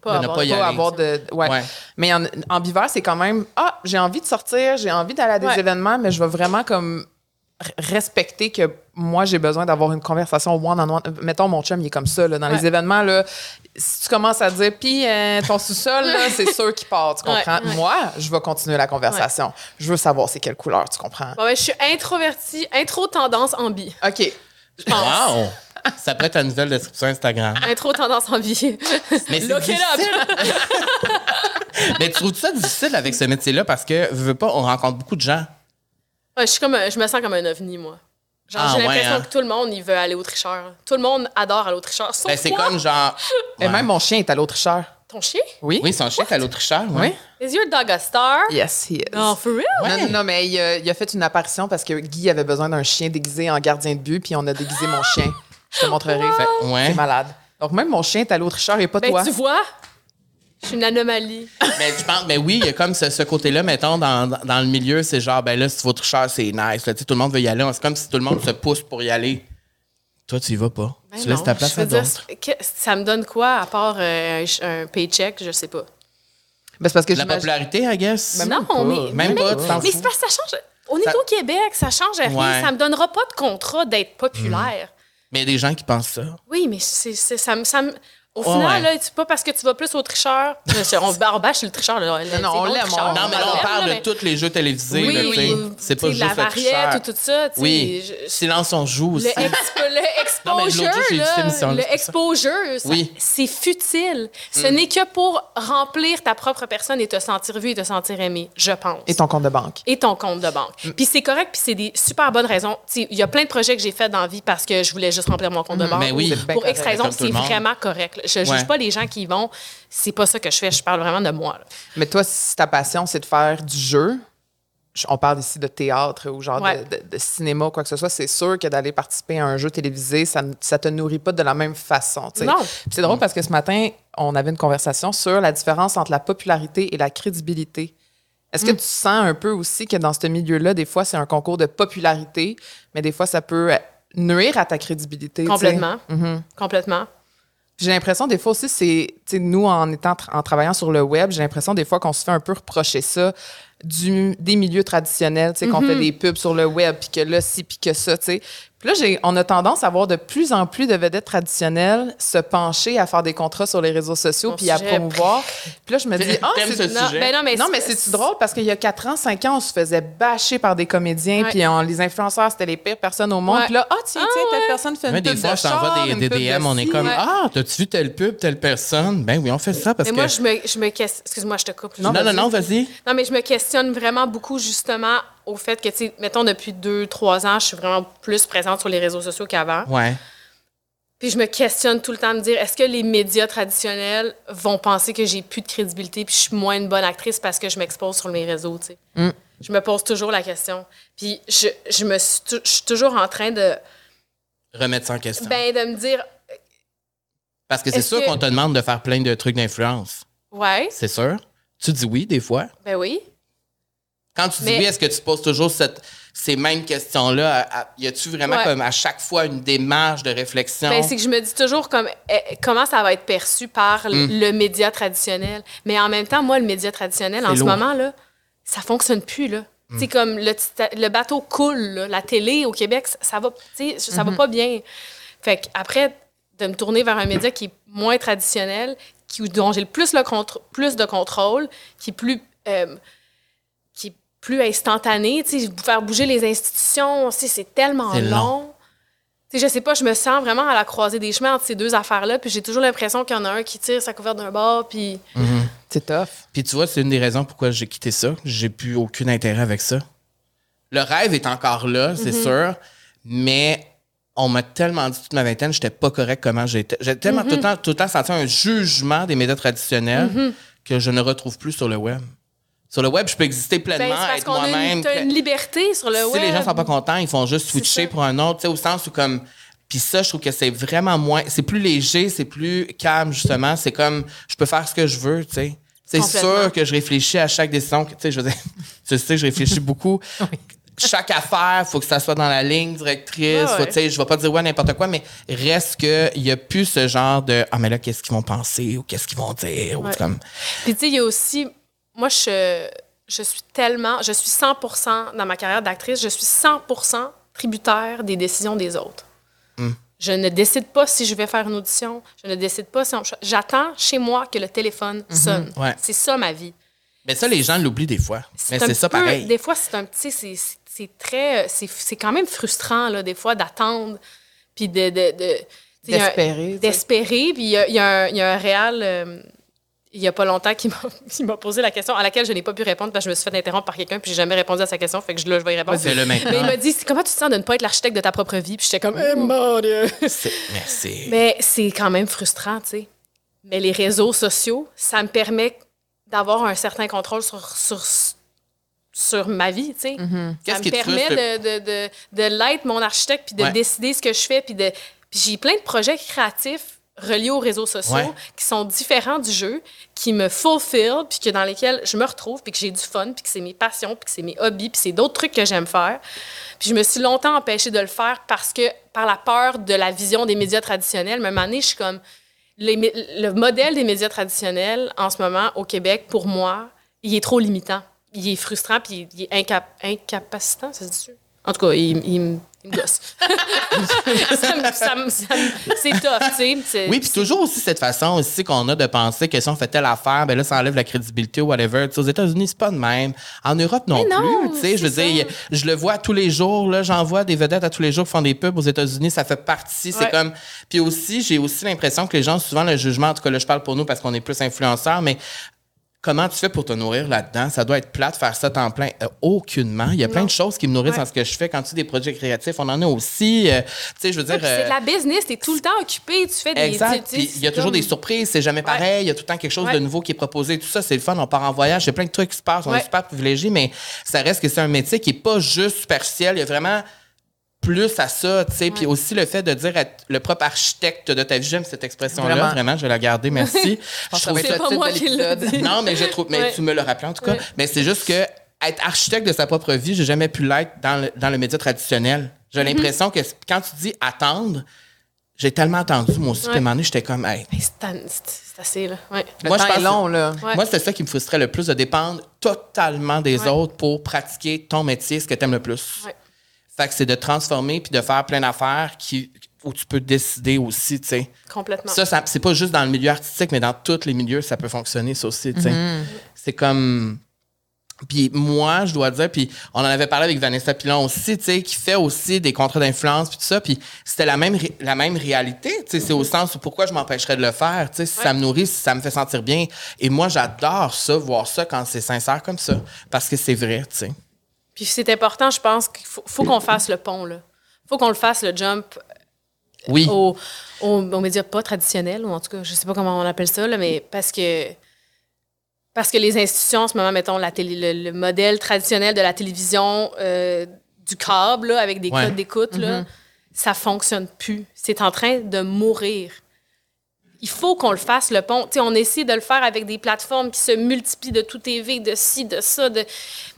Pas ne pas y aller. avoir de. Ouais. Ouais. Mais en, ambivers, c'est quand même Ah, j'ai envie de sortir, j'ai envie d'aller à des Ouais. événements, mais je vais vraiment comme respecter que moi, j'ai besoin d'avoir une conversation one-on-one. Mettons, mon chum, il est comme ça. Là, dans les événements, là, si tu commences à dire, puis euh, ton sous-sol, là, c'est sûr qu'il part, tu comprends? Ouais, ouais. Moi, je vais continuer la conversation. Je veux savoir c'est quelle couleur, tu comprends? Bon, ben, je suis introvertie, intro tendance ambi. OK. Wow! Ça pourrait être ta nouvelle description Instagram. Intro tendance ambi. Mais c'est Look it up. difficile. Mais tu trouves ça difficile avec ce métier-là parce que, veux, veux pas, on rencontre beaucoup de gens. Ouais, je, suis comme un- je me sens comme un ovni, moi. Genre, Ah, j'ai ouais, l'impression hein. que tout le monde, il veut aller au tricheur. Tout le monde adore aller au tricheur. Sauf Ben, c'est comme genre. Et même mon chien est à l'autricheur. ton chien? Oui? Oui, son chien est à l'Autricheur. Oui? Ouais. Is your dog a star? Yes, he is. Non, for real? Ouais. Non, non, mais il a fait une apparition parce que Guy avait besoin d'un chien déguisé en gardien de but, puis on a déguisé mon chien. Je te montrerai. Fait- ouais. C'est malade. Donc, même mon chien est à l'autricheur et pas Ben, toi. tu vois, je suis une anomalie. Mais je pense, mais oui, il y a comme ce, ce côté-là, mettons, dans, dans- dans le milieu, c'est genre, ben là, si tu vas au tricheur, c'est nice. là. Tout le monde veut y aller. C'est comme si tout le monde se pousse pour y aller. Toi, tu y vas pas. Ben tu laisses ta place à d'autres. ça me donne quoi à part euh, un ch- un paycheck, je sais pas. Ben, c'est parce que La popularité, I guess. Non, même pas. mais, Même mais- pas, mais c'est parce que ça change. On est Ça- au Québec, ça change rien. Ouais. Ça me donnera pas de contrat d'être populaire. Mais des gens qui pensent ça. Oui, mais c'est, ça ça me- Au final, ouais. là, c'est pas parce que tu vas plus au tricheur. On, on bâche sur le tricheur. Là, Non, non, on l'aime, on- Non, mais là, on parle de tous les jeux télévisés. Oui, c'est pas juste la variette ou tout ça. Oui. je- Silence, on joue aussi. Le, expo- le Non, mais l'autre exposure, là, le exposure, ça- Oui. Mm. c'est futile. Ce n'est que pour remplir ta propre personne et te sentir vu et te sentir aimé, je pense. Et ton compte de banque. Et ton compte de banque. Mm. Puis c'est correct, puis c'est des super bonnes raisons. Tu sais, Il y a plein de projets que j'ai faits dans la vie parce que je voulais juste remplir mon compte de banque. Mais Mm. oui. Pour X raisons, c'est vraiment correct. Je ne Ouais. juge pas les gens qui y vont. C'est pas ça que je fais. Je parle vraiment de moi. là. Mais toi, si ta passion, c'est de faire du jeu, je- on parle ici de théâtre ou genre Ouais. de, de- de cinéma, quoi que ce soit, c'est sûr que d'aller participer à un jeu télévisé, ça ne ça te nourrit pas de la même façon. Non. C'est drôle parce que ce matin, on avait une conversation sur la différence entre la popularité et la crédibilité. Est-ce que Mm. tu sens un peu aussi que dans ce milieu-là, des fois, c'est un concours de popularité, mais des fois, ça peut euh, nuire à ta crédibilité? Complètement. Mhm. Complètement. J'ai l'impression des fois aussi, c'est, tu sais, nous, en étant, en travaillant sur le web, j'ai l'impression des fois qu'on se fait un peu reprocher ça du, des milieux traditionnels, tu sais, qu'on fait des pubs sur le web, puis que là, ci, puis que ça, tu sais. Puis là, j'ai, on a tendance à voir de plus en plus de vedettes traditionnelles se pencher à faire des contrats sur les réseaux sociaux, Mon puis à promouvoir. Puis là, je me dis, ah, T'aimes c'est... ce Non, sujet? ben non, mais Non, mais c'est drôle? Parce qu'il y a 4 ans, 5 ans, on se faisait bâcher par des comédiens, Ouais. puis on- les influenceurs, c'était les pires personnes au monde. Ouais. Puis là, ah, tiens, Ah, tiens, telle ouais. personne fait une Mais pub des fois, de je t'envoie des, de DM, on est comme Ouais. Ah, t'as-tu vu telle pub, telle personne? Ben oui, on fait ça parce Mais que. moi, je me, je me questionne. Excuse-moi, je te coupe. non, non, non, vas-y. Non, mais je me questionne vraiment beaucoup, justement, au fait que, tu mettons, depuis deux, trois ans, je suis vraiment plus présente sur les réseaux sociaux qu'avant. Ouais. Puis je me questionne tout le temps de me dire, est-ce que les médias traditionnels vont penser que j'ai plus de crédibilité puis je suis moins une bonne actrice parce que je m'expose sur mes réseaux, tu sais? Mm. Je me pose toujours la question. Puis je, je me suis, je suis toujours en train de, Remettre ça en question. ben, de me dire, parce que c'est sûr qu'on te demande de faire plein de trucs d'influence. ouais, C'est sûr. Tu dis oui, des fois. ben oui. Quand tu dis oui, est-ce que tu poses toujours cette, ces mêmes questions-là? Y a-tu vraiment Ouais. comme à chaque fois une démarche de réflexion? Ben, c'est que je me dis toujours comme, eh, comment ça va être perçu par Mm. le média traditionnel? Mais en même temps, moi, le média traditionnel, en ce lourd. moment, là, ça fonctionne plus, là. Mm. C'est comme le, le bateau coule, là. la télé au Québec, ça, ça va, ça Mm-hmm. va pas bien. Fait après, de me tourner vers un média qui est moins traditionnel, qui, dont j'ai le plus, le contr- plus de contrôle, qui est plus, euh, plus instantané, tu sais, faire bouger les institutions, c'est tellement long. sais, je sais pas, je me sens vraiment à la croisée des chemins entre ces deux affaires-là, puis j'ai toujours l'impression qu'il y en a un qui tire sa couverte d'un bord, puis... C'est tough. Puis tu vois, c'est une des raisons pourquoi j'ai quitté ça. J'ai plus aucun intérêt avec ça. Le rêve est encore là, c'est sûr, mais on m'a tellement dit toute ma vingtaine, j'étais pas correct comment j'étais. J'ai tellement tout, le temps, tout le temps senti un jugement des médias traditionnels que je ne retrouve plus sur le web. Sur le web, je peux exister Ben, pleinement, c'est parce être moi-même. t'as une liberté sur le si web. les gens sont pas contents, ils font juste switcher pour un autre, tu sais, au sens où comme. Puis ça, je trouve que c'est vraiment moins. C'est plus léger, c'est plus calme, justement. C'est comme, je peux faire ce que je veux, tu sais. C'est sûr que je réfléchis à chaque décision. Tu sais, je veux dire, tu sais, je réfléchis beaucoup. Chaque affaire, il faut que ça soit dans la ligne directrice. Ouais, faut, ouais. tu sais, je vais pas dire ouais n'importe quoi, mais reste que il y a plus ce genre de ah mais là qu'est-ce qu'ils vont penser ou qu'est-ce qu'ils vont dire ou Ouais. comme Puis tu sais, il y a aussi... Moi, je, je suis tellement... Je suis 100% dans ma carrière d'actrice, je suis 100% tributaire des décisions des autres. Hmm. Je ne décide pas si je vais faire une audition. Je ne décide pas si on... J'attends chez moi que le téléphone sonne. Mhm. Ouais. C'est ça, ma vie. Mais ça les gens l'oublient des fois. Mais c'est ça peu- pareil. Des fois, c'est un petit. c'est- très. C'est quand même frustrant, là, des fois, d'attendre. Puis de. de, de D'espérer. D'espérer. Puis il y a, y a y a un réal. euh, il y a pas longtemps qui m'a posé la question à laquelle je n'ai pas pu répondre parce que je me suis fait interrompre par quelqu'un puis j'ai jamais répondu à sa question. Fait que je, là, je vais y répondre. C'est le Mais il maintenant. m'a dit comment tu te sens de ne pas être l'architecte de ta propre vie? Puis j'étais comme eh, mon Dieu. Merci. Mais c'est quand même frustrant, tu sais. Mais les réseaux sociaux, ça me permet d'avoir un certain contrôle sur, sur, sur ma vie, tu sais. Qu'est-ce Ça me permet de, de, de, de l'être mon architecte puis de Ouais. décider ce que je fais. Puis de... puis j'ai plein de projets créatifs reliés aux réseaux sociaux Ouais. qui sont différents du jeu, qui me fulfill, puis que dans lesquels je me retrouve, puis que j'ai du fun, puis que c'est mes passions, puis que c'est mes hobbies, puis c'est d'autres trucs que j'aime faire. Puis je me suis longtemps empêchée de le faire parce que, par la peur de la vision des médias traditionnels, moment donné, je suis comme... les le modèle des médias traditionnels, en ce moment, au Québec, pour moi, il est trop limitant. Il est frustrant, puis il est incap- incapacitant, ça se dit En tout cas, il, il me il me gosse. Ça me- ça me- ça me- c'est tough, tu sais. C'est- Oui, puis toujours aussi cette façon aussi qu'on a de penser que si on fait telle affaire, ben là, ça enlève la crédibilité ou whatever. Tu sais, aux États-Unis, c'est pas de même. En Europe non, Mais non, plus. Tu sais, je veux dire, je le vois tous les jours. Là, j'en vois des vedettes à tous les jours qui font des pubs aux États-Unis. Ça fait partie. C'est Ouais. comme. Puis aussi, j'ai aussi l'impression que les gens, souvent, le jugement, en tout cas, là, je parle pour nous parce qu'on est plus influenceurs, mais Comment tu fais pour te nourrir là-dedans? Ça doit être plat de faire ça temps plein. Euh, aucunement. Il y a plein de choses qui me nourrissent Ouais. dans ce que je fais. Quand tu dis des projets créatifs, on en a aussi. euh, tu sais, je veux dire. C'est euh, de la business, t'es tout le temps occupé, tu fais des... Exact. tu- tu- il y a toujours comme- des surprises, c'est jamais pareil. Il y a tout le temps quelque chose de nouveau qui est proposé. Tout ça, c'est le fun. On part en voyage, il y a plein de trucs qui se passent. On est super privilégiés, mais ça reste que c'est un métier qui est pas juste superficiel. Il y a vraiment plus à ça, tu sais. Puis aussi le fait de dire être le propre architecte de ta vie. J'aime cette expression-là. Vraiment. Vraiment. je vais la garder. Merci. Je ça pas moi qui l'ai dit. non, mais je trouve, mais Ouais. tu me le rappelles en tout cas. Ouais. Mais c'est juste que être architecte de sa propre vie, j'ai jamais pu l'être dans le, dans le média traditionnel. J'ai Mm-hmm. l'impression que quand tu dis attendre, j'ai tellement attendu, moi aussi, puis à j'étais comme, hey. C'est assez, là. Ouais. Le Moi, je temps pense est long, là. Ouais. Moi, c'est ça qui me frustrait le plus, de dépendre totalement des Ouais. autres pour pratiquer ton métier, ce que tu aimes le plus. Fait que c'est de transformer puis de faire plein d'affaires qui, où tu peux décider aussi, tu sais. Complètement. Ça, ça c'est pas juste dans le milieu artistique, mais dans tous les milieux, ça peut fonctionner, ça aussi, tu sais. Mm-hmm. C'est comme... Puis moi, je dois dire, puis on en avait parlé avec Vanessa Pilon aussi, tu sais, qui fait aussi des contrats d'influence, puis tout ça, puis c'était la même, la même réalité, tu sais, c'est au sens où pourquoi je m'empêcherais de le faire, tu sais, si ça me nourrit, si ça me fait sentir bien. Et moi, j'adore ça, voir ça quand c'est sincère comme ça, parce que c'est vrai, tu sais. Puis c'est important, je pense qu'il faut, faut qu'on fasse le pont, là. faut qu'on le fasse, le jump Oui. aux, aux, aux médias pas traditionnels, ou en tout cas, je sais pas comment on appelle ça, là, mais parce que, parce que les institutions, en ce moment, mettons, la télé, le, le modèle traditionnel de la télévision euh, du câble, là, avec des Ouais. codes d'écoute, là, ça fonctionne plus. C'est en train de mourir. Il faut qu'on le fasse, le pont. On essaie de le faire avec des plateformes qui se multiplient de tout TV, de ci, de ça. De...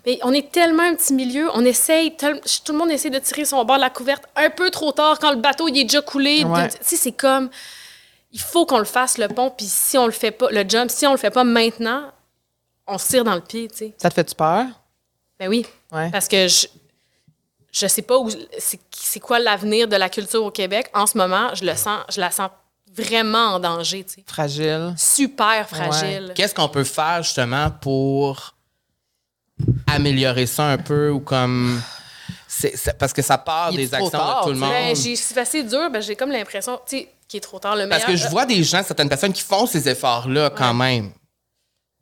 Mais on est tellement un petit milieu, on essaye, tel- tout le monde essaie de tirer son bord de la couverte un peu trop tard quand le bateau il est déjà coulé. Ouais. C'est comme. Il faut qu'on le fasse, le pont, puis si on le fait pas, le jump, si on le fait pas maintenant, on se tire dans le pied. Ça te fait-tu peur? Ben oui. Ouais. Parce que je je sais pas où c'est quoi l'avenir de la culture au Québec en ce moment, je le sens, je la sens vraiment en danger, tu sais. Fragile. Super fragile. Qu'est-ce qu'on peut faire justement pour améliorer ça un peu ou comme. parce que ça part des actions tard, de tout le monde. Ben, j'ai- c'est assez dur, ben, j'ai comme l'impression, tu sais, qu'il est trop tard. Le Parce meilleur, que je vois des gens, certaines personnes qui font ces efforts-là quand même.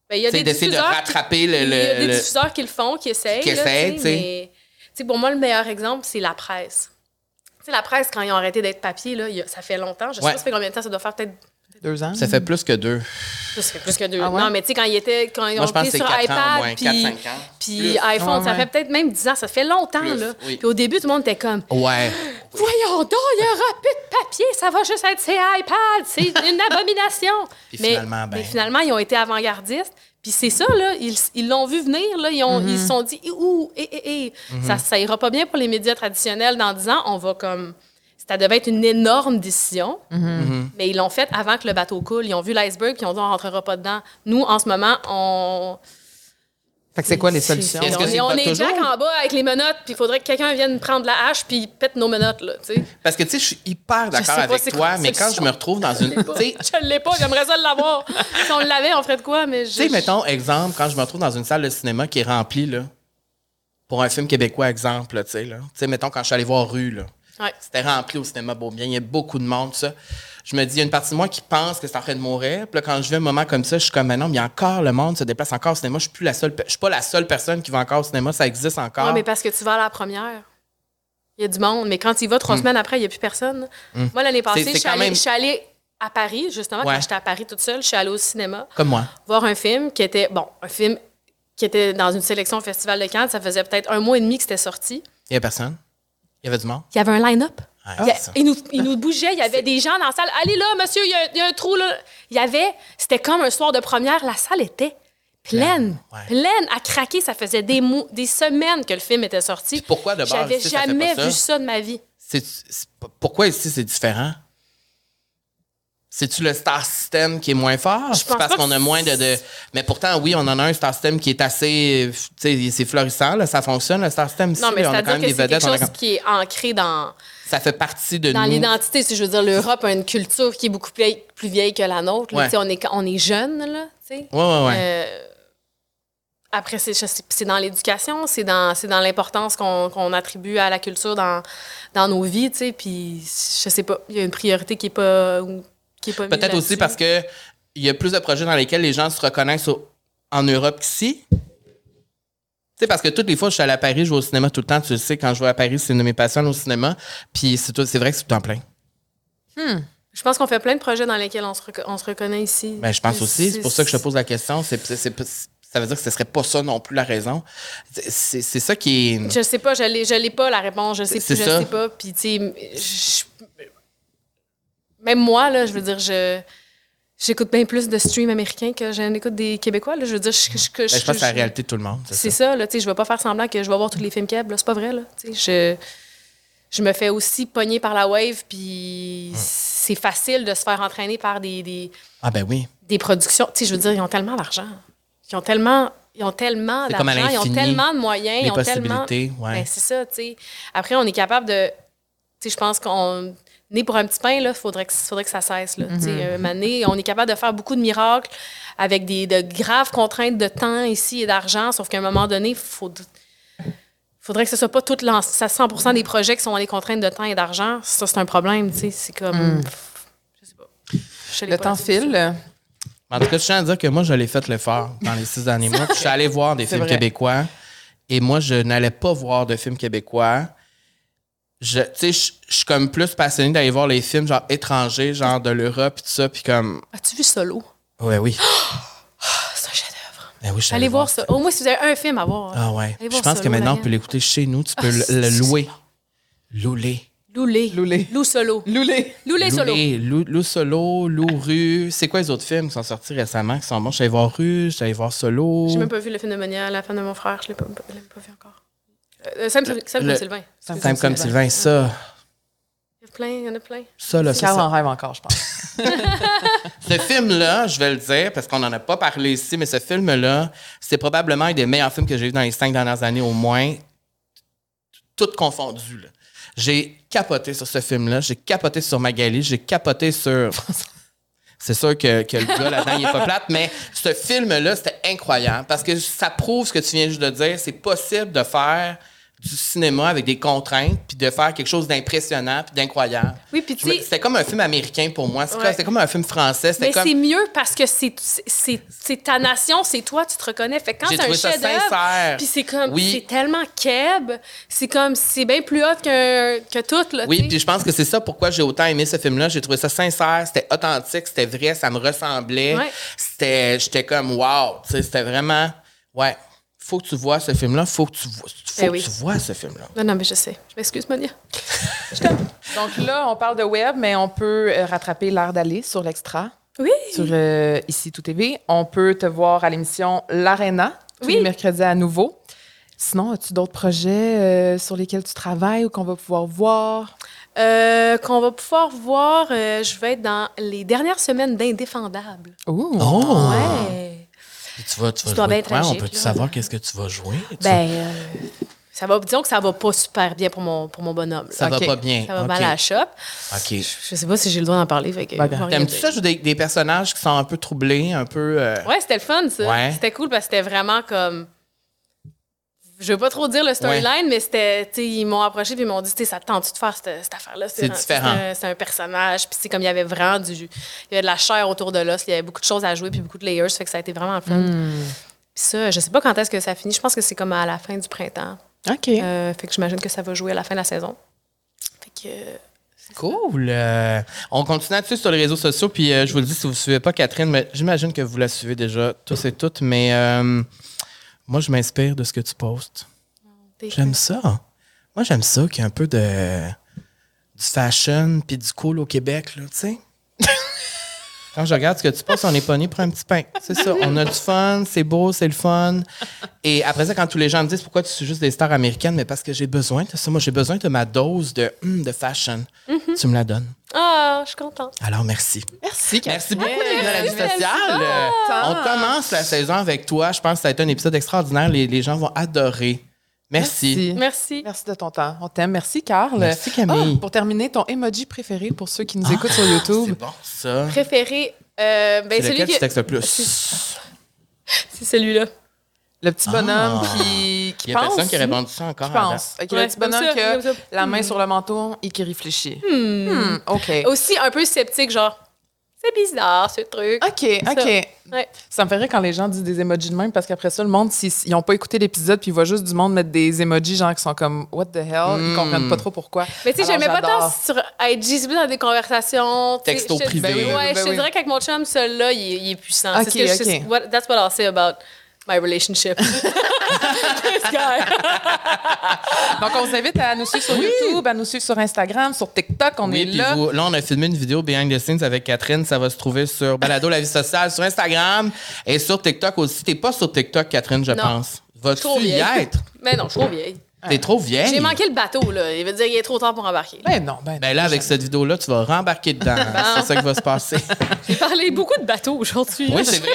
Ben, il y a C'est des d'essayer de diffuseurs qui- rattraper le. Il y a le- des le- diffuseurs qui le font, qui essayent. Qui là, essayent, tu sais, pour moi, le meilleur exemple, c'est la presse. Sais, la presse, quand ils ont arrêté d'être papier, là, a- ça fait longtemps. Je sais Ouais. pas ça fait combien de temps, ça doit faire peut-être Deux ans? Ça fait plus que deux. ça fait plus que deux. Ah ouais? Non, mais tu sais, quand ils étaient, quand ils ont été sur iPad, moins, puis, iPhone, Ouais, ça ouais. fait peut-être même 10 ans, ça fait longtemps, Plus, là. oui. Puis au début, tout le monde était comme, Ouais. voyons donc, il y aura plus de papier, ça va juste être ces iPads, c'est une abomination. Puis mais, finalement, ben- mais finalement, ils ont été avant-gardistes. Puis c'est ça, là, ils l'ont vu venir, là, ils se sont dit, ouh, eh, eh, eh, ça, ça ira pas bien pour les médias traditionnels dans 10 ans, on va comme... Ça devait être une énorme décision, mais ils l'ont fait avant que le bateau coule. Ils ont vu l'iceberg, puis ils ont dit, on rentrera pas dedans. Nous, en ce moment, on... Fait que c'est quoi les solutions? Est-ce que on est, on Jack en bas avec les menottes, puis il faudrait que quelqu'un vienne prendre la hache, puis pète nos menottes, là, tu sais. Parce que, tu sais, je suis hyper d'accord avec c'est toi, quoi mais quand je me retrouve dans une. Tu sais, Je l'ai pas, j'aimerais ça l'avoir. si on l'avait, on ferait de quoi, mais je... Tu sais, mettons, exemple, quand je me retrouve dans une salle de cinéma qui est remplie, là, pour un film québécois, exemple, tu sais, là. Tu sais, mettons, quand je suis allé voir Rue, là, Ouais. c'était rempli au cinéma Beaubien, il y a beaucoup de monde, tout ça. Je me dis, il y a une partie de moi qui pense que c'est en train de mourir. Puis là, quand je vis un moment comme ça, je suis comme, mais non, mais il y a encore le monde se déplace encore au cinéma. Je suis plus la seule, pe- je suis pas la seule personne qui va encore au cinéma. Ça existe encore. Ouais, mais parce que tu vas à la première. Il y a du monde, mais quand il va trois semaines après, il n'y a plus personne. Moi, l'année passée, Hmm. Je suis allée, même- à Paris, justement, Ouais. quand j'étais à Paris toute seule, je suis allée au cinéma Comme moi. voir un film qui était, bon, un film qui était dans une sélection au Festival de Cannes. Ça faisait peut-être un mois et demi que c'était sorti. Il y a personne. Il y avait du monde. Il y avait un line-up. Il, a- c'est nous, il nous bougeait, il y avait des gens dans la salle. Allez là, monsieur, il y a, il y a un trou là. Il y avait, c'était comme un soir de première, la salle était pleine, Ouais. pleine à craquer. Ça faisait des, mois, des semaines que le film était sorti. Puis pourquoi de base, J'avais ici, ça fait jamais pas vu ça de ma vie. C'est, c'est- pourquoi ici c'est différent? C'est-tu le star system qui est moins fort? Je C'est pense parce qu'on a moins de, de- Mais pourtant, oui, on en a un star system qui est assez. Tu sais, c'est florissant, là, ça fonctionne, le star system. ici, Non, mais on a quand même que des c'est quelque vedettes. on a chose qui est ancré dans, Ça fait partie de dans nous. l'identité. Si je veux dire, l'Europe a une culture qui est beaucoup plus, plus vieille que la nôtre. là. Ouais. On est, on est jeune, là. tu sais. Ouais. Euh, après, c'est, dans l'éducation, c'est dans, dans l'importance qu'on, attribue à la culture dans, dans nos vies, tu sais. Puis, je sais pas, il y a une priorité qui est pas, qui est pas Peut-être aussi parce que il y a plus de projets dans lesquels les gens se reconnaissent au- en Europe qu'ici. Sais, parce que toutes les fois, je suis allé à Paris, je vais au cinéma tout le temps. Tu le sais, quand je vais à Paris, c'est une de mes passions au cinéma. Puis c'est, tout- c'est vrai que c'est tout en plein. Je pense qu'on fait plein de projets dans lesquels on se, reco- on se reconnaît ici. Ben, je pense aussi. C'est pour ça que je te pose la question. C'est, c'est- c'est- ça veut dire que ce serait pas ça non plus la raison. C'est, ça qui est. Je sais pas, je l'ai, je l'ai pas la réponse, je sais, C'est je ça. sais pas. Puis, tu sais, même moi, là, je veux dire, je. J'écoute bien plus de streams américains que j'en écoute des Québécois. Là. Je veux dire, je, je, Ben, je pense que c'est la réalité de tout le monde. C'est ça. là, je vais pas faire semblant que je vais voir tous les films là, c'est pas vrai, là, je, je me fais aussi pogner par la wave, puis c'est facile de se faire entraîner par des, des, Ah, ben oui. des productions, je veux dire, ils ont tellement d'argent, ils ont tellement, ils ont tellement d'argent, ils ont tellement de moyens, les ils ont tellement... possibilités, ouais. Ben, c'est ça, tu sais. Après, on est capable de, tu sais, je pense qu'on né pour un petit pain, là, faudrait que, faudrait que ça cesse, là, moment donné, on est capable de faire beaucoup de miracles avec des de graves contraintes de temps ici et d'argent, sauf qu'à un moment donné, il faut, faudrait que ce soit pas tout ça 100% des projets qui sont dans les contraintes de temps et d'argent. Ça, c'est un problème, tu sais, c'est comme... Je sais pas. Je Le pas temps file. En tout cas, je tiens à dire que moi, je l'ai fait l'effort dans les six derniers mois. Je suis allé voir des films vrai. québécois et moi, je n'allais pas voir de films québécois. Je, tu sais, je, je suis comme plus passionné d'aller voir les films genre étrangers, genre de l'Europe et tout ça, puis comme... As-tu vu Solo? Ouais, oui. Ah, c'est un chef-d'œuvre. Ben oui, Allez allé voir ça. Au moins, si vous avez un film à voir. Ah ouais. Je voir pense que maintenant, on peut l'écouter chez nous. Tu peux Ah, le- le louer. Louler. Loulé. Loulé. Lou Solo. Loulé. Loulé Solo. Louler. Lou, Lou Solo, Lou Rue. C'est quoi les autres films qui sont sortis récemment qui sont bons? Je suis allé voir Rue, allé voir Solo. J'ai même pas vu le film de Monia, la femme de mon frère. Je l'ai pas, je l'ai pas vu encore. Euh, Sam, Sam le- comme Sylvain. Sam Simple comme Sylvain, ça. Il y en a plein, il y en a plein. Ça, là, ça, en rêve encore, je pense. Ce film-là, je vais le dire, parce qu'on n'en a pas parlé ici, mais ce film-là, c'est probablement un des meilleurs films que j'ai vu dans les cinq dernières années au moins, tout confondu. là. J'ai capoté sur ce film-là, j'ai capoté sur Magali, j'ai capoté sur... C'est sûr que, que le gars là-dedans, il est pas plate, mais ce film-là, c'était incroyable parce que ça prouve ce que tu viens juste de dire. C'est possible de faire du cinéma avec des contraintes, puis de faire quelque chose d'impressionnant, puis d'incroyable. Oui, puis tu C'était comme un film américain pour moi. C'est Ouais. comme- C'était comme un film français. Mais comme... c'est mieux parce que c'est ta nation, c'est toi, tu te reconnais. Fait que quand c'est un trouvé ça chef-d'œuvre, sincère. puis c'est comme, Oui. c'est tellement keb, c'est comme, c'est bien plus hot que, que tout, là, Oui, puis je pense que c'est ça pourquoi j'ai autant aimé ce film-là. J'ai trouvé ça sincère, c'était authentique, c'était vrai, ça me ressemblait. Ouais. C'était, j'étais comme wow, tu sais, c'était vraiment, ouais. Faut que tu vois ce film-là, faut que tu vois, faut Eh que tu vois ce film-là. Non, non, mais je sais. Je m'excuse, Monia. Donc là, on parle de web, mais on peut euh, rattraper l'art d'aller sur l'extra, Oui. sur euh, Ici Tout TV. On peut te voir à l'émission L'Arena, tous Oui. les mercredis à nouveau. Sinon, as-tu d'autres projets euh, sur lesquels tu travailles ou qu'on va pouvoir voir? Euh, qu'on va pouvoir voir, euh, je vais être dans les dernières semaines d'Indéfendable. Oh! Oh! Ouais. Tu vas, tu vas jouer bien quoi? On là. savoir qu'est-ce que tu vas jouer? Ben, euh, ça va, disons que ça va pas super bien pour mon, pour mon bonhomme. là. ça va pas bien. Ça va Ok. mal à la shop. OK. Je sais pas si j'ai le droit d'en parler. Fait que, Ben, T'aimes-tu ça, jouer des, des personnages qui sont un peu troublés, un peu. euh, Ouais, c'était le fun, ça. Ouais. C'était cool parce que c'était vraiment comme je veux pas trop dire le storyline, mais c'était, ils m'ont approché puis ils m'ont dit, ça te tente de faire cette, cette affaire-là? C'est un- différent. un- C'est un, personnage, puis c'est comme il y avait vraiment du, il y avait de la chair autour de l'os, il y avait beaucoup de choses à jouer puis beaucoup de layers, ça fait que ça a été vraiment fun. Hmm. Puis ça, je sais pas quand est-ce que ça finit. Je pense que c'est comme à la fin du printemps. OK. Euh, fait que j'imagine que ça va jouer à la fin de la saison. Fait que Cool. Euh, on continue là-dessus sur les réseaux sociaux. Puis euh, je vous le dis, si vous ne suivez pas Catherine, mais j'imagine que vous la suivez déjà tous et toutes. Mais euh, moi, je m'inspire de ce que tu postes. t'es- J'aime ça. Moi, j'aime ça qu'il y ait un peu de du fashion puis du cool au Québec, là, tu sais. Quand je regarde ce que tu postes, on est pogné pour un petit pain. C'est ça. On a du fun, c'est beau, c'est le fun. Et après ça, quand tous les gens me disent pourquoi tu suis juste des stars américaines, mais parce que j'ai besoin de ça. Moi, j'ai besoin de ma dose de, hum, de fashion. Tu me la donnes. Ah, je suis contente. Alors, merci. Merci, Merci beaucoup d'être dans la vie sociale. Longtemps. On commence la saison avec toi. Je pense que ça a été un épisode extraordinaire. Les, les gens vont adorer. Merci. Merci. Merci de ton temps. On t'aime. Merci, Carl. Merci, Camille. Ah, pour terminer, ton emoji préféré pour ceux qui nous Ah, écoutent sur YouTube. C'est bon, ça. Préféré, euh, ben C'est celui lequel qui... tu textes le plus? C'est celui-là. Le petit bonhomme Ah. qui, qui Il y a pense. personne qui a répondu ça encore. Qui pense. Ok, Ouais, le petit bonhomme qui a la main sur le menton et qui réfléchit. Hmm, OK. Aussi un peu sceptique, genre, c'est bizarre ce truc. OK, Ça. OK. Ouais. Ça me fait rire quand les gens disent des emojis de même parce qu'après ça, le monde, s'ils n'ont pas écouté l'épisode puis ils voient juste du monde mettre des emojis genre qui sont comme What the hell? Ils comprennent pas trop pourquoi. Mais tu sais, j'aimais pas tant sur IG, c'est plus dans des conversations. Texto je te- privé. Ben oui, ouais, Ben je te oui. dirais qu'avec mon chum, celui-là, il, est- il est puissant. Ok, c'est ce que je- ok. c'est- what- that's what I'll say about my relationship. This guy. Donc, on vous invite à nous suivre sur YouTube, à nous suivre sur Instagram, sur TikTok. On Oui, est là. vous- là, on a filmé une vidéo behind the scenes avec Catherine. Ça va se trouver sur Balado La Vie Sociale, sur Instagram et sur TikTok aussi. T'es pas sur TikTok, Catherine, je Non. pense. Vas-tu y être? Mais non, je suis trop vieille. T'es trop vieille. J'ai manqué le bateau, là. Il veut dire qu'il est trop tard pour embarquer. Ben non, ben, Ben là, avec cette vidéo-là, tu vas rembarquer dedans. c'est ça qui va se passer. J'ai parlé beaucoup de bateaux aujourd'hui. Oui, Je c'est sais vrai.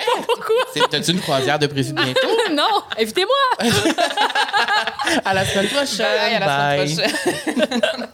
pas T'as-tu une croisière de prévu bientôt? non, invitez-moi. à la semaine prochaine. Bye, à la bye. semaine prochaine.